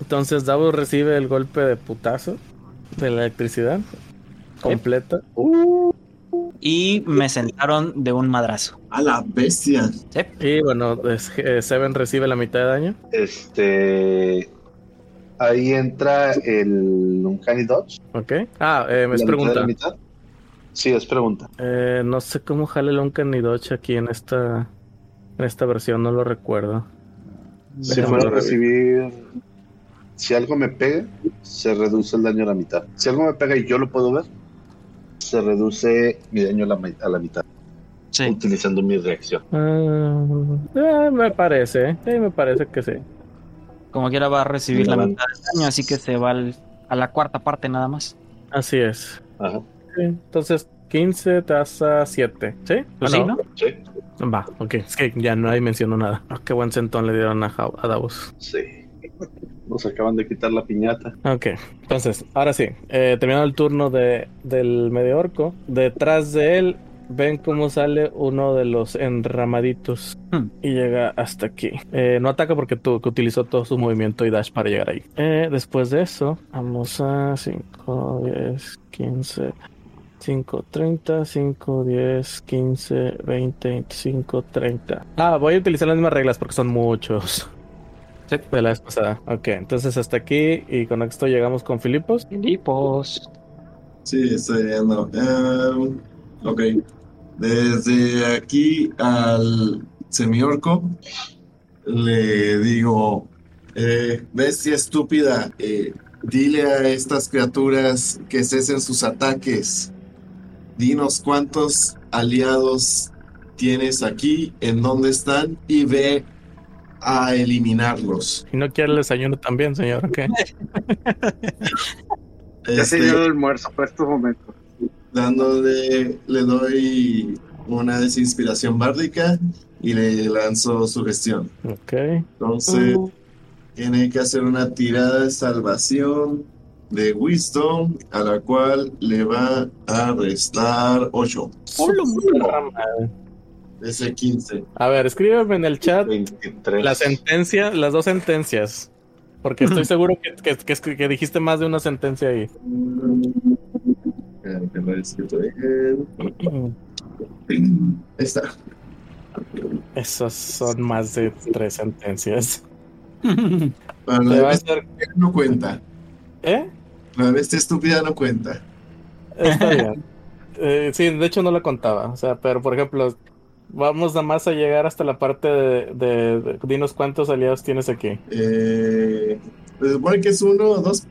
Entonces Davos recibe el golpe de putazo de la electricidad completa. Y me sentaron de un madrazo. A la bestia. ¿Sí? Y bueno, es- eh, Seven recibe la mitad de daño. Este. Ahí entra el Uncanny Dodge. Ok. Ah, eh, me es mitad pregunta. la mitad. Sí, es pregunta. Eh, no sé cómo jale el Uncanny Dodge aquí en esta, en esta versión, no lo recuerdo. Si fuera a recibir. Si algo me pega, se reduce el daño a la mitad. Si algo me pega y yo lo puedo ver, se reduce mi daño a la, a la mitad. Sí. Utilizando mi reacción. Ah, eh, me parece, ¿eh? me parece que sí. Como quiera va a recibir la mitad del daño, así que se va al- a la cuarta parte nada más. Así es. Ajá. Sí, Entonces, 15 te das a 7, ¿sí? Pues Ah, sí, no. Sí. Va, ok. Es que ya no hay mencionó nada. Ah, qué buen sentón le dieron a, a Davos. Sí. Nos acaban de quitar la piñata. Ok, entonces, ahora sí, eh, terminando el turno de, del medio orco, detrás de él ven cómo sale uno de los enramaditos Hmm. y llega hasta aquí. Eh, no ataca porque tu- que utilizó todo su movimiento y dash para llegar ahí. Eh, después de eso, vamos a 5, 10, 15. 5, 30, 5, 10, 15, 20, 25, 30. Ah, voy a utilizar las mismas reglas porque son muchos. Sí. De la vez pasada. Ok, entonces hasta aquí y con esto llegamos con Filipos. Filipos. Sí, estoy viendo. Em, ok. Desde aquí al semiorco le digo, eh, bestia estúpida, eh, dile a estas criaturas que cesen sus ataques. Dinos cuántos aliados tienes aquí, en dónde están y ve a eliminarlos. Y no quiere el desayuno también, señor. Ok. [LAUGHS] Ya se Este, dio el almuerzo para estos momentos. dándole, le doy una desinspiración bárdica y le lanzo su gestión. Ok. Entonces, tiene que hacer una tirada de salvación de Wisdom, a la cual le va a restar 8. Ese 15. A ver, escríbeme en el chat 23. la sentencia, las dos sentencias. Porque estoy [LAUGHS] seguro que, que- que- que dijiste más de una sentencia ahí. Ahí está. Esas son más de tres sentencias. [LAUGHS] La a bestia hacer- no cuenta. ¿Eh? La bestia estúpida no cuenta. Está bien. [LAUGHS] Eh, sí, de hecho no la contaba. O sea, pero por ejemplo, vamos nada más a llegar hasta la parte de, de- de- dinos cuántos aliados tienes aquí. Eh, se supone que es uno o dos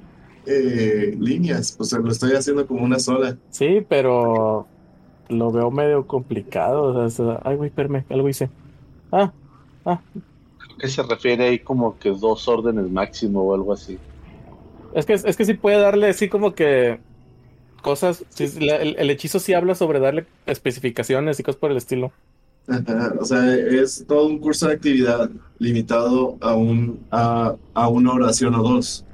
eh, líneas, pues lo estoy haciendo como una sola. Sí, pero lo veo medio complicado. O sea, es- ay, güey, espérame, algo hice. Ah, ah, Creo que se refiere ahí como que dos órdenes máximo o algo así. es que, es que sí puede darle así como que cosas. sí, la- el, el hechizo sí habla sobre darle especificaciones y cosas por el estilo. Ajá, O sea, es todo un curso de actividad limitado a un a, a una oración o dos.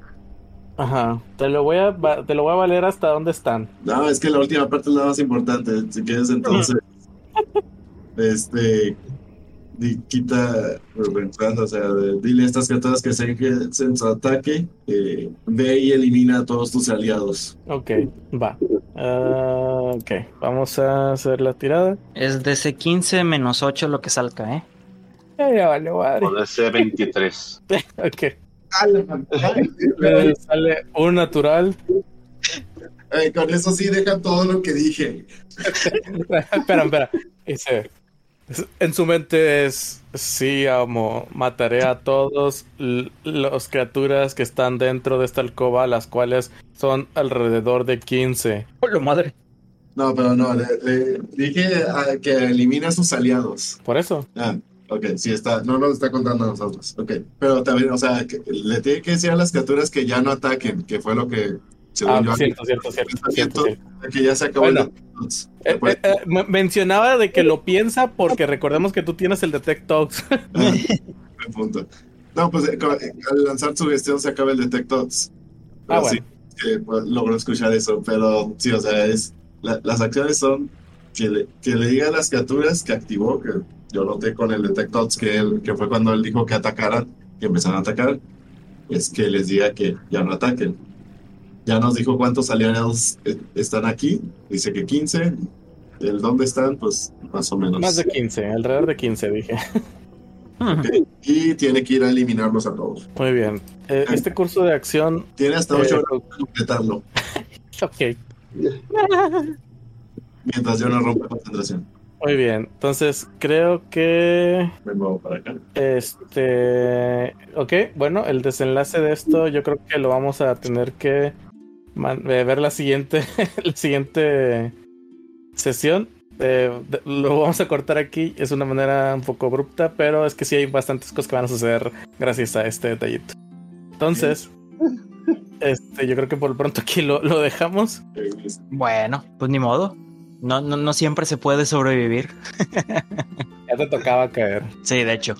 Ajá, te lo voy a, te lo voy a valer hasta dónde están. No, es que la última parte es la más importante. Si quieres, entonces, [LAUGHS] este, di- quita, reemplaza, o sea, de- dile a estas criaturas que se en su ataque, eh, ve y elimina a todos tus aliados. Ok, va. Ah, ok, vamos a hacer la tirada. Es DC 15 menos 8 lo que salga, ¿eh? Eh, ya vale, madre. Con ese 23. [LAUGHS] Ok. Sale un natural. Eh, con eso sí deja todo lo que dije. [LAUGHS] espera, espera. Dice, en su mente es, sí, amo, mataré a todos l- los criaturas que están dentro de esta alcoba, las cuales son alrededor de 15. ¡Hola madre! No, pero no, le, le dije que elimina a sus aliados. Por eso. Ah, ok, sí está, no nos está contando a nosotros. Ok, pero también, o sea, que le tiene que decir a las criaturas que ya no ataquen, que fue lo que, según Ah, yo, cierto, cierto, cierto, cierto, que ya se acabó Bueno. el. Eh, eh, eh, me- mencionaba de que lo piensa porque recordemos que tú tienes el Detect Talks. [LAUGHS] Ah, punto. No, pues eh, eh, al lanzar su gestión se acaba el Detectox. Ah, sí, que, pues, logró escuchar eso, pero sí, o sea, es la- las acciones son que le, que le diga a las criaturas que activó, que yo noté con el Detectox que, él, que fue cuando él dijo que atacaran, que empezaron a atacar, es que les diga que ya no ataquen. Ya nos dijo cuántos aliados eh, están aquí, dice que 15. El dónde están, pues más o menos. Más de 15, alrededor de 15, dije. Y tiene que ir a eliminarlos a todos. Muy bien. Eh, este curso de acción. Tiene hasta Eh, 8 horas para completarlo, [LAUGHS] Ok. mientras yo no rompa concentración. Muy bien. Entonces, creo que. Me muevo para acá. Este. Ok, bueno, el desenlace de esto yo creo que lo vamos a tener que eh, ver la siguiente, [LAUGHS] la siguiente sesión. Eh, lo vamos a cortar aquí. Es una manera un poco abrupta, pero es que sí hay bastantes cosas que van a suceder gracias a este detallito. Entonces, [LAUGHS] este, yo creo que por lo pronto aquí lo, lo dejamos. Eh, Bueno, pues ni modo. No, no, no siempre se puede sobrevivir. [LAUGHS] Ya te tocaba caer. Sí, de hecho.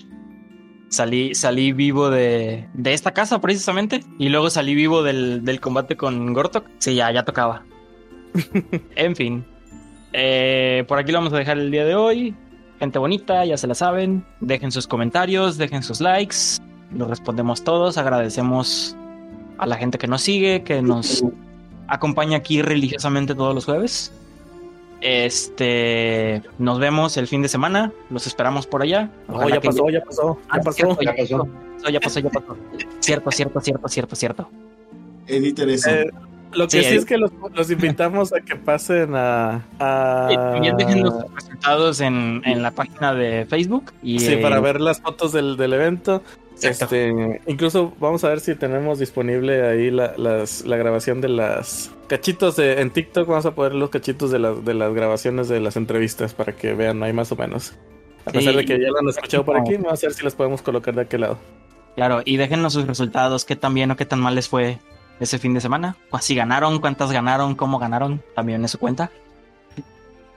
Salí, salí vivo de, de esta casa precisamente. Y luego salí vivo del, del combate con Gortok. Sí, ya, ya tocaba. [LAUGHS] en fin. Eh, por aquí lo vamos a dejar el día de hoy. Gente bonita, ya se la saben. Dejen sus comentarios, dejen sus likes. Los respondemos todos. Agradecemos a la gente que nos sigue, que nos acompaña aquí religiosamente todos los jueves. Este, nos vemos el fin de semana. Los esperamos por allá. Ojalá ya que- pasó, ya pasó, Ah, ya pasó. cierto, Ya pasó. pasó, ya pasó, ya pasó. Cierto, cierto, cierto, cierto, cierto. Editer eso. Eh, Lo que Sí, sí, eh. es que los, los invitamos a que pasen a. a- Y también dejen los resultados en, en la página de Facebook. Y, Sí, eh, para ver las fotos del, del evento. Exacto. Este, incluso vamos a ver si tenemos disponible ahí la, las, la grabación de las cachitos de, en TikTok. Vamos a poner los cachitos de, las de las grabaciones de las entrevistas para que vean ahí más o menos. A Sí. pesar de que ya lo han escuchado por aquí, vamos a ver si las podemos colocar de aquel lado. Claro, y déjenos sus resultados, qué tan bien o qué tan mal les fue ese fin de semana. Si ganaron, cuántas ganaron, cómo ganaron, también eso cuenta.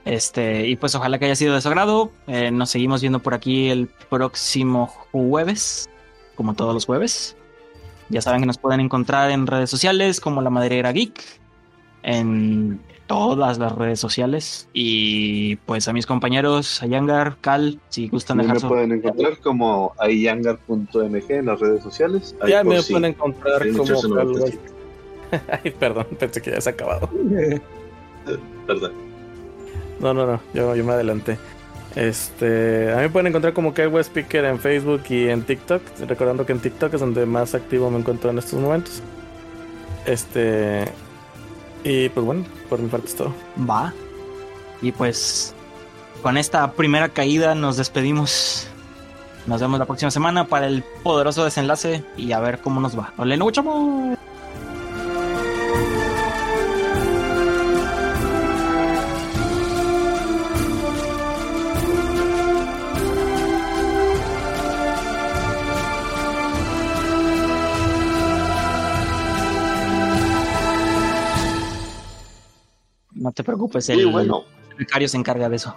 Este, y pues ojalá que haya sido de su agrado. Eh, nos seguimos viendo por aquí el próximo jueves, como todos los jueves. Ya saben que nos pueden encontrar en redes sociales como La Madriguera Geek, en todas las redes sociales. Y pues a mis compañeros, a Yangar, Cal, si gustan dejar me su... pueden encontrar como ayangar.mg en las redes sociales. Ahí Ya me pueden encontrar como. Cal-. [LAUGHS] Ay, perdón, pensé que ya se ha acabado. [LAUGHS] Perdón. No, no, no, yo, yo me adelanté. Este, a mí me pueden encontrar como Kaiwa Speaker en Facebook y en TikTok. Recordando que en TikTok es donde más activo me encuentro en estos momentos. Este, y pues bueno, por mi parte es todo. Va. Y pues con esta primera caída nos despedimos. Nos vemos la próxima semana para el poderoso desenlace y a ver cómo nos va. ¡Ole, no, chamo! Te preocupes, Sí, el bueno. becario se encarga de eso.